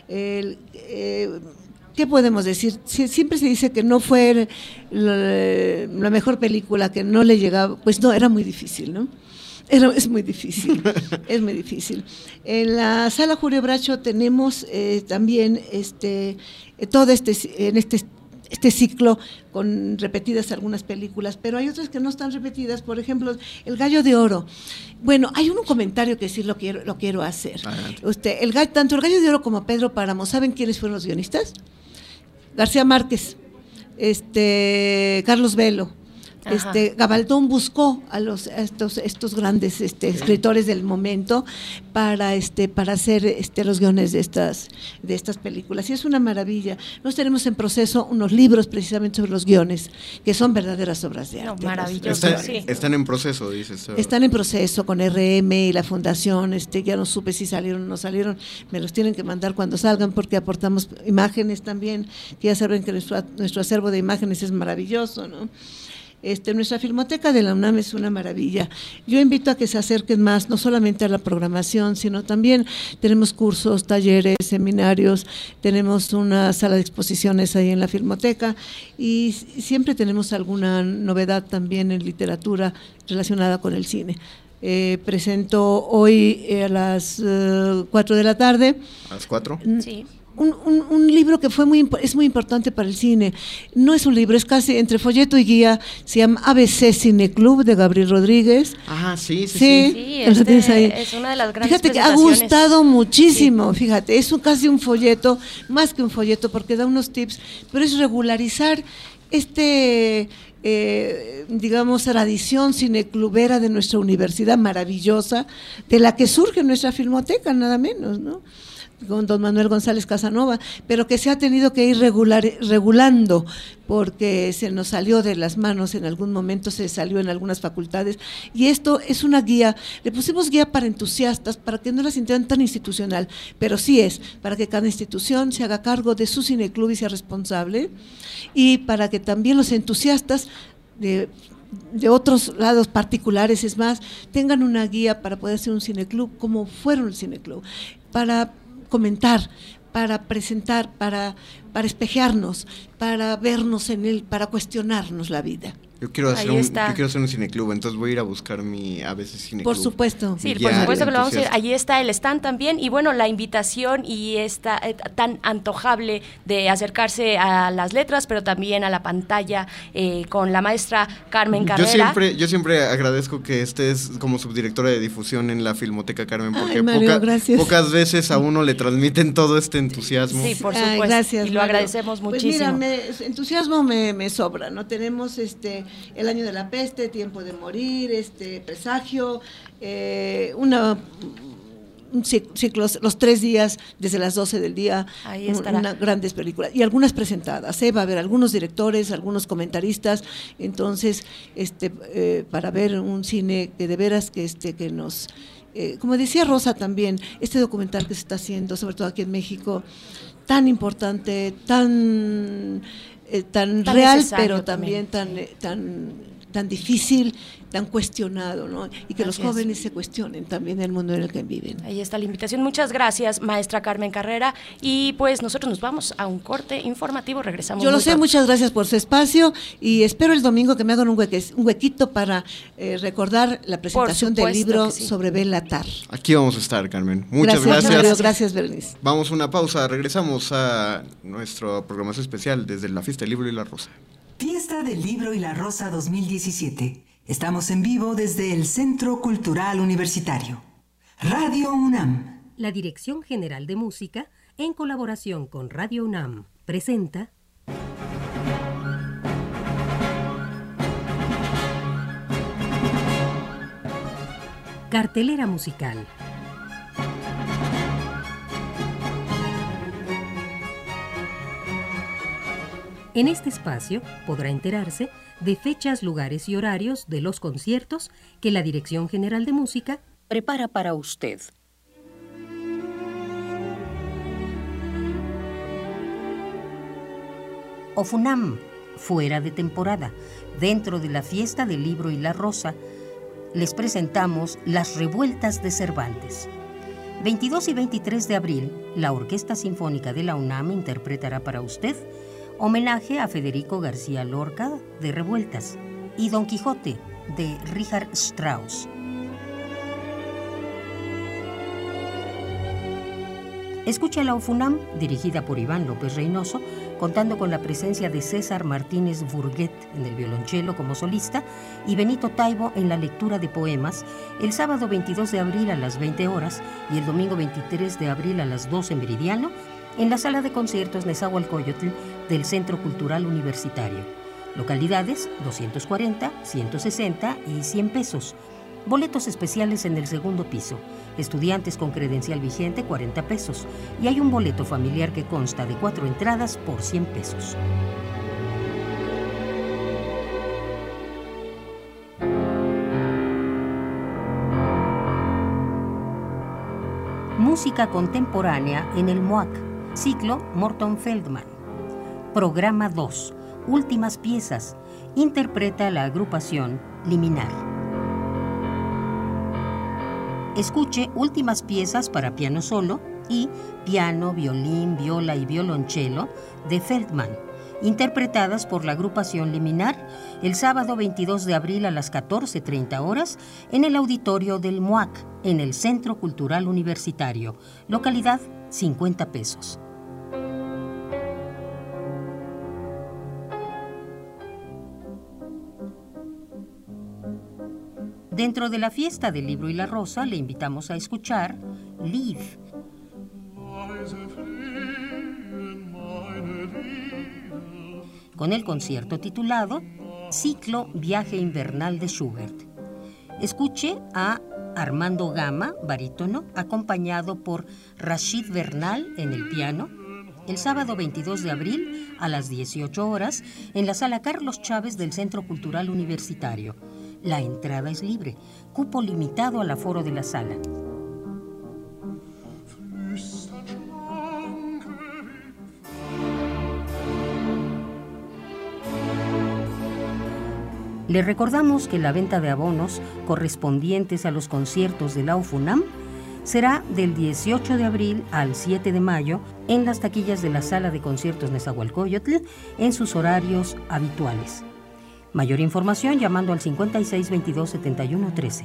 El, eh, ¿Qué podemos decir? Sie- siempre se dice que no fue la, la mejor película, que no le llegaba. Pues no, era muy difícil, ¿no? Era, es muy difícil, [laughs] es muy difícil. En la sala Julio Bracho tenemos eh, también este, todo este, en este, este ciclo con repetidas algunas películas, pero hay otras que no están repetidas, por ejemplo, El Gallo de Oro. Bueno, hay un comentario que sí lo quiero, lo quiero hacer. Usted, el, tanto El Gallo de Oro como Pedro Páramo, ¿saben quiénes fueron los guionistas? García Márquez, este, Carlos Velo. Ajá. Este, Gabaldón buscó a los a estos estos grandes este, escritores del momento para este para hacer este los guiones de estas de estas películas y es una maravilla. Nos tenemos en proceso unos libros precisamente sobre los guiones que son verdaderas obras de arte. Están, están en proceso, dices. Están en proceso con RM y la fundación, este, ya no supe si salieron o no salieron, me los tienen que mandar cuando salgan porque aportamos imágenes también, que ya saben que nuestro, nuestro acervo de imágenes es maravilloso, ¿no? Este, nuestra filmoteca de la UNAM es una maravilla. Yo invito a que se acerquen más, no solamente a la programación, sino también tenemos cursos, talleres, seminarios, tenemos una sala de exposiciones ahí en la filmoteca y siempre tenemos alguna novedad también en literatura relacionada con el cine. Eh, presento hoy eh, a las 4 de la tarde ¿A las cuatro? Sí. Un, un- un libro que fue muy es muy importante para el cine. No es un libro, es casi entre folleto y guía. Se llama ABC Cine Club de Gabriel Rodríguez. Ah, sí, sí, Sí, Sí, este es una de las grandes Fíjate que ha gustado muchísimo, fíjate, es un- casi un folleto, más que un folleto, porque da unos tips, pero es regularizar este, eh, digamos, tradición cineclubera de nuestra universidad maravillosa, de la que surge nuestra filmoteca, nada menos, ¿no? Con don Manuel González Casanova, pero que se ha tenido que ir regular, regulando porque se nos salió de las manos en algún momento, se salió en algunas facultades. Y esto es una guía, le pusimos guía para entusiastas, para que no la sintieran tan institucional, pero sí es, para que cada institución se haga cargo de su cineclub y sea responsable, y para que también los entusiastas de de otros lados particulares, es más, tengan una guía para poder hacer un cineclub como fueron el cineclub, para comentar, para presentar, para, para espejearnos, para vernos en él, para cuestionarnos la vida. Yo quiero, hacer Ahí un, está. yo quiero hacer un cineclub, entonces voy a ir a buscar mi a veces cineclub. Por supuesto. Sí, por supuesto que lo vamos a hacer. entusiasta. Allí está el stand también y bueno, la invitación y esta eh, tan antojable de acercarse a las letras, pero también a la pantalla eh, con la maestra Carmen Yo Carrera. siempre, yo siempre agradezco que estés como subdirectora de difusión en la Filmoteca Carmen, porque Ay, Mario, poca- gracias. pocas veces a uno le transmiten todo este entusiasmo. Sí, por Ay, supuesto. gracias, y lo Mario. agradecemos Pues muchísimo. mira, me- entusiasmo me, me sobra, ¿no? Tenemos este el año de la peste, tiempo de morir, este presagio, eh, una un ci- ciclos, los tres días desde las 12 del día, Ahí una- grandes películas. Y algunas presentadas, ¿eh? va a haber algunos directores, algunos comentaristas, entonces este eh, para ver un cine que de veras que este que nos eh, como decía Rosa también, este documental que se está haciendo, sobre todo aquí en México, tan importante, tan, eh, tan, Tan real, pero también, también, tan, eh, tan, tan difícil, tan cuestionado, ¿no? Y que los jóvenes se cuestionen también el mundo en el que viven. Ahí está la invitación. Muchas gracias, maestra Carmen Carrera. Y pues nosotros nos vamos a un corte informativo. Regresamos. Yo lo sé, pronto. muchas gracias por su espacio y espero el domingo que me hagan un, hueque- un huequito para eh, recordar la presentación del libro sí. sobre Belatar. Aquí vamos a estar, Carmen. Muchas Gracias, gracias. Gracias, Bernice. Vamos a una pausa, regresamos a nuestra programación especial desde la Fiesta del Libro y la Rosa. Fiesta del Libro y la Rosa 2017. Estamos en vivo desde el Centro Cultural Universitario. Radio UNAM. La Dirección General de Música, en colaboración con Radio UNAM, presenta Cartelera Musical. En este espacio podrá enterarse de fechas, lugares y horarios de los conciertos que la Dirección General de Música prepara para usted. Ofunam, fuera de temporada, dentro de la fiesta del libro y la rosa, les presentamos Las Revueltas de Cervantes. 22 y 23 de abril, la Orquesta Sinfónica de la UNAM interpretará para usted homenaje a Federico García Lorca de Revueltas y Don Quijote de Richard Strauss. Escucha la UFUNAM, dirigida por Iván López Reynoso, contando con la presencia de César Martínez Burguet en el violonchelo como solista y Benito Taibo en la lectura de poemas, el sábado 22 de abril a las 20 horas y el domingo 23 de abril a las 12 meridiano en la sala de conciertos Nezahualcóyotl del Centro Cultural Universitario. Localidades 240, 160 y 100 pesos. Boletos especiales en el segundo piso. Estudiantes con credencial vigente 40 pesos. Y hay un boleto familiar que consta de cuatro entradas por 100 pesos. Música contemporánea en el MOAC. Ciclo Morton Feldman. Programa 2. Últimas piezas. Interpreta la agrupación Liminar. Escuche últimas piezas para piano solo y piano, violín, viola y violonchelo de Feldman, interpretadas por la agrupación Liminar el sábado 22 de abril a las 14.30 horas en el auditorio del MUAC, en el Centro Cultural Universitario, localidad 50 pesos. Dentro de la fiesta del libro y la rosa le invitamos a escuchar Lied. Con el concierto titulado Ciclo Viaje Invernal de Schubert. Escuche a Armando Gama, barítono, acompañado por Rashid Bernal en el piano, el sábado 22 de abril a las 18 horas en la sala Carlos Chávez del Centro Cultural Universitario. La entrada es libre, cupo limitado al aforo de la sala. Le recordamos que la venta de abonos correspondientes a los conciertos de la UFUNAM será del 18 de abril al 7 de mayo en las taquillas de la Sala de Conciertos Nezahualcóyotl en sus horarios habituales. Mayor información llamando al 56 22 71 13.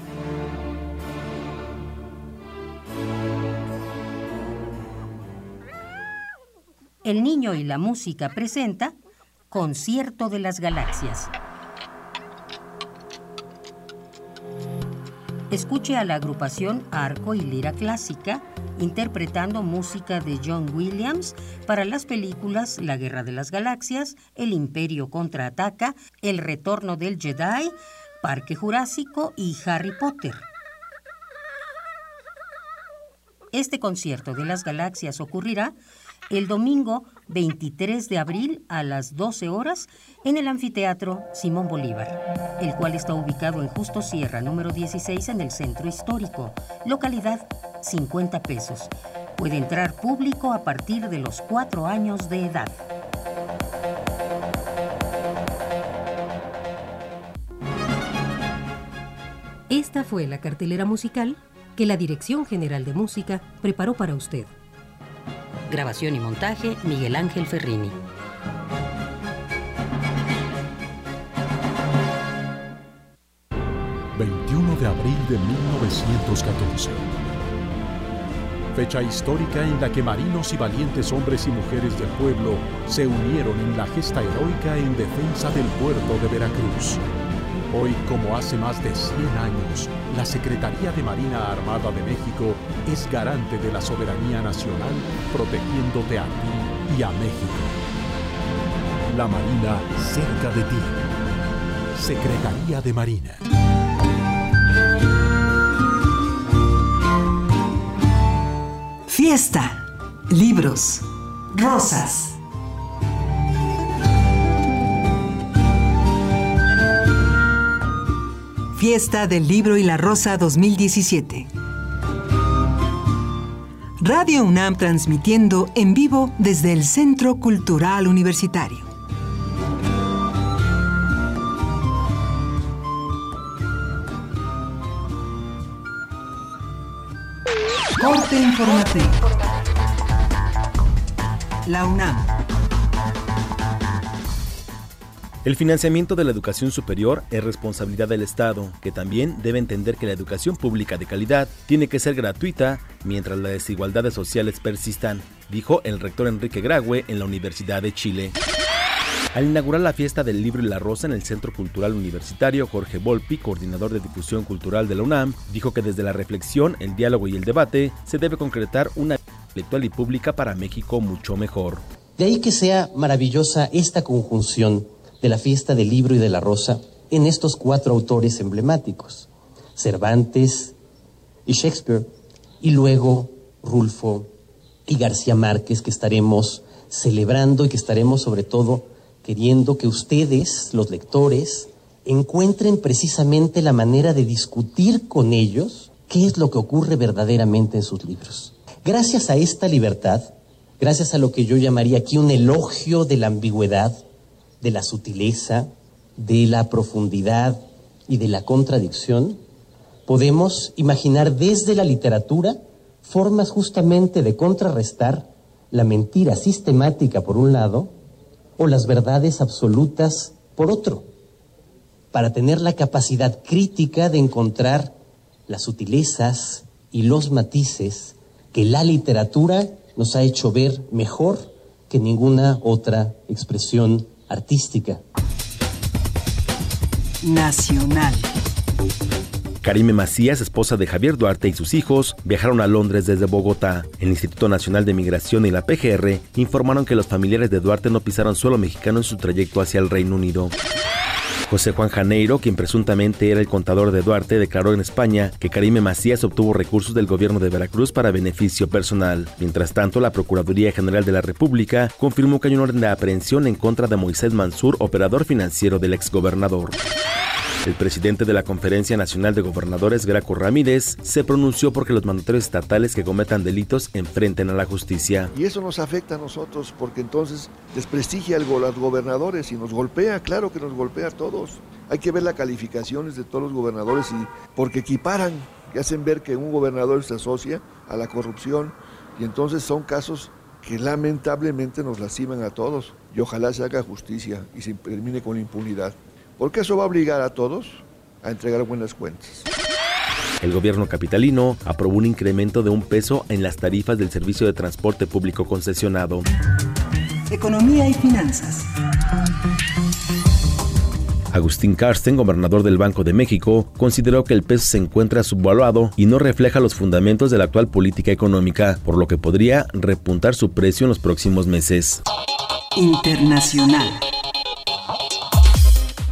El niño y la música presenta Concierto de las Galaxias. Escuche a la agrupación Arco y Lira Clásica interpretando música de John Williams para las películas La Guerra de las Galaxias, El Imperio contraataca, El Retorno del Jedi, Parque Jurásico y Harry Potter. Este concierto de las galaxias ocurrirá el domingo 23 de abril a las 12 horas en el anfiteatro Simón Bolívar, el cual está ubicado en Justo Sierra número 16 en el centro histórico, localidad 50 pesos. Puede entrar público a partir de los 4 años de edad. Esta fue la cartelera musical que la Dirección General de Música preparó para usted. Grabación y montaje Miguel Ángel Ferrini. ...21 de abril de 1914... Fecha histórica en la que marinos y valientes hombres y mujeres del pueblo... ...se unieron en la gesta heroica en defensa del puerto de Veracruz... Hoy, como hace más de 100 años, la Secretaría de Marina Armada de México es garante de la soberanía nacional, protegiéndote a ti y a México. La Marina cerca de ti. Secretaría de Marina. Fiesta, libros, rosas. Fiesta del Libro y la Rosa 2017. Radio UNAM transmitiendo en vivo desde el Centro Cultural Universitario. Corte informativo. La UNAM. El financiamiento de la educación superior es responsabilidad del Estado, que también debe entender que la educación pública de calidad tiene que ser gratuita mientras las desigualdades sociales persistan, dijo el rector Enrique Graue en la Universidad de Chile. Al inaugurar la fiesta del libro y la rosa en el Centro Cultural Universitario, Jorge Volpi, coordinador de difusión cultural de la UNAM, dijo que desde la reflexión, el diálogo y el debate se debe concretar una intelectual y pública para México mucho mejor. De ahí que sea maravillosa esta conjunción de la fiesta del libro y de la rosa en estos cuatro autores emblemáticos, Cervantes y Shakespeare, y luego Rulfo y García Márquez, que estaremos celebrando y que estaremos sobre todo queriendo que ustedes, los lectores, encuentren precisamente la manera de discutir con ellos qué es lo que ocurre verdaderamente en sus libros. Gracias a esta libertad, gracias a lo que yo llamaría aquí un elogio de la ambigüedad, de la sutileza, de la profundidad y de la contradicción, podemos imaginar desde la literatura formas justamente de contrarrestar la mentira sistemática por un lado o las verdades absolutas por otro, para tener la capacidad crítica de encontrar las sutilezas y los matices que la literatura nos ha hecho ver mejor que ninguna otra expresión artística. Nacional. Karime Macías, esposa de Javier Duarte y sus hijos, viajaron a Londres desde Bogotá. El Instituto Nacional de Migración y la PGR informaron que los familiares de Duarte no pisaron suelo mexicano en su trayecto hacia el Reino Unido. José Juan Janeiro, quien presuntamente era el contador de Duarte, declaró en España que Karime Macías obtuvo recursos del gobierno de Veracruz para beneficio personal. Mientras tanto, la Procuraduría General de la República confirmó que hay una orden de aprehensión en contra de Moisés Mansur, operador financiero del exgobernador. El presidente de la Conferencia Nacional de Gobernadores, Graco Ramírez, se pronunció porque los mandatarios estatales que cometan delitos enfrenten a la justicia. Y eso nos afecta a nosotros porque entonces desprestigia a los gobernadores y nos golpea, claro que nos golpea a todos. Hay que ver las calificaciones de todos los gobernadores y porque equiparan y hacen ver que un gobernador se asocia a la corrupción y entonces son casos que lamentablemente nos lastiman a todos y ojalá se haga justicia y se termine con la impunidad porque eso va a obligar a todos a entregar buenas cuentas. El gobierno capitalino aprobó un incremento de un peso en las tarifas del servicio de transporte público concesionado. Economía y finanzas. Agustín Carsten, gobernador del Banco de México, consideró que el peso se encuentra subvaluado y no refleja los fundamentos de la actual política económica, por lo que podría repuntar su precio en los próximos meses. Internacional.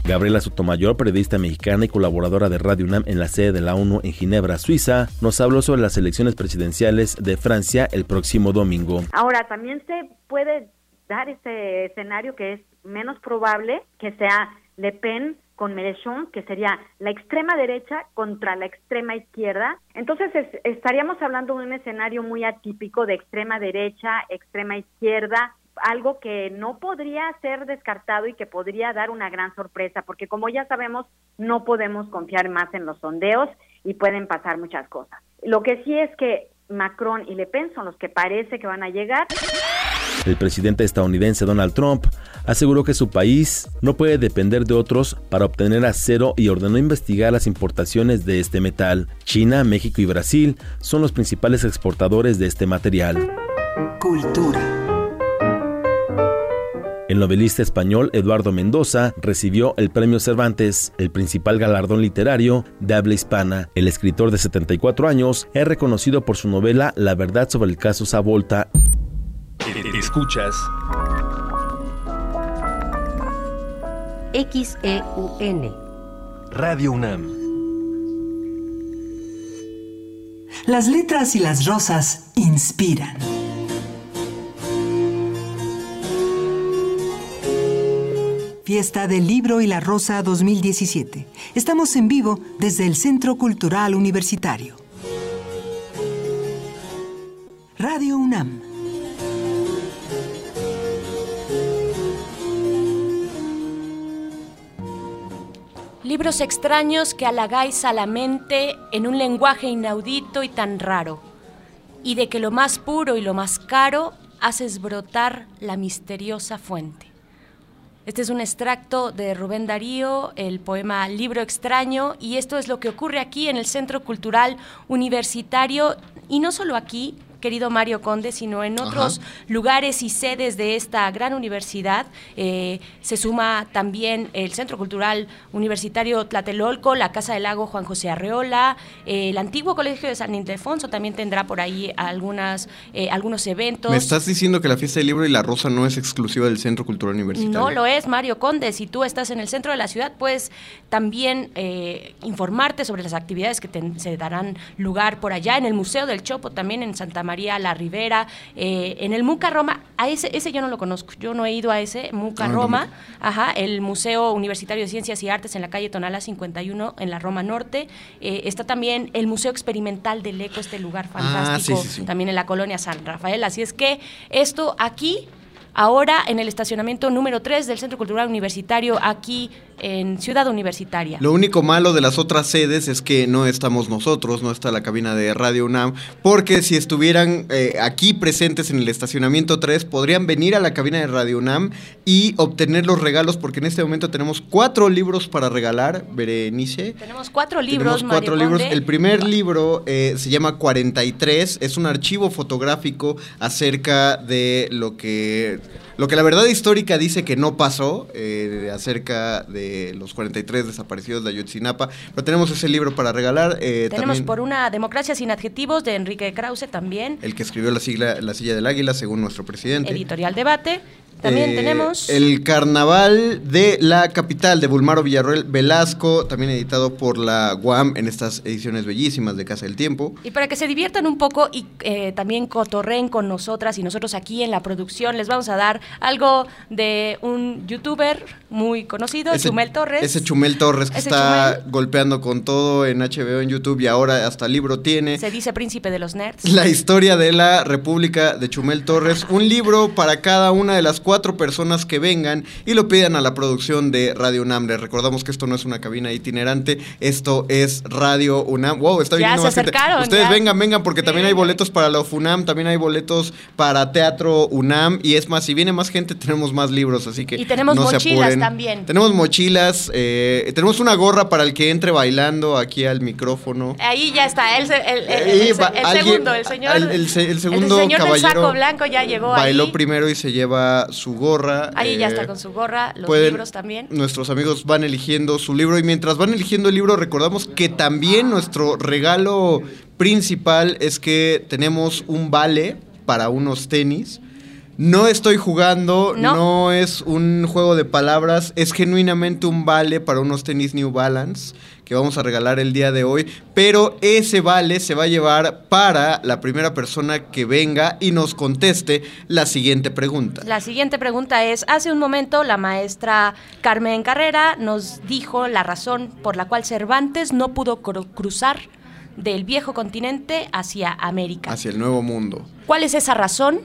Gabriela Sotomayor, periodista mexicana y colaboradora de Radio UNAM en la sede de la ONU en Ginebra, Suiza, nos habló sobre las elecciones presidenciales de Francia el próximo domingo. Ahora, también se puede dar ese escenario que es menos probable, que sea Le Pen con Mélenchon, que sería la extrema derecha contra la extrema izquierda. Entonces estaríamos hablando de un escenario muy atípico de extrema derecha, extrema izquierda, algo que no podría ser descartado y que podría dar una gran sorpresa, porque como ya sabemos, no podemos confiar más en los sondeos y pueden pasar muchas cosas. Lo que sí es que Macron y Le Pen son los que parece que van a llegar. El presidente estadounidense Donald Trump aseguró que su país no puede depender de otros para obtener acero y ordenó investigar las importaciones de este metal. China, México y Brasil son los principales exportadores de este material. Cultura. El novelista español Eduardo Mendoza recibió el Premio Cervantes, el principal galardón literario de habla hispana. El escritor de 74 años es reconocido por su novela La verdad sobre el caso Savolta. Escuchas XEUN Radio UNAM. Las letras y las rosas inspiran. Fiesta del Libro y la Rosa 2017. Estamos en vivo desde el Centro Cultural Universitario. Radio UNAM. Libros extraños que halagáis a la mente en un lenguaje inaudito y tan raro, y de que lo más puro y lo más caro haces brotar la misteriosa fuente. Este es un extracto de Rubén Darío, el poema Libro extraño, y esto es lo que ocurre aquí en el Centro Cultural Universitario, y no solo aquí, querido Mario Conde, sino en otros lugares y sedes de esta gran universidad. Eh, se suma también el Centro Cultural Universitario Tlatelolco, la Casa del Lago Juan José Arreola, eh, el antiguo Colegio de San Ildefonso también tendrá por ahí algunas, eh, algunos eventos. ¿Me estás diciendo que la fiesta del libro y la rosa no es exclusiva del Centro Cultural Universitario? No lo es, Mario Conde. Si tú estás en el centro de la ciudad, puedes también informarte sobre las actividades que se darán lugar por allá, en el Museo del Chopo, también en Santa María la Ribera, eh, en el Muca Roma, a ese, ese yo no lo conozco, yo no he ido a ese Muca Ah, Roma, ajá, el Museo Universitario de Ciencias y Artes en la calle Tonala 51 en la Roma Norte, Eh, está también el Museo Experimental del Eco, este lugar Ah, fantástico, sí, sí, sí. también en la colonia San Rafael, así es que esto aquí Ahora en el estacionamiento número 3 del Centro Cultural Universitario, aquí en Ciudad Universitaria. Lo único malo de las otras sedes es que no estamos nosotros, no está la cabina de Radio UNAM, porque si estuvieran eh, aquí presentes en el estacionamiento 3, podrían venir a la cabina de Radio UNAM y obtener los regalos, porque en este momento tenemos cuatro libros para regalar, Berenice. Tenemos cuatro libros, Tenemos cuatro Mario libros. Conde. El primer libro eh, se llama 43, es un archivo fotográfico acerca de lo que, lo que la verdad histórica dice que no pasó, eh, acerca de los 43 desaparecidos de Ayotzinapa. Pero tenemos ese libro para regalar. eh, Tenemos también por una Democracia sin adjetivos de Enrique Krause también, el que escribió la, sigla, la silla del águila, según nuestro presidente. editorial debate. También Eh, tenemos... El Carnaval de la Capital de Bulmaro Villarroel Velasco, también editado por la UAM en estas ediciones bellísimas de Casa del Tiempo. Y para que se diviertan un poco y eh, también cotorren con nosotras y nosotros aquí en la producción, les vamos a dar algo de un youtuber muy conocido, Ese- Chumel Torres. Ese Chumel Torres que está golpeando con todo en HBO, en YouTube y ahora hasta libro tiene. Se dice príncipe de los nerds. La historia de la República de Chumel Torres, un libro para cada una de las cuatro personas que vengan y lo pidan a la producción de Radio UNAM. Les recordamos que esto no es una cabina itinerante, esto es Radio UNAM. Wow, está acercaron, Ustedes ya. vengan, vengan, porque también hay boletos para la UNAM, también hay boletos para Teatro UNAM y es más, si viene más gente tenemos más libros, así que Y tenemos no mochilas también. Tenemos mochilas, eh, tenemos una gorra para el que entre bailando aquí al micrófono. Ahí ya está, el, el- el- el- va alguien- segundo, el señor. el- el se- el segundo señor del caballero saco blanco ya llegó Bailó ahí. primero y se lleva su gorra. Ahí ya eh, está con su gorra, los pueden- libros también. Nuestros amigos van eligiendo su libro y mientras van eligiendo el libro recordamos que también nuestro regalo principal es que tenemos un vale para unos tenis. No estoy jugando, No. no. es un juego de palabras, es genuinamente un vale para unos tenis New Balance que vamos a regalar el día de hoy, pero ese vale se va a llevar para la primera persona que venga y nos conteste la siguiente pregunta. La siguiente pregunta es, hace un momento la maestra Carmen Carrera nos dijo la razón por la cual Cervantes no pudo cru- cruzar del viejo continente hacia América. Hacia el nuevo mundo. ¿Cuál es esa razón?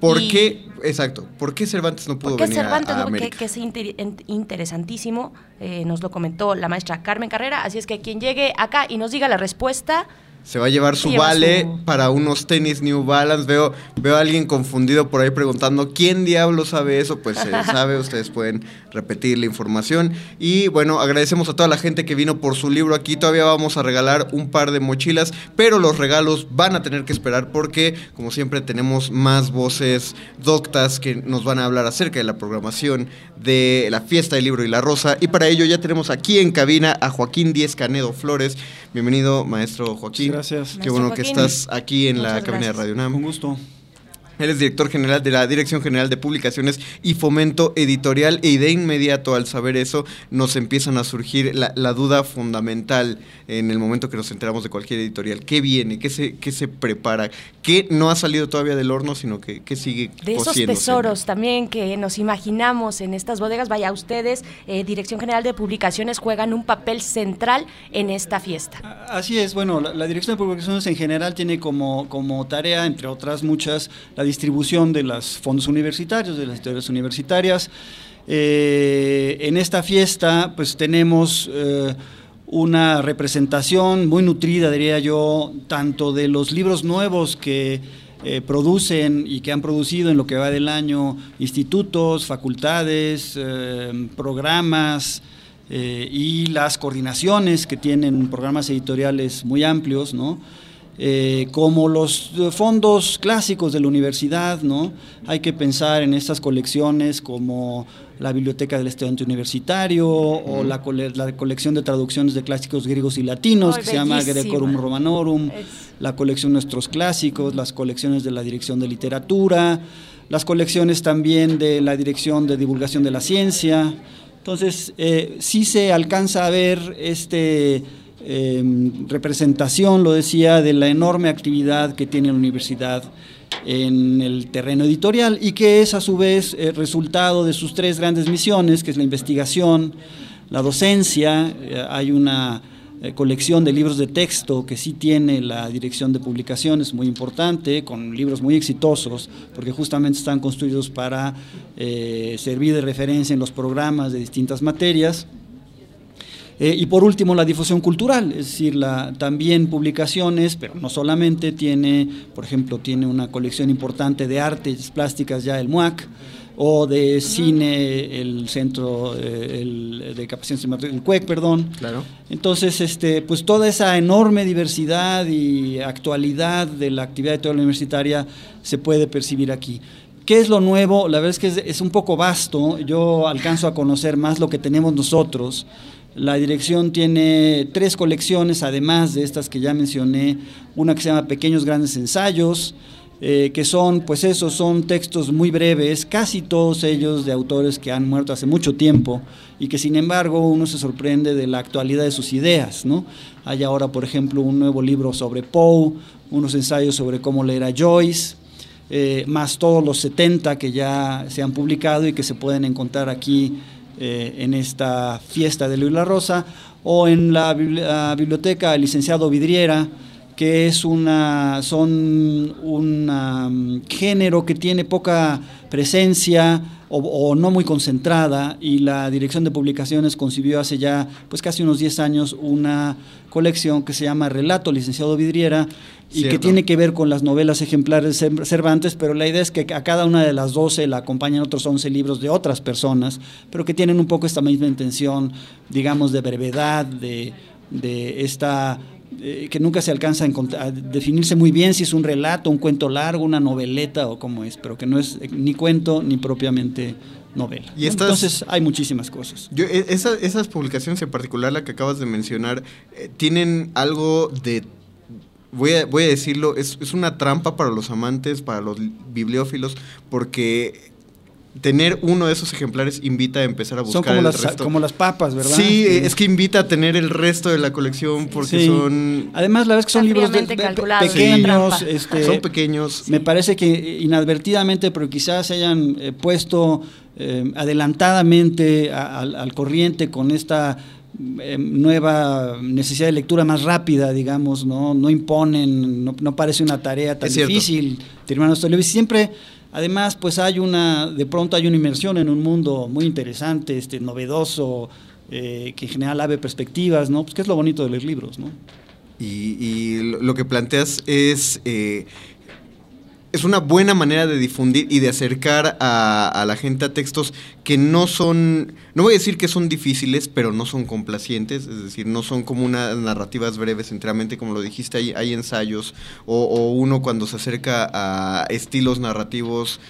¿Por Y- qué? Exacto. ¿Por qué Cervantes no pudo ¿Por qué venir Cervantes? a, no? América? que es inter- in- interesantísimo, eh, nos lo comentó la maestra Carmen Carrera, así es que quien llegue acá y nos diga la respuesta, Se va a llevar su Lleva vale su- para unos tenis New Balance. Veo, veo a alguien confundido por ahí preguntando quién diablo sabe eso. Pues se [laughs] sabe, ustedes pueden repetir la información. Y bueno, agradecemos a toda la gente que vino por su libro aquí. Todavía vamos a regalar un par de mochilas, pero los regalos van a tener que esperar porque, como siempre, tenemos más voces doctas que nos van a hablar acerca de la programación de la fiesta del libro y la rosa. Y para ello ya tenemos aquí en cabina a Joaquín Díez Canedo Flores. Bienvenido, maestro Joaquín. Gracias. Qué bueno que Joaquín. estás aquí en la Muchas cabina de gracias. Radio UNAM. Con gusto. Eres director general de la Dirección General de Publicaciones y Fomento Editorial y de inmediato al saber eso nos empiezan a surgir la, la duda fundamental en el momento que nos enteramos de cualquier editorial. ¿Qué viene? ¿Qué se, qué se prepara? ¿Qué no ha salido todavía del horno, sino que, que sigue de esos tesoros también que nos imaginamos en estas bodegas, vaya ustedes, eh, Dirección General de Publicaciones juegan un papel central en esta fiesta. Así es, bueno, la, la Dirección de Publicaciones en general tiene como, como tarea, entre otras muchas, la distribución de los fondos universitarios, de las editoriales universitarias. Eh, en esta fiesta, pues tenemos eh, una representación muy nutrida, diría yo, tanto de los libros nuevos que eh, producen y que han producido en lo que va del año institutos, facultades, programas, y las coordinaciones que tienen programas editoriales muy amplios, ¿no? Eh, como los fondos clásicos de la universidad, ¿no? Hay que pensar en estas colecciones como la Biblioteca del Estudiante Universitario o la, cole- la colección de traducciones de clásicos griegos y latinos que se llama. Grecorum Romanorum, la colección Nuestros Clásicos, las colecciones de la Dirección de Literatura, las colecciones también de la Dirección de Divulgación de la Ciencia. Entonces, eh, sí se alcanza a ver este eh, representación, lo decía, de la enorme actividad que tiene la universidad en el terreno editorial y que es a su vez eh, resultado de sus tres grandes misiones, que es la investigación, la docencia, eh, hay una eh, colección de libros de texto que sí tiene la dirección de publicaciones muy importante, con libros muy exitosos, porque justamente están construidos para servir de referencia en los programas de distintas materias. Eh, y por último, la difusión cultural, es decir, la, también publicaciones, pero no solamente, tiene, por ejemplo, tiene una colección importante de artes plásticas ya el MUAC, o de cine, el Centro eh, el- de Capacitación Cinematográfica, el CUEC, perdón. Claro. Entonces, este, pues toda esa enorme diversidad y actualidad de la actividad editorial universitaria se puede percibir aquí. ¿Qué es lo nuevo? La verdad es que es, es un poco vasto. Yo alcanzo a conocer más lo que tenemos nosotros. La dirección tiene tres colecciones, además de estas que ya mencioné. Una que se llama Pequeños Grandes Ensayos, eh, que son, pues eso, son textos muy breves, casi todos ellos de autores que han muerto hace mucho tiempo y que sin embargo uno se sorprende de la actualidad de sus ideas, ¿no? Hay ahora, por ejemplo, un nuevo libro sobre Poe, unos ensayos sobre cómo leer a Joyce, eh, más todos los 70 que ya se han publicado y que se pueden encontrar aquí eh, en esta fiesta de Luis La Rosa, o en la, bibli- la biblioteca del licenciado Vidriera, que es una, son un um, género que tiene poca presencia o, o no muy concentrada y la dirección de publicaciones concibió hace ya pues casi unos 10 años una colección que se llama Relato Licenciado Vidriera y que tiene que ver con las novelas ejemplares de Cervantes, pero la idea es que a cada una de las 12 la acompañan otros 11 libros de otras personas, pero que tienen un poco esta misma intención, digamos, de brevedad, de, de esta eh, que nunca se alcanza a, a definirse muy bien si es un relato, un cuento largo, una noveleta o cómo es, pero que no es eh, ni cuento ni propiamente novela. Y estas- Entonces hay muchísimas cosas. Yo, e- esa- esas publicaciones en particular, la que acabas de mencionar, eh, tienen algo de... Voy a, voy a decirlo, es, es una trampa para los amantes, para los li- bibliófilos, porque tener uno de esos ejemplares invita a empezar a buscar Son como el las, resto. como las papas, ¿verdad? Sí, es que invita a tener el resto de la colección porque Sí. son... Además, la verdad es que son libros de- calculados, pequeños. este, Son pequeños. Me parece que inadvertidamente, pero quizás se hayan eh, puesto eh, adelantadamente a- al, al corriente con esta eh, nueva necesidad de lectura más rápida, digamos, no, no imponen, no, no parece una tarea tan Es difícil terminar nuestro libro. Y siempre, además, pues hay una, de pronto hay una inmersión en un mundo muy interesante, este, novedoso, eh, que en general abre perspectivas, ¿no? Pues que es lo bonito de leer libros, ¿no? Y, lo que planteas es, eh, es una buena manera de difundir y de acercar a, la gente a textos que no son, no voy a decir que son difíciles, pero no son complacientes, es decir, no son como unas narrativas breves enteramente, como lo dijiste, hay, hay ensayos, o, o uno cuando se acerca a estilos narrativos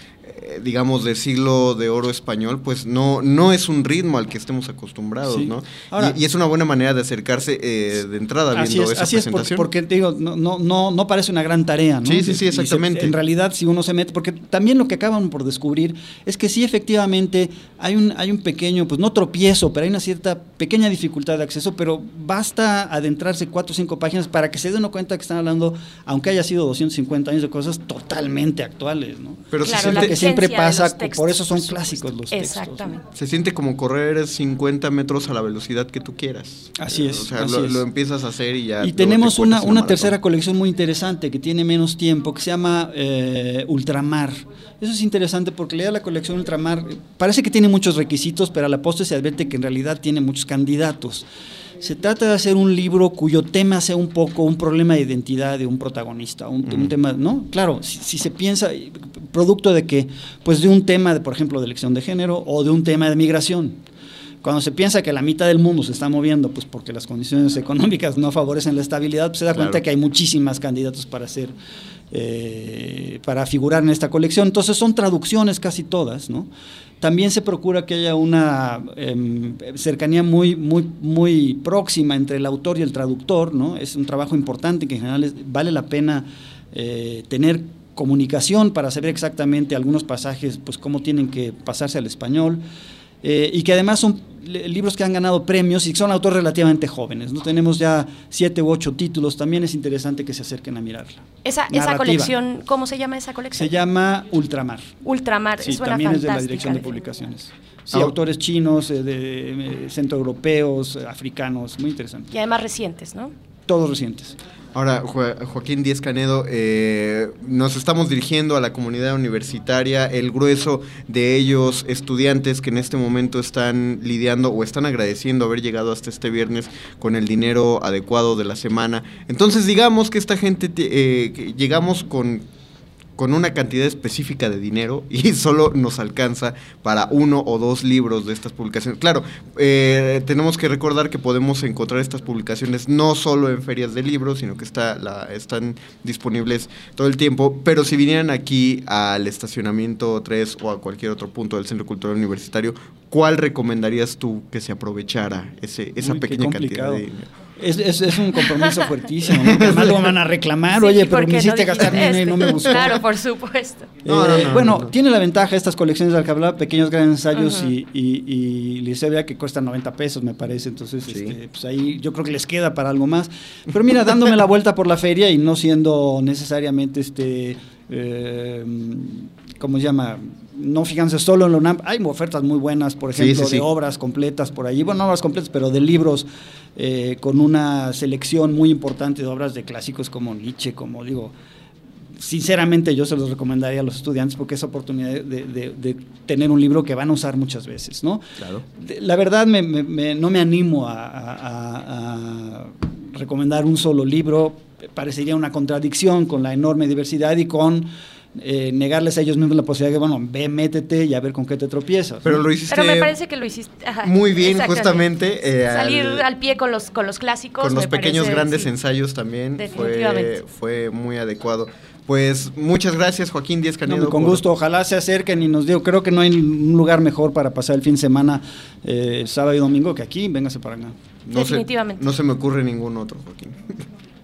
digamos, de siglo de oro español, pues no, no es un ritmo al que estemos acostumbrados, Sí. ¿no? Ahora- y, y es una buena manera de acercarse eh, de entrada viendo Así es, esa así es por- presentación. porque te digo, no, no, no, no parece una gran tarea, ¿no? Sí, sí, sí, se- exactamente. en realidad, si uno se mete, porque también lo que acaban por descubrir es que sí, efectivamente, hay un, hay un pequeño, pues no tropiezo, pero hay una cierta pequeña dificultad de acceso, pero basta adentrarse cuatro o cinco páginas para que se dé uno cuenta que están hablando, aunque haya sido 250 años de cosas totalmente actuales, ¿no? Pero se Claro, siente- que siempre pasa, los textos, por eso son por clásicos los textos. Exactamente. Se siente como correr 50 metros a la velocidad que tú quieras. Así es, O sea, así lo, es. lo empiezas a hacer y ya. Y tenemos te una, una maratón. tercera colección muy interesante que tiene menos tiempo, que se llama eh, Ultramar. Eso es interesante porque leer la colección Ultramar eh, parece que tiene muchos requisitos, pero a la postre se advierte que en realidad tiene muchos candidatos. Se trata de hacer un libro cuyo tema sea un poco un problema de identidad de un protagonista, un, un tema, ¿no? Claro, si, si se piensa, producto de que, pues de un tema, de, por ejemplo, de elección de género o de un tema de migración. Cuando se piensa que la mitad del mundo se está moviendo, pues porque las condiciones [laughs] económicas no favorecen la estabilidad, pues se da Claro. cuenta que hay muchísimas candidatos para hacer, eh, para figurar en esta colección. Entonces son traducciones casi todas, ¿no? También se procura que haya una em, cercanía muy, muy, muy próxima entre el autor y el traductor, ¿no? Es un trabajo importante que en general vale la pena eh, tener comunicación para saber exactamente algunos pasajes, pues cómo tienen que pasarse al español. Eh, y que además son li- libros que han ganado premios y son autores relativamente jóvenes. ¿no? Tenemos ya siete u ocho títulos, también es interesante que se acerquen a mirarla. Esa, esa colección, ¿cómo se llama esa colección? Se llama Ultramar. Ultramar, Sí, suena también es de la Dirección de. Publicaciones. Sí, Ah. autores chinos, eh, de, eh, centroeuropeos, eh, africanos, muy interesante. Y además recientes, ¿no? Todos recientes. Ahora, Jo- Joaquín Díez Canedo, eh, nos estamos dirigiendo a la comunidad universitaria, el grueso de ellos estudiantes que en este momento están lidiando o están agradeciendo haber llegado hasta este viernes con el dinero adecuado de la semana. Entonces, digamos que esta gente, te- eh, llegamos con con una cantidad específica de dinero y [laughs] solo nos alcanza para uno o dos libros de estas publicaciones. Claro, eh, tenemos que recordar que podemos encontrar estas publicaciones no solo en ferias de libros, sino que está la, están disponibles todo el tiempo. Pero si vinieran aquí al estacionamiento 3 o a cualquier otro punto del Centro Cultural Universitario, ¿cuál recomendarías tú que se aprovechara ese, esa Uy, pequeña cantidad de dinero? Es, es, es un compromiso [laughs] fuertísimo. ¿no? Además lo van a reclamar, Sí, oye, ¿y por pero me hiciste gastar dinero y no me gustó. Claro, por supuesto. Eh, bueno, tiene la ventaja estas colecciones de Alcalá, pequeños grandes ensayos y, y, y que cuestan 90 pesos, me parece. Entonces, este, pues ahí yo creo que les queda para algo más. Pero mira, dándome la vuelta por la feria y no siendo necesariamente este. Eh, ¿Cómo se llama? No fíjense solo en la UNAM. Hay ofertas muy buenas, por Sí, ejemplo, sí, sí. de obras completas por allí. Bueno, no obras completas, pero de libros eh, con una selección muy importante de obras de clásicos como Nietzsche, como digo, sinceramente yo se los recomendaría a los estudiantes porque es oportunidad de, de- de tener un libro que van a usar muchas veces, ¿no? Claro. La verdad me- me- me- no me animo a- a recomendar un solo libro, parecería una contradicción con la enorme diversidad y con eh, negarles a ellos mismos la posibilidad de, bueno, ve, métete y a ver con qué te tropiezas. Pero ¿no? lo hiciste Pero me parece que lo hiciste ajá, muy bien, justamente. eh, Salir al- al, pie con los, con los clásicos. con los me pequeños parece, grandes sí. ensayos también fue, Definitivamente. fue muy adecuado. Pues muchas gracias Joaquín Díaz No, Canedo. con por- gusto, ojalá se acerquen y nos digo, creo que no hay un lugar mejor para pasar el fin de semana, eh, sábado y domingo que aquí, véngase para acá. No se- Definitivamente. no se me ocurre ningún otro, Joaquín.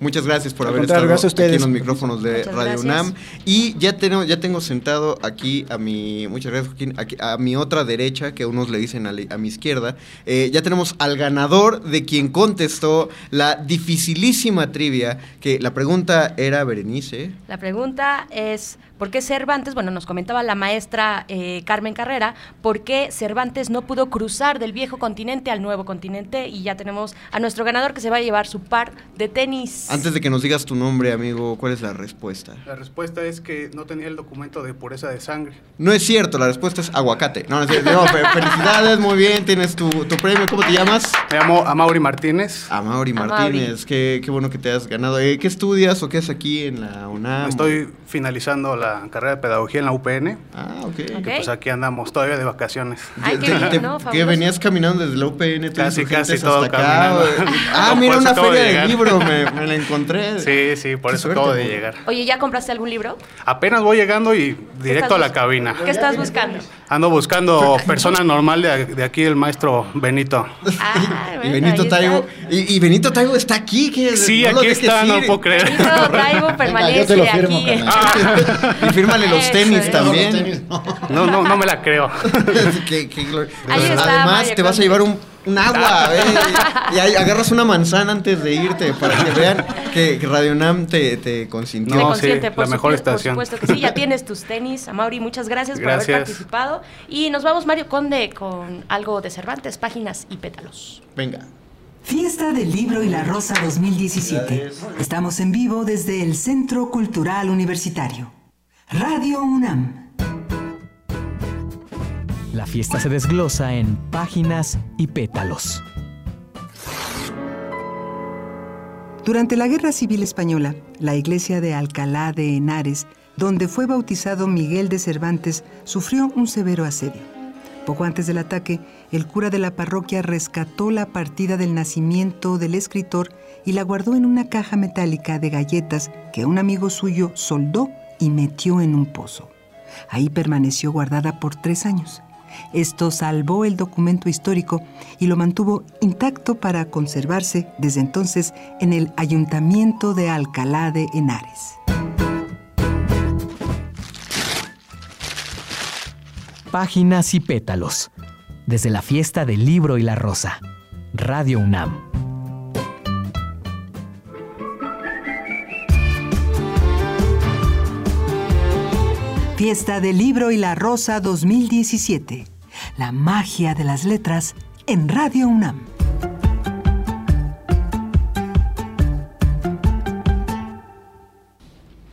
Muchas gracias por Al haber estado gracias a ustedes. aquí en los micrófonos de Muchas Radio gracias. UNAM. Y ya tengo, ya tengo sentado aquí a mi, muchas gracias Joaquín, aquí, a mi otra derecha, que unos le dicen a mi izquierda, eh, ya tenemos al ganador de quien contestó la dificilísima trivia, que la pregunta era Berenice. La pregunta es, ¿por qué Cervantes, bueno, nos comentaba la maestra eh, Carmen Carrera, ¿por qué Cervantes no pudo cruzar del viejo continente al nuevo continente? Y ya tenemos a nuestro ganador que se va a llevar su par de tenis. Antes de que nos digas tu nombre, amigo, ¿cuál es la respuesta? La respuesta es que no tenía el documento de pureza de sangre. No es cierto, la respuesta es aguacate. No, no es cierto. No, fe- felicidades, muy bien, tienes tu, tu premio. ¿Cómo te llamas? Me llamo Amaury Martínez. Amaury Martínez, qué, qué bueno que te has ganado. Eh, ¿Qué estudias o qué haces aquí en la UNAM? Estoy finalizando la carrera de pedagogía en la UPN. Ah, ok. Y pues aquí andamos todavía de vacaciones. Ay, qué bien, te- ¿no? que venías caminando desde la UPN, Casi, casi todo hasta acá. caminando. [laughs] Ah, mira, una de feria de llegar. libro, me, [laughs] me la encontré. Sí, sí, por Qué eso suerte, acabo de llegar. Oye, ¿ya compraste algún libro? Apenas voy llegando y directo a la cabina. ¿Qué estás buscando? Ando buscando persona normal de, de aquí, el maestro Benito. Ah, Y bueno, Benito. Taibo, y, y Benito Taibo está aquí. que Sí, no aquí está, no puedo creer. Benito Taibo permanece aquí. [laughs] Y fírmale los tenis también. No, no, no me la creo. Qué- qué glor- Ahí está, Además, te vas a llevar un, un agua, ¿eh? y, ahí agarras una manzana antes de irte para que vean que, Radio Nam te, te consintió. Por la mejor supuesto, estación. Por supuesto que sí, ya tienes tus tenis. Mauri, muchas gracias, por haber participado. Y nos vamos, Mario Conde, con algo de Cervantes, páginas y pétalos. Venga. Fiesta del Libro y la Rosa 2017. Estamos en vivo desde el Centro Cultural Universitario. Radio UNAM. La fiesta se desglosa en páginas y pétalos. Durante la Guerra Civil Española, la iglesia de Alcalá de Henares, donde fue bautizado Miguel de Cervantes, sufrió un severo asedio. Poco antes del ataque, el cura de la parroquia rescató la partida del nacimiento del escritor y la guardó en una caja metálica de galletas que un amigo suyo soldó y metió en un pozo. Ahí permaneció guardada por tres años. Esto salvó el documento histórico y lo mantuvo intacto para conservarse desde entonces en el Ayuntamiento de Alcalá de Henares. Páginas y pétalos. Desde la fiesta del libro y la rosa. Radio UNAM. Fiesta del Libro y la Rosa 2017. La magia de las letras en Radio UNAM.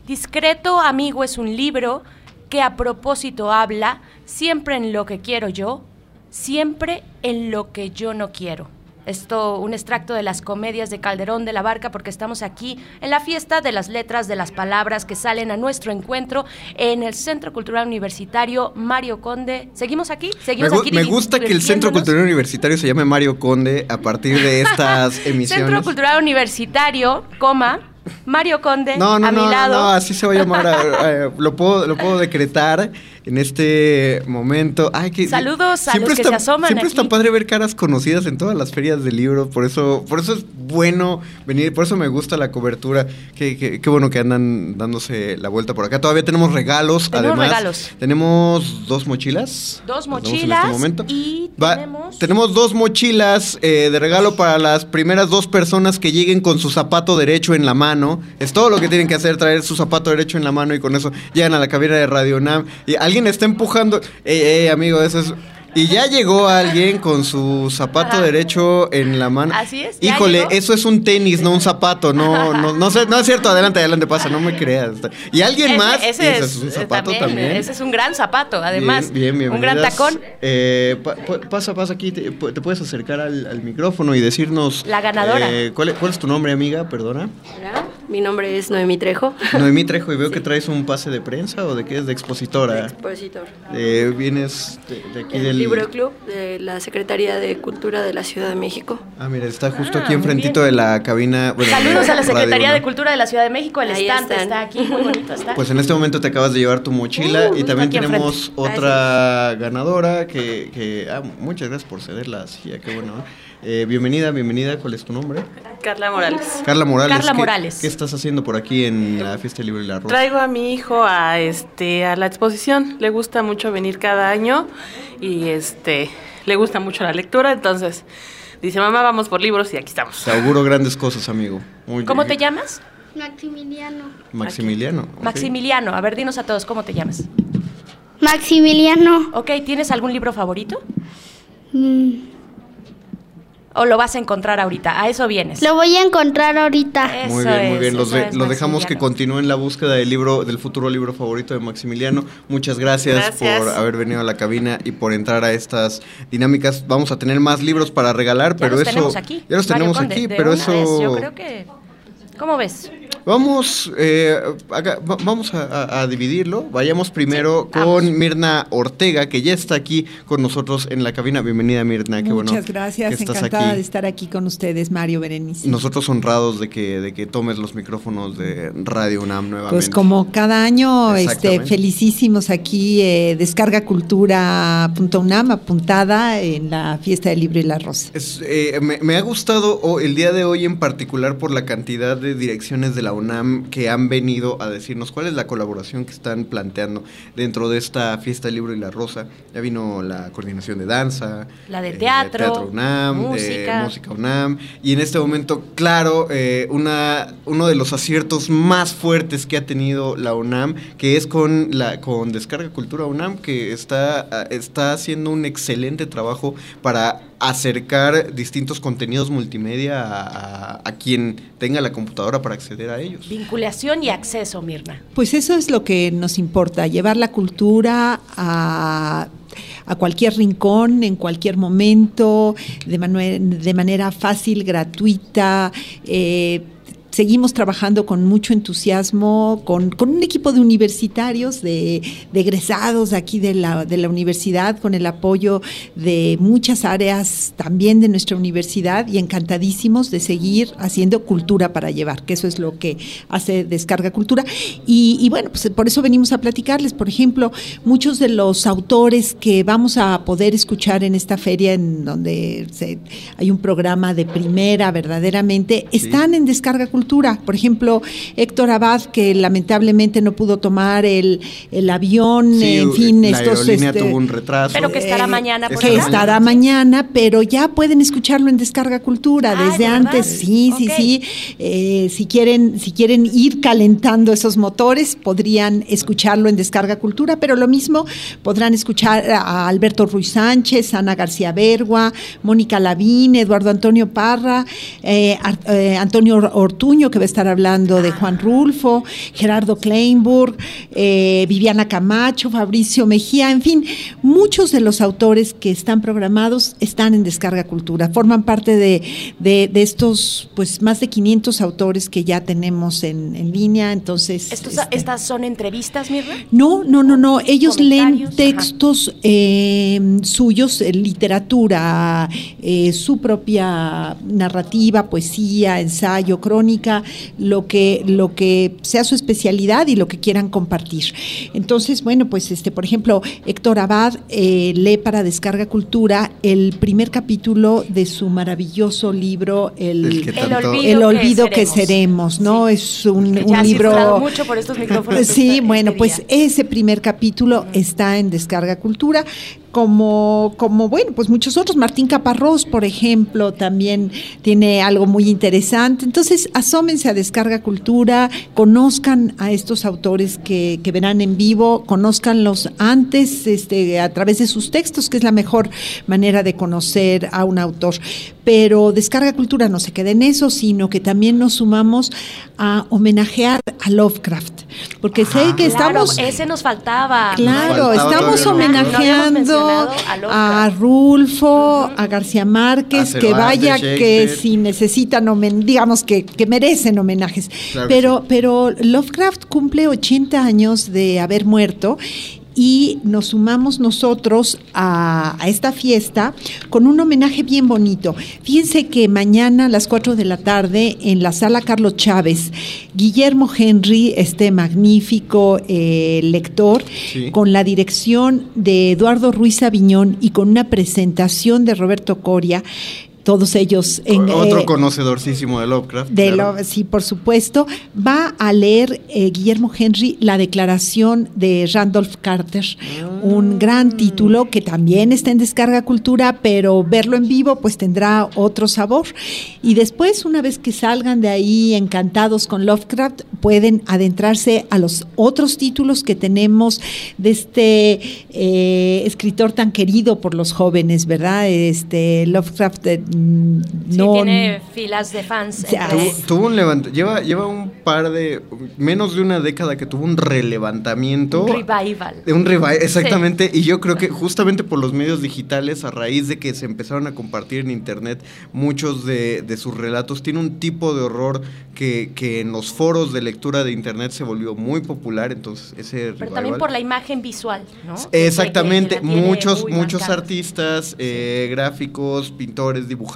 Discreto amigo es un libro que a propósito habla siempre en lo que quiero yo, siempre en lo que yo no quiero. Esto, un extracto de las comedias de Calderón de la Barca, porque estamos aquí en la fiesta de las letras, de las palabras que salen a nuestro encuentro en el Centro Cultural Universitario Mario Conde. ¿Seguimos aquí? Me, ¿Seguimos gu- aquí me gusta que el Centro? Cultural Universitario se llame Mario Conde a partir de estas [laughs] Centro emisiones. Cultural Universitario, coma, Mario Conde, No, no, a no, mi lado. no, así se va a llamar. eh, lo, puedo, lo puedo decretar. En este momento. Ay, que, Saludos a los que está- se asoman Siempre aquí. está padre ver caras conocidas en todas las ferias de libros, por eso, por eso es bueno venir, por eso me gusta la cobertura. Qué, qué- qué bueno que andan dándose la vuelta por acá. Todavía tenemos regalos, Tenemos además. regalos. Tenemos dos mochilas. Dos damos mochilas en este momento. y Va- tenemos... tenemos dos mochilas eh, de regalo para las primeras dos personas que lleguen con su zapato derecho en la mano. Es todo lo que tienen que hacer, traer su zapato derecho en la mano y con eso llegan a la cabina de Radio Nam. Y alguien está empujando. Ey, ey, amigo, eso es. Y ya llegó alguien con su zapato Ajá. derecho en la mano. Así es, Híjole, llegó. eso es un tenis, no un zapato. No, no, no, sé, no es cierto. Adelante, adelante, pasa, no me creas. Y alguien Ese- más. Ese, y ese es, es un eh, zapato también, también. Ese es un gran zapato, además. Bien, bien, un gran tacón. Eh, pa- pa- pasa, pasa aquí, te, pu- te puedes acercar al, al micrófono y decirnos... La ganadora. eh, ¿cuál, es- ¿Cuál es tu nombre, amiga? Perdona. Hola, mi nombre es Noemí Trejo, Noemí Trejo, y veo [laughs] que traes un pase de prensa o de qué es, de expositora. expositor Eh, vienes de, de aquí del del... Libro Club de la Secretaría de Cultura de la Ciudad de México. Ah, mira, está justo Ah, aquí enfrentito de la cabina... bueno, Saludos de a la Radio Secretaría de Cultura de la Ciudad de México. El Ahí estante están. está aquí, muy bonito está. Pues en este momento te acabas de llevar tu mochila Uh, y también tenemos enfrente. otra ganadora que... que- ah, muchas gracias por ceder la silla, qué bueno. Eh, bienvenida, bienvenida, ¿cuál es tu nombre? Carla Morales. Carla Morales. Carla ¿qué- Morales. ¿Qué estás haciendo por aquí en la Fiesta Libro y la Rosa? Traigo a mi hijo a este a la exposición. Le gusta mucho venir cada año y este le gusta mucho la lectura, entonces dice, "Mamá, vamos por libros" y aquí estamos. Te auguro grandes cosas, amigo. Muy ¿Cómo bien. te llamas? Maximiliano. Maximiliano. Maximiliano. A ver, dinos a todos, ¿cómo te llamas? Maximiliano. Ok, ¿tienes algún libro favorito? Mm, ¿O lo vas a encontrar ahorita? A eso vienes. Lo voy a encontrar ahorita. Muy bien, muy es, bien. Los, eso de- es, los dejamos que continúen la búsqueda del libro, del futuro libro favorito de Maximiliano. Muchas gracias, Gracias. por haber venido a la cabina y por entrar a estas dinámicas. Vamos a tener más libros para regalar, Ya pero los eso tenemos aquí. ya los Mario tenemos Conde, aquí, de pero una eso vez, yo creo que... ¿Cómo ves? Vamos, eh, va- vamos a, a- a dividirlo. Vayamos primero con Mirna Ortega, que ya está aquí con nosotros en la cabina. Bienvenida, Mirna. Qué bueno Muchas gracias, que estás encantada aquí. de estar aquí con ustedes, Mario Berenice. Nosotros honrados de que, de que tomes los micrófonos de Radio UNAM nuevamente. Pues como cada año, este, felicísimos aquí, eh, descarga cultura.unam apuntada en la fiesta del libro y la rosa. Es, eh, me, me ha gustado oh, el día de hoy en particular por la cantidad de direcciones de la UNAM que han venido a decirnos cuál es la colaboración que están planteando dentro de esta fiesta del libro y la rosa. Ya vino la coordinación de danza, La de eh, teatro, Teatro UNAM, música. de Música UNAM. Y en este momento, claro, eh, una, uno de los aciertos más fuertes que ha tenido la UNAM, que es con, la, con Descarga Cultura UNAM, que está, ah, está haciendo un excelente trabajo para acercar distintos contenidos multimedia a, a- a quien tenga la computadora para acceder a ellos. Vinculación y acceso, Mirna. Pues eso es lo que nos importa, llevar la cultura a, a cualquier rincón, en cualquier momento, de, de manera fácil, gratuita. eh, Seguimos trabajando con mucho entusiasmo, con, con un equipo de universitarios, de, de egresados de aquí de la, de la universidad, con el apoyo de muchas áreas también de nuestra universidad y encantadísimos de seguir haciendo cultura para llevar, que eso es lo que hace Descarga Cultura. Y, y bueno, pues por eso venimos a platicarles. Por ejemplo, muchos de los autores que vamos a poder escuchar en esta feria, en donde se- hay un programa de primera verdaderamente, están en Descarga Cultura. Por ejemplo, Héctor Abad, que lamentablemente no pudo tomar el, el avión, Sí, en fin, la estos... aerolínea este, tuvo un retraso. Pero que estará mañana. por que estará mañana, pero ya pueden escucharlo en Descarga Cultura Ah, desde ¿de antes. verdad? Sí, sí, sí. Eh, si quieren, si quieren ir calentando esos motores, podrían escucharlo en Descarga Cultura, pero lo mismo podrán escuchar a Alberto Ruiz Sánchez, Ana García Bergua, Mónica Lavín, Eduardo Antonio Parra, eh, Ar- eh, Antonio Or- Que va a estar hablando de Juan Rulfo, Gerardo Kleinburg, eh, Viviana Camacho, Fabricio Mejía, en fin, muchos de los autores que están programados están en Descarga Cultura, forman parte de, de- de estos, pues más de 500 autores que ya tenemos en, en línea, entonces... Estos- este, ¿Estas son entrevistas, Mirna? no, no, no, no. Ellos leen textos eh, suyos, eh, literatura, eh, su propia narrativa, poesía, ensayo, crónica técnica, lo que, lo que sea su especialidad y lo que quieran compartir. Entonces, bueno, pues este, por ejemplo, Héctor Abad eh, lee para Descarga Cultura el primer capítulo de su maravilloso libro El, El que El tanto- olvido, el olvido que, que seremos, ¿no? Es un, Que un ya has libro. mucho por estos micrófonos Sí, este bueno, día. pues ese primer capítulo está en Descarga Cultura. Como, como, bueno, pues muchos otros. Martín Caparrós, por ejemplo, también tiene algo muy interesante. Entonces, asómense a Descarga Cultura, conozcan a estos autores que, que verán en vivo, conózcanlos antes este, a través de sus textos, que es la mejor manera de conocer a un autor. Pero Descarga Cultura no se queda en eso, sino que también nos sumamos a homenajear a Lovecraft. Porque sé que Claro, estamos... ese nos faltaba. Claro, faltaba estamos homenajeando No a a Rulfo, a García Márquez, A que vaya que si necesitan, digamos que, que merecen homenajes. Claro que pero, pero Lovecraft cumple 80 años de haber muerto. Y nos sumamos nosotros a, a esta fiesta con un homenaje bien bonito. Fíjense que mañana a las 4 de la tarde en la sala Carlos Chávez, Guillermo Henry, este magnífico eh, lector, Sí. con la dirección de Eduardo Ruiz Aviñón y con una presentación de Roberto Coria, todos ellos en Otro eh, conocedorcísimo de Lovecraft. de claro. lo- sí, por supuesto, va a leer eh, Guillermo Henry la declaración de Randolph Carter, un gran título que también está en descarga cultura, pero verlo en vivo pues tendrá otro sabor. Y después, una vez que salgan de ahí encantados con Lovecraft, pueden adentrarse a los otros títulos que tenemos de este eh, escritor tan querido por los jóvenes, ¿verdad? Este Lovecraft mm, Sí, no tiene filas de fans. Tuvo, tuvo un levant lleva, lleva un par de, menos de una década que tuvo un relevantamiento. un revival. De un revival, exactamente. Y yo creo que justamente por los medios digitales, a raíz de que se empezaron a compartir en internet muchos de, de sus relatos, tiene un tipo de horror que, que en los foros de lectura de internet se volvió muy popular. Entonces, ese Pero revival- también por la imagen visual, ¿no? Exactamente, muchos, muchos marcada. artistas, eh, gráficos, pintores, dibujantes,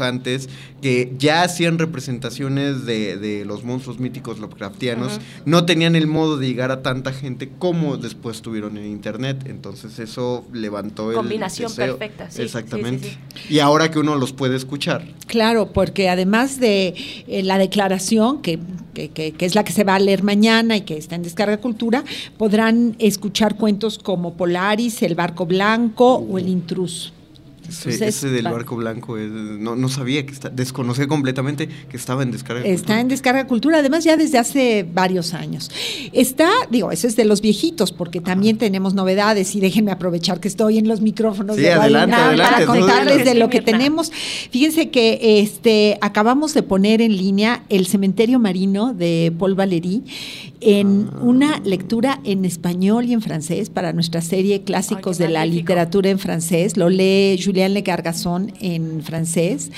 que ya hacían representaciones de, de los monstruos míticos Lovecraftianos, no tenían el modo de llegar a tanta gente como después tuvieron en internet, entonces eso levantó el Combinación deseo. perfecta, sí, Exactamente. sí, Y ahora que uno los puede escuchar. Claro, porque además de eh, la declaración, que, que- que- que es la que se va a leer mañana y que está en Descarga Cultura, podrán escuchar cuentos como Polaris, El Barco Blanco o El Intruso. Ese, Entonces, ese del barco blanco, es- no, no sabía que está, desconocía completamente que estaba en descarga. Está en Descarga Cultura, además ya desde hace varios años. Está, digo, eso es de los viejitos, porque también tenemos novedades y déjenme aprovechar que estoy en los micrófonos Sí, de adelante, para contarles de lo que tenemos. Fíjense que este acabamos de poner en línea El cementerio marino de Paul Valéry en Ah. una lectura en español y en francés para nuestra serie Clásicos Ay, de la literatura en francés. Lo lee Le Gargasson en francés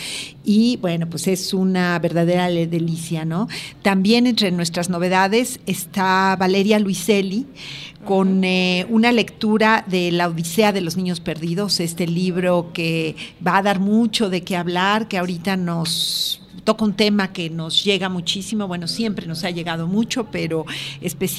y bueno, pues es una verdadera delicia, ¿no? También entre nuestras novedades está Valeria Luiselli con eh, una lectura de La Odisea de los Niños Perdidos, este libro que va a dar mucho de qué hablar, que ahorita nos toca un tema que nos llega muchísimo, bueno, siempre nos ha llegado mucho, pero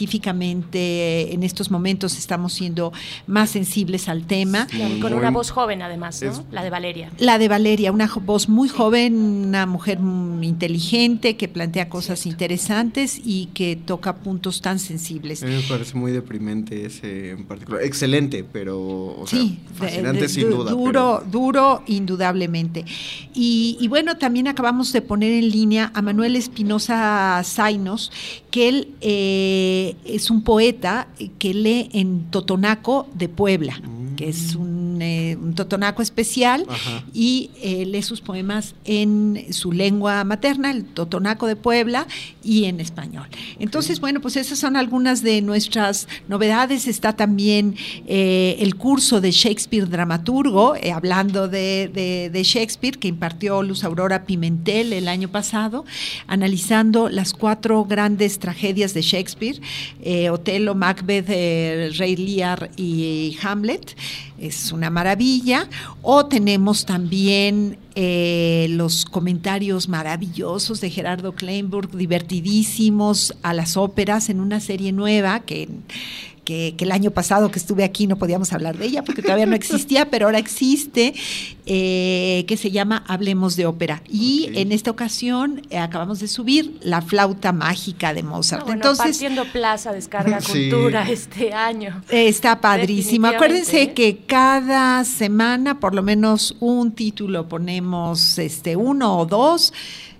específicamente en estos momentos estamos siendo más sensibles al tema. Con una voz joven además, ¿no? La de Valeria. La de Valeria, una voz muy joven, una mujer inteligente que plantea cosas interesantes y que toca puntos tan sensibles. A mí me parece muy deprimente ese en particular. Excelente, pero o sea, Sí, fascinante de- sin du- duda. Duro, duro, indudablemente. Y, y bueno, también acabamos de poner en línea a Manuel Espinosa Zainos, que él eh, es un poeta que lee en Totonaco de Puebla, que es un, eh, un totonaco especial, Ajá. y eh, lee sus poemas en su lengua materna, el totonaco de Puebla, y en español. Entonces, bueno, pues esas son algunas de nuestras novedades. Está también eh, el curso de Shakespeare dramaturgo, hablando de, de- de Shakespeare, que impartió Luz Aurora Pimentel el año pasado, analizando las cuatro grandes tragedias de Shakespeare, eh, Otelo, Macbeth, eh, Rey Lear y Hamlet es una maravilla. O tenemos también eh, los comentarios maravillosos de Gerardo Kleinburg, divertidísimos a las óperas en una serie nueva que que, que, el año pasado que estuve aquí no podíamos hablar de ella porque todavía no [laughs] existía, pero ahora existe, eh, que se llama Hablemos de Ópera. Y okay. en esta ocasión eh, acabamos de subir La flauta mágica de Mozart. No, bueno, Entonces, partiendo plaza, descarga sí. cultura este año. Está padrísimo. Acuérdense ¿eh? que cada semana por lo menos un título ponemos este uno o dos.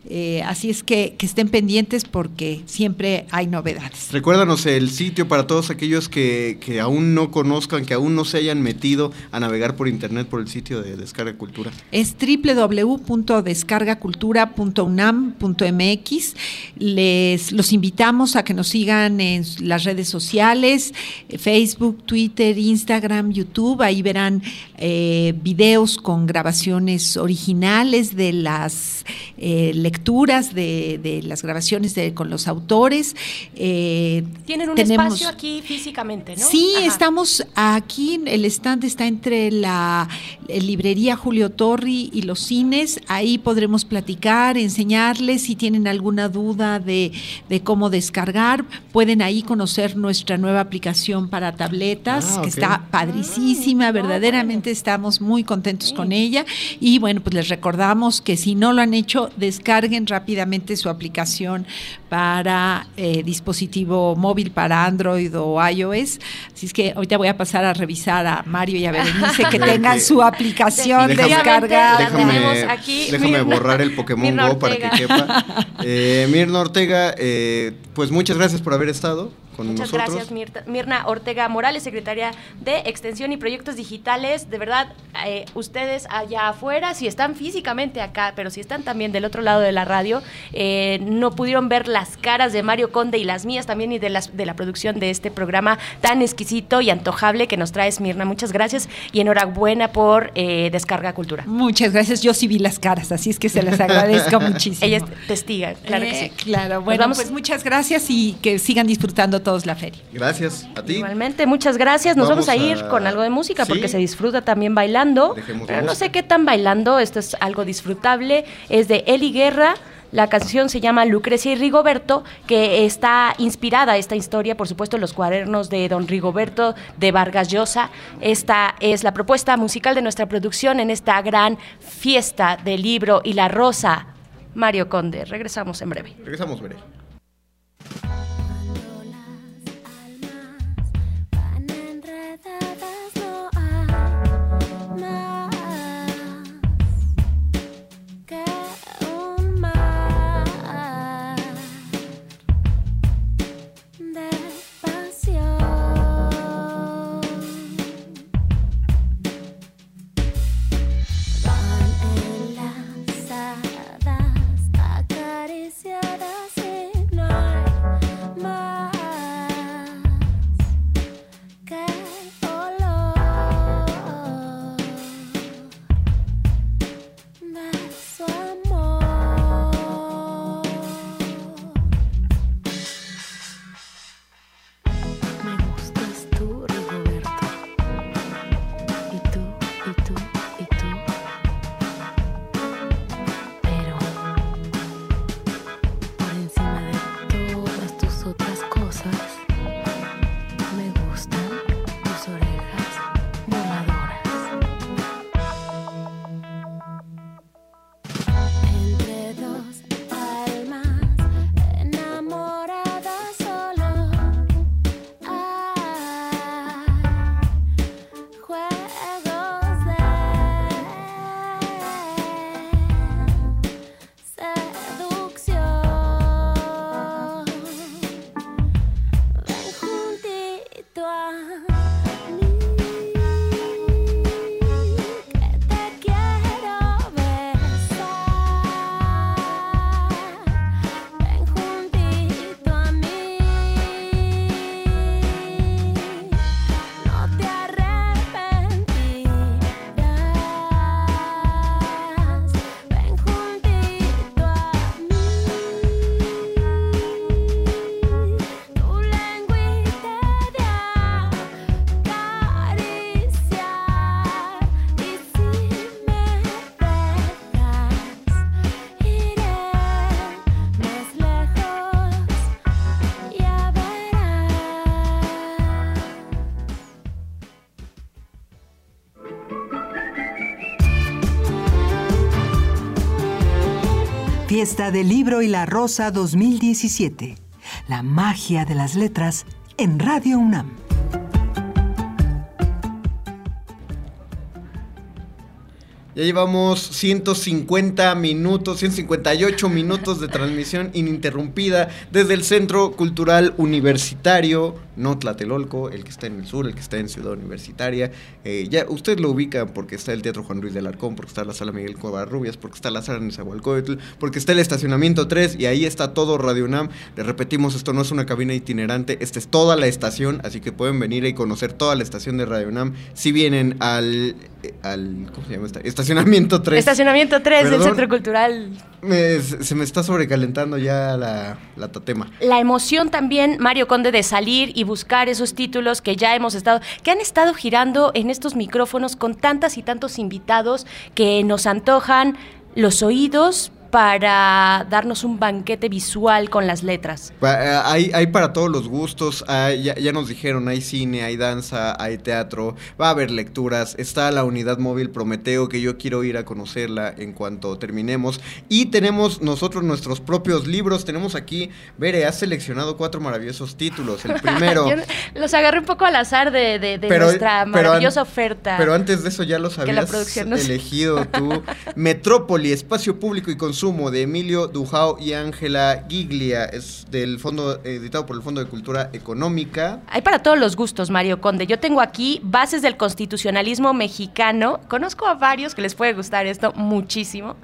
Eh, así es que, que, estén pendientes porque siempre hay novedades. Recuérdanos el sitio para todos aquellos que, que, aún no conozcan, que aún no se hayan metido a navegar por internet por el sitio de Descarga Cultura. Es www.descargacultura.unam.mx. Les los invitamos a que nos sigan en las redes sociales, Facebook, Twitter, Instagram, YouTube. Ahí verán eh, videos con grabaciones originales de las eh, lecturas de, de, las grabaciones de, con los autores. Eh, Tienen un tenemos, espacio aquí físicamente, ¿no? Sí, Ajá. estamos aquí, el stand está entre la librería Julio Torri y los cines, ahí podremos platicar, enseñarles si tienen alguna duda de, de cómo descargar, pueden ahí conocer nuestra nueva aplicación para tabletas, ah, okay. que está padricísima, ah, verdaderamente estamos muy contentos sí. con ella y bueno, pues les recordamos que si no lo han hecho, descarguen rápidamente su aplicación para eh, dispositivo móvil, para Android o iOS. Así es que ahorita voy a pasar a revisar a Mario y a Berenice que [laughs] tengan su aplicación descargada. Déjame, aquí, déjame borrar el Pokémon Mirna Go Ortega. para que quepa. Eh, Mirna Ortega, eh, pues muchas gracias por haber estado. Con Muchas nosotros. gracias, Mirta, Mirna Ortega Morales, secretaria de Extensión y Proyectos Digitales. De verdad, eh, ustedes allá afuera, si están físicamente acá, pero si están también del otro lado de la radio, eh, no pudieron ver las caras de Mario Conde y las mías también y de, las, de la producción de este programa tan exquisito y antojable que nos traes, Mirna. Muchas gracias y enhorabuena por eh, Descarga Cultura. Muchas gracias. Yo sí vi las caras, así es que se las agradezco [laughs] muchísimo. Ella es testiga, claro que sí. Claro, bueno, vamos, pues muchas gracias y que sigan disfrutando todos la feria. Gracias a ti. Igualmente, muchas gracias. Nos vamos, vamos a ir a... con algo de música ¿Sí? porque se disfruta también bailando. Dejemos pero no sé qué tan bailando, esto es algo disfrutable. Es de Eli Guerra. La canción se llama Lucrecia y Rigoberto, que está inspirada esta historia, por supuesto, en los cuadernos de don Rigoberto de Vargas Llosa. Esta es la propuesta musical de nuestra producción en esta gran fiesta del libro y la rosa. Mario Conde, regresamos en breve. Regresamos breve. Fiesta del Libro y la Rosa 2017. La magia de las letras en Radio UNAM. Ya llevamos 150 minutos, 158 minutos de transmisión ininterrumpida desde el Centro Cultural Universitario, no Tlatelolco, el que está en el sur, el que está en Ciudad Universitaria. Eh, ya usted lo ubica porque está el Teatro Juan Ruiz del Arcón, porque está la Sala Miguel Covarrubias, porque está la Sala Nezahualcóyotl, porque está el estacionamiento 3 y ahí está todo Radio UNAM. Le repetimos, esto no es una cabina itinerante, esta es toda la estación, así que pueden venir y conocer toda la estación de Radio UNAM si vienen al, eh, al ¿cómo se llama esta? Estacionamiento 3. Estacionamiento 3 del. Centro Cultural. Me- se me está sobrecalentando ya la, la tatema. La emoción también, Mario Conde, de salir y buscar esos títulos que ya hemos estado, que han estado girando en estos micrófonos con tantas y tantos invitados que nos antojan los oídos para darnos un banquete visual con las letras. Eh, Hay, hay para todos los gustos, hay- ya, ya nos dijeron, hay cine, hay danza, hay teatro, va a haber lecturas, está la unidad móvil Prometeo que yo quiero ir a conocerla en cuanto terminemos y tenemos nosotros nuestros propios libros, tenemos aquí, Bere, has seleccionado cuatro maravillosos títulos, el [laughs] primero... Los agarré un poco al azar de, de- de Pero- nuestra pero maravillosa oferta. Pero antes de eso ya los habías elegido tú. [laughs] Metrópoli, Espacio Público y Consumo de Emilio Dujao y Ángela Giglia. Es del fondo, editado por el Fondo de Cultura Económica. Hay para todos los gustos, Mario Conde. Yo tengo aquí bases del constitucionalismo mexicano. Conozco a varios que les puede gustar esto muchísimo,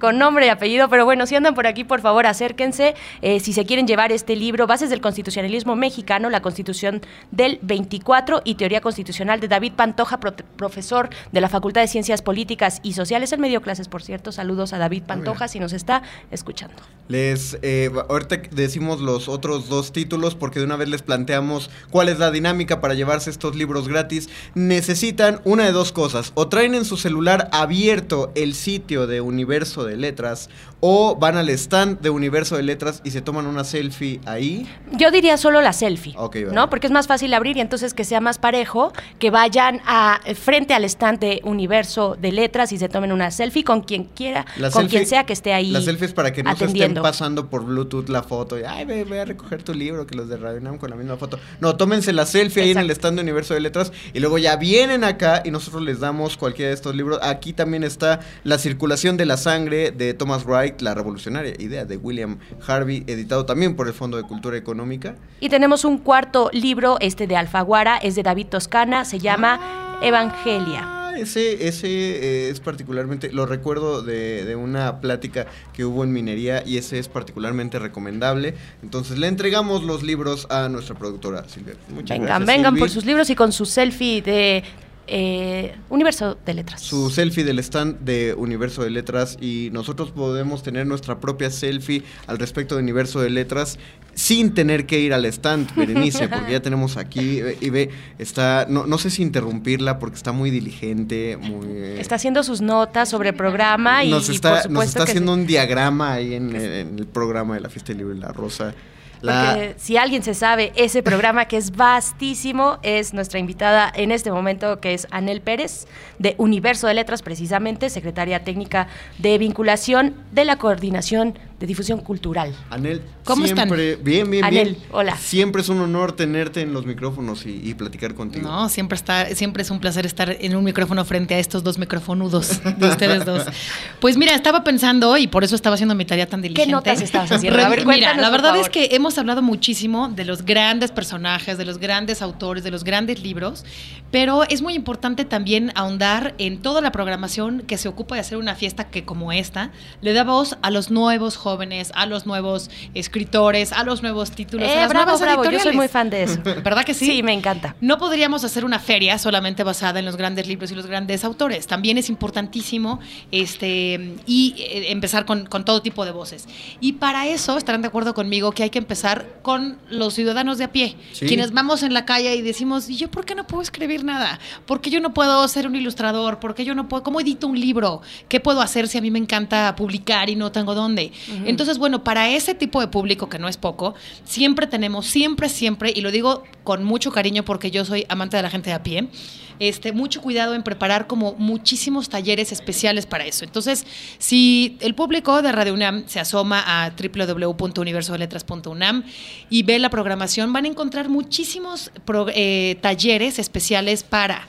con nombre y apellido, pero bueno, si andan por aquí, por favor, acérquense. Eh, si se quieren llevar este libro, Bases del constitucionalismo mexicano, la constitución del 24 y teoría constitucional de David Pantoja, pro- profesor de la Facultad de Ciencias Políticas y Sociales. Él me dio clases, por cierto. Saludos a David Pantoja si nos está escuchando. Les, eh, ahorita decimos los otros dos títulos porque de una vez les planteamos cuál es la dinámica para llevarse estos libros gratis. Necesitan una de dos cosas, o traen en su celular abierto el sitio de Universo de Letras, o van al stand de Universo de Letras y se toman una selfie ahí. Yo diría solo la selfie, Ok, vale. ¿no? Porque es más fácil abrir y entonces que sea más parejo, que vayan a frente al estante Universo de Letras y se tomen una selfie con quien quiera, La con selfie- quien sea que esté ahí. La selfie es para que no se estén pasando por Bluetooth la foto. Y, Ay, ve, ve a recoger tu libro, que los de Radio Nam con la misma foto. No, tómense la selfie ahí en el stand de Universo de Letras y luego ya vienen acá y nosotros les damos cualquiera de estos libros. Aquí también está La circulación de la sangre de Thomas Wright, la revolucionaria idea de William Harvey, editado también por el Fondo de Cultura Económica. Y tenemos un cuarto libro, este de Alfaguara, es de David Toscana, se llama Evangelia. Ese, ese eh, es particularmente, lo recuerdo de, de una plática que hubo en minería y ese es particularmente recomendable. Entonces le entregamos los libros a nuestra productora Silvia. Muchas Vengan, gracias. vengan Silvi. por sus libros y con su selfie de eh, Universo de Letras. Su selfie del stand de Universo de Letras y nosotros podemos tener nuestra propia selfie al respecto de Universo de Letras sin tener que ir al stand, [laughs] Berenice, porque ya tenemos aquí eh, y ve, está, no, no sé si interrumpirla porque está muy diligente, muy... eh, Está haciendo sus notas sobre el programa y, nos y está, nos está que haciendo un diagrama ahí en, en el programa de la Fiesta del Libro y la Rosa. Porque si alguien se sabe ese programa que es vastísimo, es nuestra invitada en este momento, que es Anel Pérez, de Universo de Letras, precisamente, secretaria técnica de vinculación de la Coordinación de Difusión Cultural. Anel, ¿Cómo están? siempre, bien, bien, Anel, bien. hola. Siempre es un honor tenerte en los micrófonos y, y platicar contigo. No, siempre está, siempre es un placer estar en un micrófono frente a estos dos micrófonudos de ustedes dos. [laughs] Pues mira, estaba pensando y por eso estaba haciendo mi tarea tan diligente. notas estabas haciendo? A ver, Mira, la por verdad favor. es que hemos hablado muchísimo de los grandes personajes, de los grandes autores, de los grandes libros, pero es muy importante también ahondar en toda la programación que se ocupa de hacer una fiesta que como esta le da voz a los nuevos jóvenes, a los nuevos escritores, a los nuevos títulos, Eh, a las bravo, nuevas bravo, yo soy muy fan de eso. [laughs] ¿Verdad que sí? Sí, me encanta. No podríamos hacer una feria solamente basada en los grandes libros y los grandes autores. También es importantísimo este, y eh, empezar con, con todo tipo de voces. Y para eso estarán de acuerdo conmigo que hay que empezar con los ciudadanos de a pie, Sí. quienes vamos en la calle y decimos, ¿y yo por qué no puedo escribir nada? ¿Por qué yo no puedo ser un ilustrador? ¿Por qué yo no puedo? ¿Cómo edito un libro? ¿Qué puedo hacer si a mí me encanta publicar y no tengo dónde? Entonces, bueno, para ese tipo de público, que no es poco, siempre tenemos, siempre, siempre, y lo digo con mucho cariño porque yo soy amante de la gente de a pie, este, mucho cuidado en preparar como muchísimos talleres especiales para eso. Entonces, si el público de Radio UNAM se asoma a www.universodeletras.unam y ve la programación, van a encontrar muchísimos eh, talleres especiales para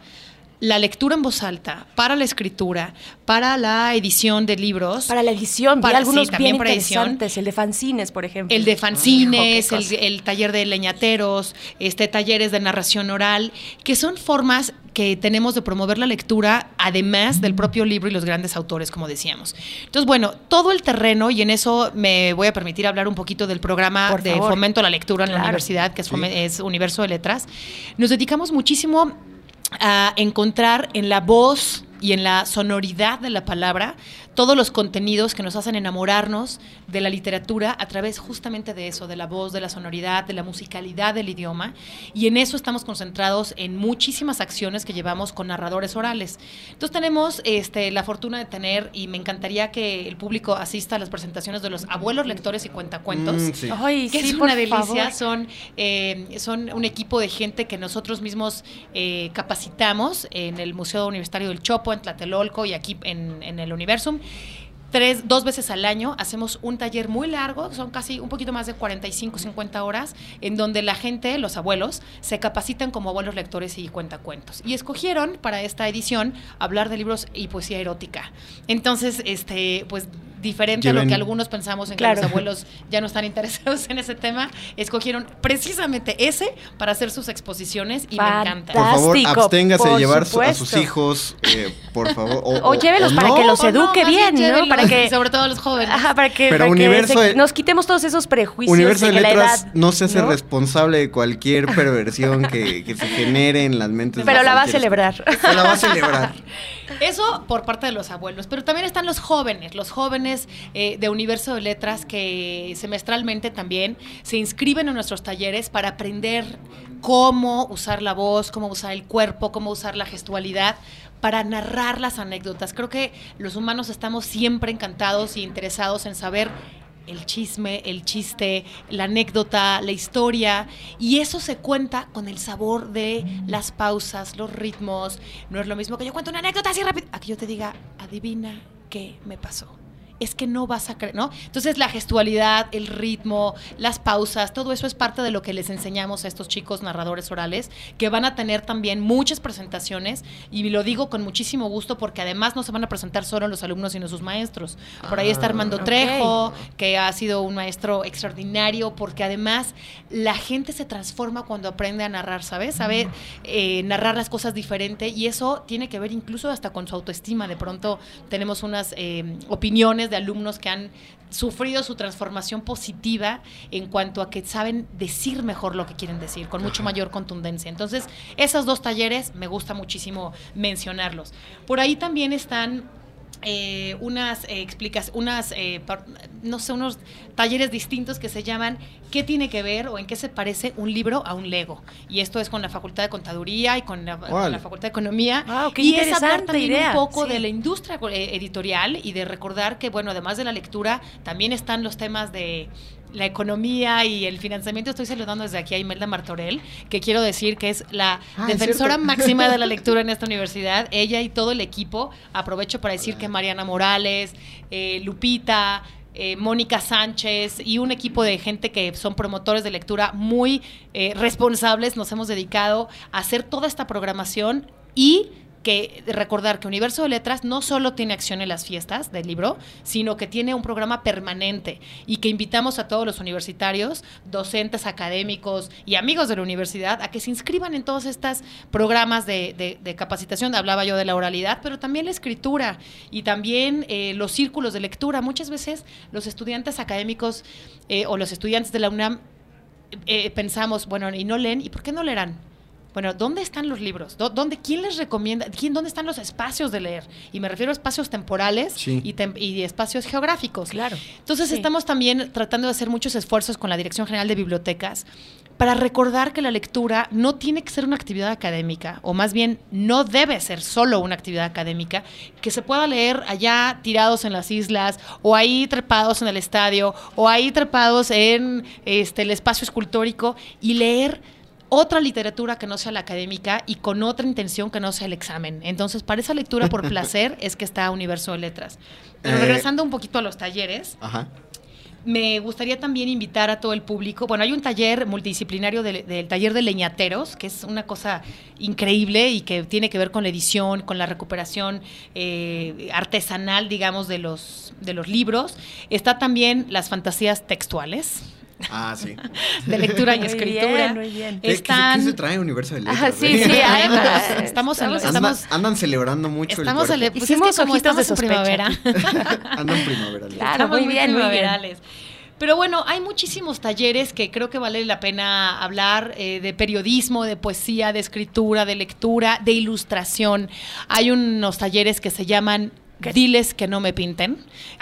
la lectura en voz alta, para la escritura, para la edición de libros. Para la edición, para, algunos sí, también bien para edición. interesantes, el de fanzines, por ejemplo. El de fanzines, Hijo, qué el, taller de leñateros, este talleres de narración oral, que son formas que tenemos de promover la lectura, además del propio libro y los grandes autores, como decíamos. Entonces, bueno, todo el terreno, y en eso me voy a permitir hablar un poquito del programa Por de favor. fomento a la lectura en la universidad, que es, Fome- es Universo de Letras. Nos dedicamos muchísimo a encontrar en la voz y en la sonoridad de la palabra todos los contenidos que nos hacen enamorarnos de la literatura a través justamente de eso, de la voz, de la sonoridad, de la musicalidad del idioma. Y en eso estamos concentrados en muchísimas acciones que llevamos con narradores orales. Entonces tenemos este, la fortuna de tener, y me encantaría que el público asista a las presentaciones de los abuelos lectores y cuentacuentos, Mm, sí. Ay, que sí, es una delicia. favor. Son, eh, son un equipo de gente que nosotros mismos eh, capacitamos en el Museo Universitario del Chopo, en Tlatelolco y aquí en, en el Universum. Tres, dos veces al año hacemos un taller muy largo, son casi un poquito más de 45, 50 horas, en donde la gente, los abuelos, se capacitan como abuelos lectores y cuentacuentos. Y escogieron para esta edición hablar de libros y poesía erótica. Entonces, este, pues diferente a lo que algunos pensamos en que los abuelos ya no están interesados en ese tema, escogieron precisamente ese para hacer sus exposiciones y me encanta. Por favor, absténgase de llevar su- a sus hijos, eh, por favor. O llévelos para que los O no, eduque bien, ¿no? Para que sobre todo los jóvenes. Ajá, para que, Pero para que Universo se- de- nos quitemos todos esos prejuicios Universo de la Letras edad, no se hace ¿no? responsable de cualquier perversión que, que se genere en las mentes. de Pero la va a cualquier- celebrar. Se la va a celebrar. [laughs] Eso por parte de los abuelos, pero también están los jóvenes, los jóvenes eh, de Universo de Letras que semestralmente también se inscriben en nuestros talleres para aprender cómo usar la voz, cómo usar el cuerpo, cómo usar la gestualidad para narrar las anécdotas. Creo que los humanos estamos siempre encantados y interesados en saber el chisme, el chiste, la anécdota, la historia, y eso se cuenta con el sabor de las pausas, los ritmos. No es lo mismo que yo cuento una anécdota así rápido, a que yo te diga, adivina qué me pasó. Es que no vas a creer, ¿no? Entonces la gestualidad, el ritmo, las pausas, todo eso es parte de lo que les enseñamos a estos chicos narradores orales, que van a tener también muchas presentaciones, y lo digo con muchísimo gusto porque además no se van a presentar solo los alumnos, sino sus maestros. Por ahí está Ah, Armando. Trejo, que ha sido un maestro extraordinario, porque además la gente se transforma cuando aprende a narrar, ¿sabes? Sabe eh, narrar las cosas diferente y eso tiene que ver incluso hasta con su autoestima. De pronto tenemos unas eh, opiniones de alumnos que han sufrido su transformación positiva en cuanto a que saben decir mejor lo que quieren decir, con mucho mayor contundencia. Entonces, esos dos talleres me gusta muchísimo mencionarlos. Por ahí también están eh, unas eh, explicas, unas, eh, par- no sé, unos talleres distintos que se llaman ¿Qué tiene que ver o en qué se parece un libro a un Lego? Y esto es con la Facultad de Contaduría y con la, con Órale. la Facultad de Economía. Wow, qué y es hablar también idea, un poco sí. de la industria eh, editorial y de recordar que, bueno, además de la lectura, también están los temas de la economía y el financiamiento. Estoy saludando desde aquí a Imelda Martorell, que quiero decir que es la Ah, defensora cierto. máxima de la [laughs] lectura en esta universidad. Ella y todo el equipo. Aprovecho para decir que Mariana Morales, eh, Lupita, eh, Mónica Sánchez y un equipo de gente que son promotores de lectura muy eh, responsables nos hemos dedicado a hacer toda esta programación y que recordar que Universo de Letras no solo tiene acción en las fiestas del libro, sino que tiene un programa permanente y que invitamos a todos los universitarios, docentes, académicos y amigos de la universidad a que se inscriban en todos estos programas de, capacitación. Hablaba yo de la oralidad, pero también la escritura y también eh, los círculos de lectura. Muchas veces los estudiantes académicos eh, o los estudiantes de la UNAM eh, pensamos, bueno, y no leen, ¿y por qué no leerán? Bueno, ¿dónde están los libros? ¿Dó- ¿Dónde, ¿Quién les recomienda? ¿Quién, ¿Dónde están los espacios de leer? Y me refiero a espacios temporales Sí. y, tem- y espacios geográficos. Claro. Entonces Sí. estamos también tratando de hacer muchos esfuerzos con la Dirección General de Bibliotecas para recordar que la lectura no tiene que ser una actividad académica, o más bien no debe ser solo una actividad académica, que se pueda leer allá tirados en las islas, o ahí trepados en el estadio, o ahí trepados en este, el espacio escultórico, y leer otra literatura que no sea la académica y con otra intención que no sea el examen. Entonces, para esa lectura por [laughs] placer es que está Universo de Letras. Pero Eh, regresando un poquito a los talleres, Ajá. me gustaría también invitar a todo el público. Bueno, hay un taller multidisciplinario del, del taller de leñateros, que es una cosa increíble y que tiene que ver con la edición, con la recuperación eh, artesanal, digamos, de los, de los libros. Está también las fantasías textuales. Ah, sí. De lectura y Muy escritura. bien, muy bien. ¿Qué, qué Están- qué se trae Universo de Letras? Ajá, sí, sí, además, [laughs] estamos en los- Andan- estamos- andan celebrando mucho Estamos el cuerpo. pues es que como estamos en primavera. [laughs] Andan primaverales. Claro, Estamos muy bien, muy bien. primaverales. Pero bueno, hay muchísimos talleres que creo que vale la pena hablar eh, de periodismo, de poesía, de escritura, de lectura, de ilustración. Hay unos talleres que se llaman Diles que no me pinten,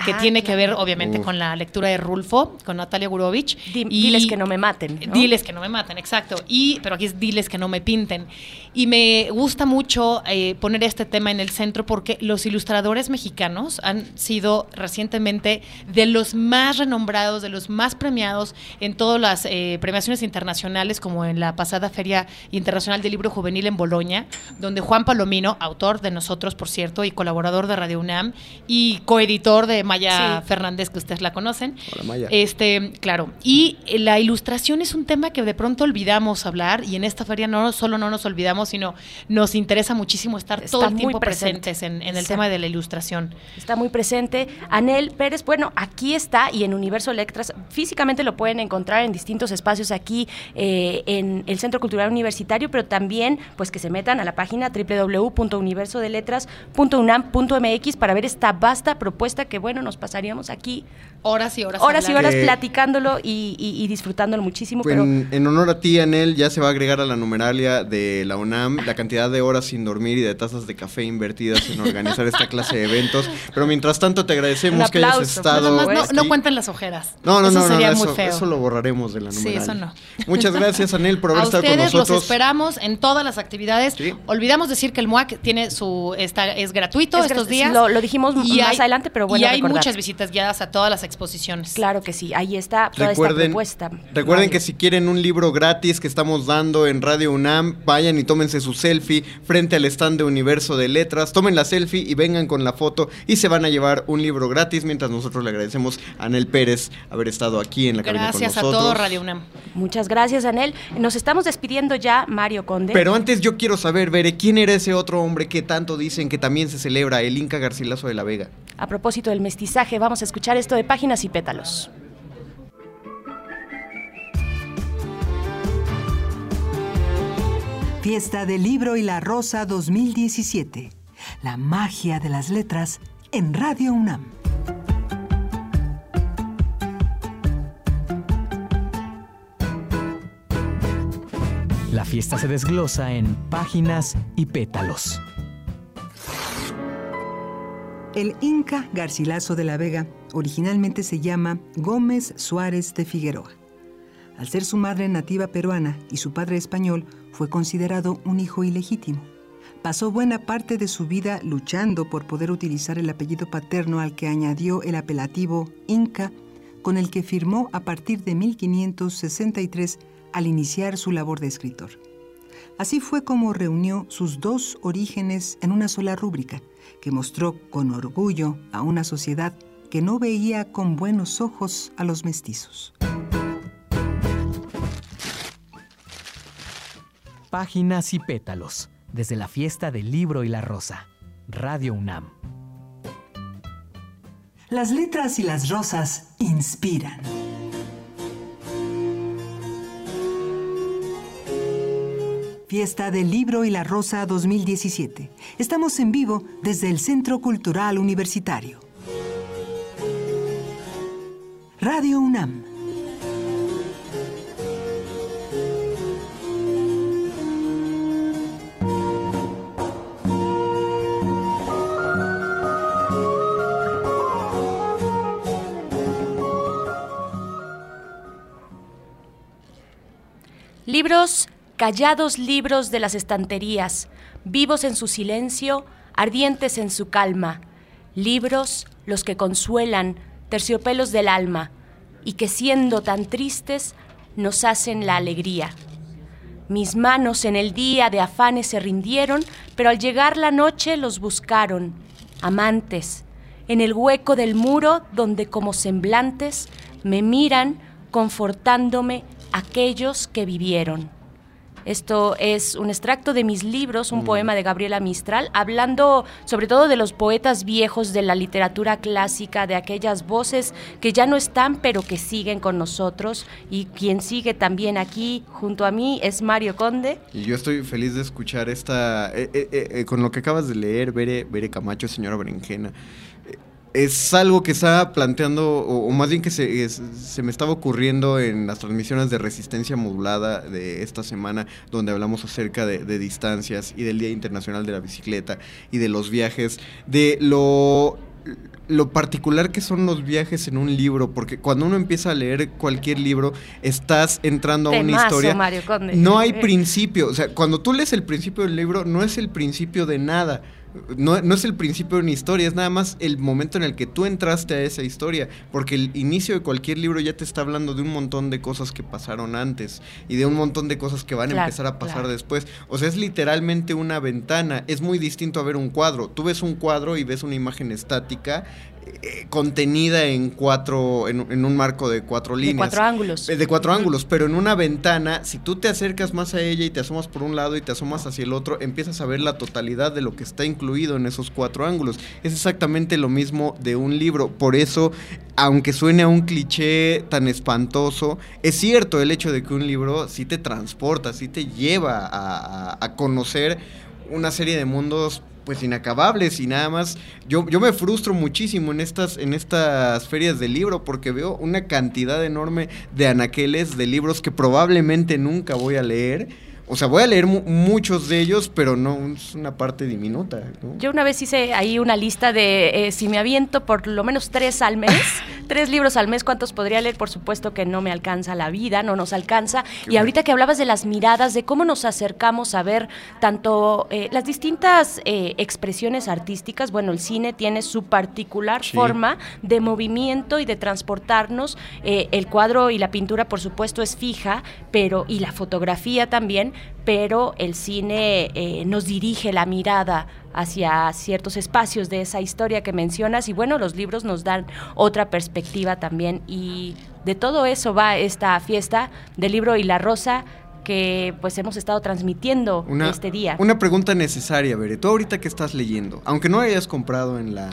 que Ah, tiene que claro. ver obviamente Uf. con la lectura de Rulfo, con Natalia Gurovich. Di- y- diles que no me maten. ¿no? Diles que no me maten, exacto. Y, pero aquí es diles que no me pinten. Y me gusta mucho eh, poner este tema en el centro porque los ilustradores mexicanos han sido recientemente de los más renombrados, de los más premiados en todas las eh, premiaciones internacionales, como en la pasada Feria Internacional del Libro Juvenil en Boloña, donde Juan Palomino, autor de nosotros, por cierto, y colaborador de Radio UNAM, y coeditor de Maya Sí. Fernández, que ustedes la conocen. Hola, Maya. Este, claro. Y la ilustración es un tema que de pronto olvidamos hablar y en esta feria no solo no nos olvidamos, sino nos interesa muchísimo estar Está todo el tiempo presente. presentes en, en el Exacto. tema de la ilustración. Está muy presente. Anel Pérez, bueno, aquí está y en Universo Electras, físicamente lo pueden encontrar en distintos espacios aquí eh, en el Centro Cultural Universitario, pero también pues que se metan a la página www.universodeletras.unam.mx para ver esta vasta propuesta que bueno, nos pasaríamos aquí Horas y horas. horas y horas Que- platicándolo y, y- y disfrutándolo muchísimo, Pues pero en, en honor a ti, Anel, ya se va a agregar a la numeralia de la UNAM la cantidad de horas sin dormir y de tazas de café invertidas en organizar esta clase de eventos. Pero mientras tanto, te agradecemos que hayas estado. No, no cuenten las ojeras. No, no, eso no, no, sería no, muy eso, feo. eso lo borraremos de la Sí, numeralia. eso no. Muchas gracias, Anel, por [laughs] haber a estado con ustedes nosotros. los esperamos en todas las actividades. Olvidamos decir que el MUAC tiene su está, es gratuito Es estos días. lo- lo dijimos más adelante, pero bueno Y hay recordar. muchas visitas guiadas a todas las exposiciones. Claro que sí, ahí está toda Recuerden, esta propuesta. recuerden que si quieren un libro gratis que estamos dando en Radio UNAM, vayan y tómense su selfie frente al stand de Universo de Letras, tomen la selfie y vengan con la foto y se van a llevar un libro gratis mientras nosotros le agradecemos a Anel Pérez haber estado aquí en la cabina con Gracias a todo Radio UNAM. Muchas gracias, Anel. Nos estamos despidiendo ya, Mario Conde. Pero antes yo quiero saber, Bere, ¿quién era ese otro hombre que tanto dicen que también se celebra, el Inca Garcilaso de la Vega? A propósito del mestizaje, vamos a escuchar esto de páginas y pétalos. Fiesta del Libro y la Rosa 2017. La magia de las letras en Radio UNAM. La fiesta se desglosa en páginas y pétalos. El Inca Garcilaso de la Vega originalmente se llama Gómez Suárez de Figueroa. Al ser su madre nativa peruana y su padre español, fue considerado un hijo ilegítimo. Pasó buena parte de su vida luchando por poder utilizar el apellido paterno al que añadió el apelativo Inca, con el que firmó a partir de 1563 al iniciar su labor de escritor. Así fue como reunió sus dos orígenes en una sola rúbrica, que mostró con orgullo a una sociedad que no veía con buenos ojos a los mestizos. Páginas y pétalos. Desde la fiesta del libro y la rosa. Radio UNAM. Las letras y las rosas inspiran. Fiesta del Libro y la Rosa 2017. Estamos en vivo desde el Centro Cultural Universitario. Radio UNAM. Libros, callados libros de las estanterías, vivos en su silencio, ardientes en su calma. Libros, los que consuelan, terciopelos del alma, y que siendo tan tristes, nos hacen la alegría. Mis manos en el día de afanes se rindieron, pero al llegar la noche los buscaron, amantes, en el hueco del muro donde como semblantes me miran confortándome aquellos que vivieron. Esto es un extracto de mis libros, un Mm. poema de Gabriela Mistral, hablando sobre todo de los poetas viejos de la literatura clásica, de aquellas voces que ya no están pero que siguen con nosotros. Y quien sigue también aquí junto a mí es Mario Conde. Y yo estoy feliz de escuchar esta, eh, eh, eh, eh, con lo que acabas de leer, Bere, Bere Camacho, señora Berenjena. Es algo que estaba planteando, o, o más bien que se, es- se me estaba ocurriendo en las transmisiones de resistencia modulada de esta semana, donde hablamos acerca de, de distancias y del Día Internacional de la Bicicleta y de los viajes, de lo lo particular que son los viajes en un libro, porque cuando uno empieza a leer cualquier libro, estás entrando a una historia. Mario Conde. No hay principio, o sea, cuando tú lees el principio del libro, no es el principio de nada. No, no es el principio de una historia, es nada más el momento en el que tú entraste a esa historia, porque el inicio de cualquier libro ya te está hablando de un montón de cosas que pasaron antes y de un montón de cosas que van a empezar a pasar claro. después. O sea, es literalmente una ventana, es muy distinto a ver un cuadro. Tú ves un cuadro y ves una imagen estática eh, contenida en cuatro, en, en un marco de cuatro De líneas. cuatro ángulos. Eh, De cuatro ángulos, pero en una ventana, si tú te acercas más a ella y te asomas por un lado y te asomas hacia el otro, empiezas a ver la totalidad de lo que está incluido en esos cuatro ángulos. Es exactamente lo mismo de un libro. Por eso, aunque suene a un cliché tan espantoso, es cierto el hecho de que un libro sí te transporta, sí te lleva a, a- a conocer una serie de mundos pues inacabables y nada más yo, yo me frustro muchísimo en estas en estas ferias de libro porque veo una cantidad enorme de anaqueles de libros que probablemente nunca voy a leer o sea voy a leer mu- muchos de ellos pero no es una parte diminuta ¿no? Yo una vez hice ahí una lista de eh, si me aviento por lo menos tres al mes, [laughs] tres libros al mes, ¿cuántos podría leer? Por supuesto que no me alcanza la vida, no nos alcanza. y ahorita que hablabas de las miradas, de cómo nos acercamos a ver tanto eh, las distintas eh, expresiones artísticas, bueno, el cine tiene su particular Sí. forma de movimiento y de transportarnos. Eh, el cuadro y la pintura, por supuesto, es fija, pero y la fotografía también, pero el cine eh, nos dirige la mirada hacia ciertos espacios de esa historia que mencionas y bueno, los libros nos dan otra perspectiva también y de todo eso va esta fiesta del libro y la rosa que pues hemos estado transmitiendo Una, este día. una pregunta necesaria, Bere. Tú ahorita que estás leyendo, aunque no hayas comprado en la...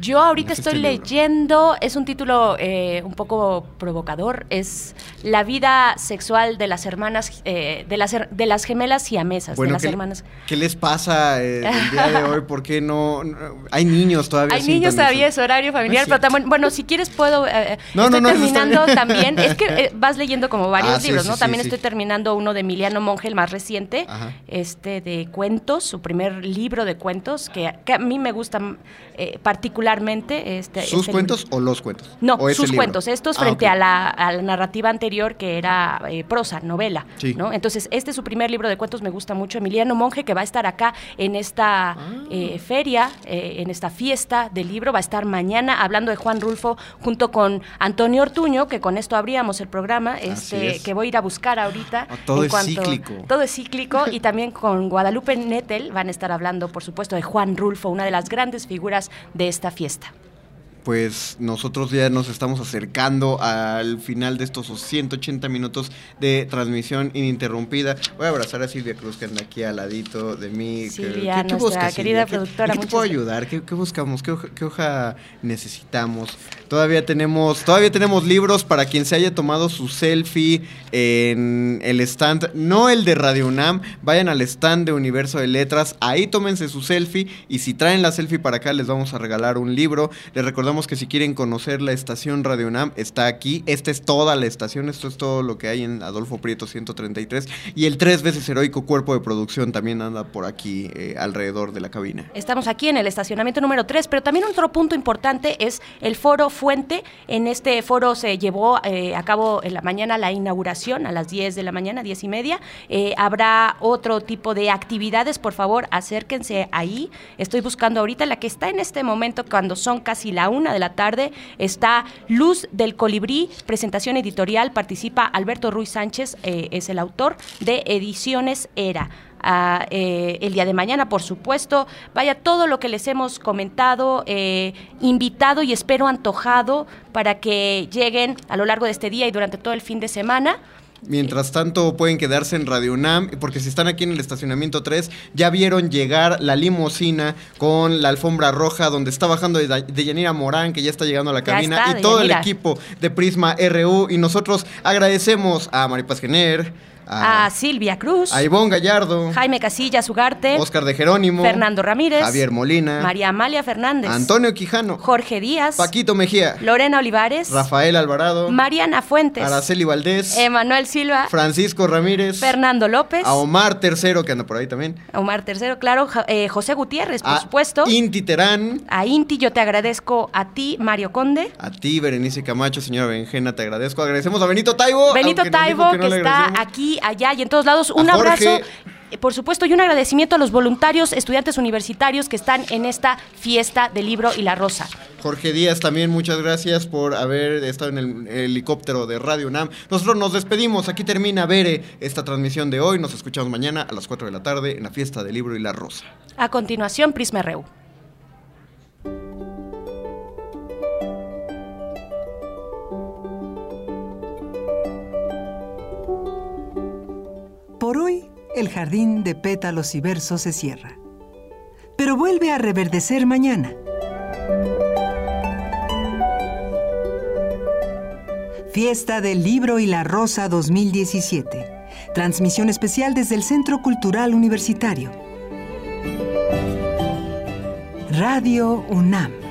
Yo ahorita estoy leyendo, es un título eh, un poco provocador, es La vida sexual de las hermanas, eh, de, las, de las gemelas siamesas, de las ¿qué, hermanas. ¿qué les pasa eh, el día de hoy? ¿Por qué no? no- hay niños todavía. Hay niños todavía, es horario familiar, No es pero también, bueno, si quieres puedo, eh, No, estoy no, terminando también, es que [laughs] eh, vas leyendo como varios Ah, libros, sí, ¿no? sí, también estoy terminando uno de Emiliano Monge, el más reciente, Ajá. este de cuentos, su primer libro de cuentos, que, que a mí me gusta eh, particularmente. Este, ¿Sus este cuentos o los cuentos? No, ¿O ese sus cuentos, estos Ah, frente a, la, a la narrativa anterior que era eh, prosa, novela. Sí. ¿no? Entonces, este es su primer libro de cuentos, me gusta mucho. Emiliano Monge, que va a estar acá en esta Ah. eh, feria, eh, en esta fiesta del libro, va a estar mañana hablando de Juan Rulfo junto con Antonio Ortuño, que con esto abríamos el programa, este, es. que voy a ir a buscar ahorita. Ah, todo en es cuanto- cíclico. Todo es cíclico [laughs] y también con Guadalupe Nettel van a estar hablando, por supuesto, de Juan Rulfo, una de las grandes figuras de esta fiesta. Pues nosotros ya nos estamos acercando al final de estos 180 minutos de transmisión ininterrumpida. Voy a abrazar a Silvia Cruz que anda aquí al ladito de mí. Silvia, querida ¿Qué- productora, ¿En qué te puedo ayudar? ¿Qué, qué buscamos? ¿Qué hoja, qué hoja necesitamos? Todavía tenemos, todavía tenemos libros para quien se haya tomado su selfie en el stand, no el de Radio UNAM, vayan al stand de Universo de Letras, ahí tómense su selfie y si traen la selfie para acá les vamos a regalar un libro. Les recordamos que si quieren conocer la estación Radio UNAM, está aquí. Esta es toda la estación, esto es todo lo que hay en Adolfo Prieto 133. Y el tres veces heroico cuerpo de producción también anda por aquí eh, alrededor de la cabina. Estamos aquí en el estacionamiento número 3, pero también otro punto importante es el foro Fuente. En este foro se llevó eh, a cabo en la mañana la inauguración a las 10 de la mañana, 10 y media. Eh, habrá otro tipo de actividades, por favor, acérquense ahí. Estoy buscando ahorita la que está en este momento, cuando son casi la una de la tarde, está Luz del Colibrí, presentación editorial, participa Alberto Ruiz Sánchez, eh, es el autor de Ediciones Era. Ah, eh, el día de mañana, por supuesto. Vaya, todo lo que les hemos comentado, eh, invitado y espero antojado para que lleguen a lo largo de este día y durante todo el fin de semana. Mientras tanto, pueden quedarse en Radio UNAM, porque si están aquí en el estacionamiento 3, ya vieron llegar la limusina con la alfombra roja, donde está bajando de, de Yanira Morán, que ya está llegando a la cabina, está, y todo el equipo de Prisma RU. Y nosotros agradecemos a Maripaz Gener, a, A Silvia Cruz, a Ivonne Gallardo, Jaime Casillas Ugarte, Oscar de Jerónimo, Fernando Ramírez, Javier Molina, María Amalia Fernández, Antonio Quijano, Jorge Díaz, Paquito Mejía, Lorena Olivares, Rafael Alvarado, Mariana Fuentes, Araceli Valdés, Emanuel Silva, Francisco Ramírez, Fernando López, a Omar Tercero, que anda por ahí también, Omar Tercero, claro, eh, José Gutiérrez, por a supuesto. Inti Terán, A Inti, yo te agradezco a ti, Mario Conde. a ti, Berenice Camacho, señora Benjena, te agradezco. Agradecemos a Benito Taibo. Benito Taibo, que que, no le está agradecemos. Aquí, allá y en todos lados. Un A abrazo, eh, por supuesto, y un agradecimiento a los voluntarios, estudiantes universitarios que están en esta fiesta del libro y la rosa. Jorge Díaz también, muchas gracias por haber estado en el helicóptero de Radio UNAM. Nosotros nos despedimos, aquí termina Bere esta transmisión de hoy. Nos escuchamos mañana a las 4 de la tarde en la fiesta del libro y la rosa. A continuación, Prisma RU. Por hoy, el jardín de pétalos y versos se cierra. Pero vuelve a reverdecer mañana. Fiesta del Libro y la Rosa 2017. Transmisión especial desde el Centro Cultural Universitario. Radio UNAM.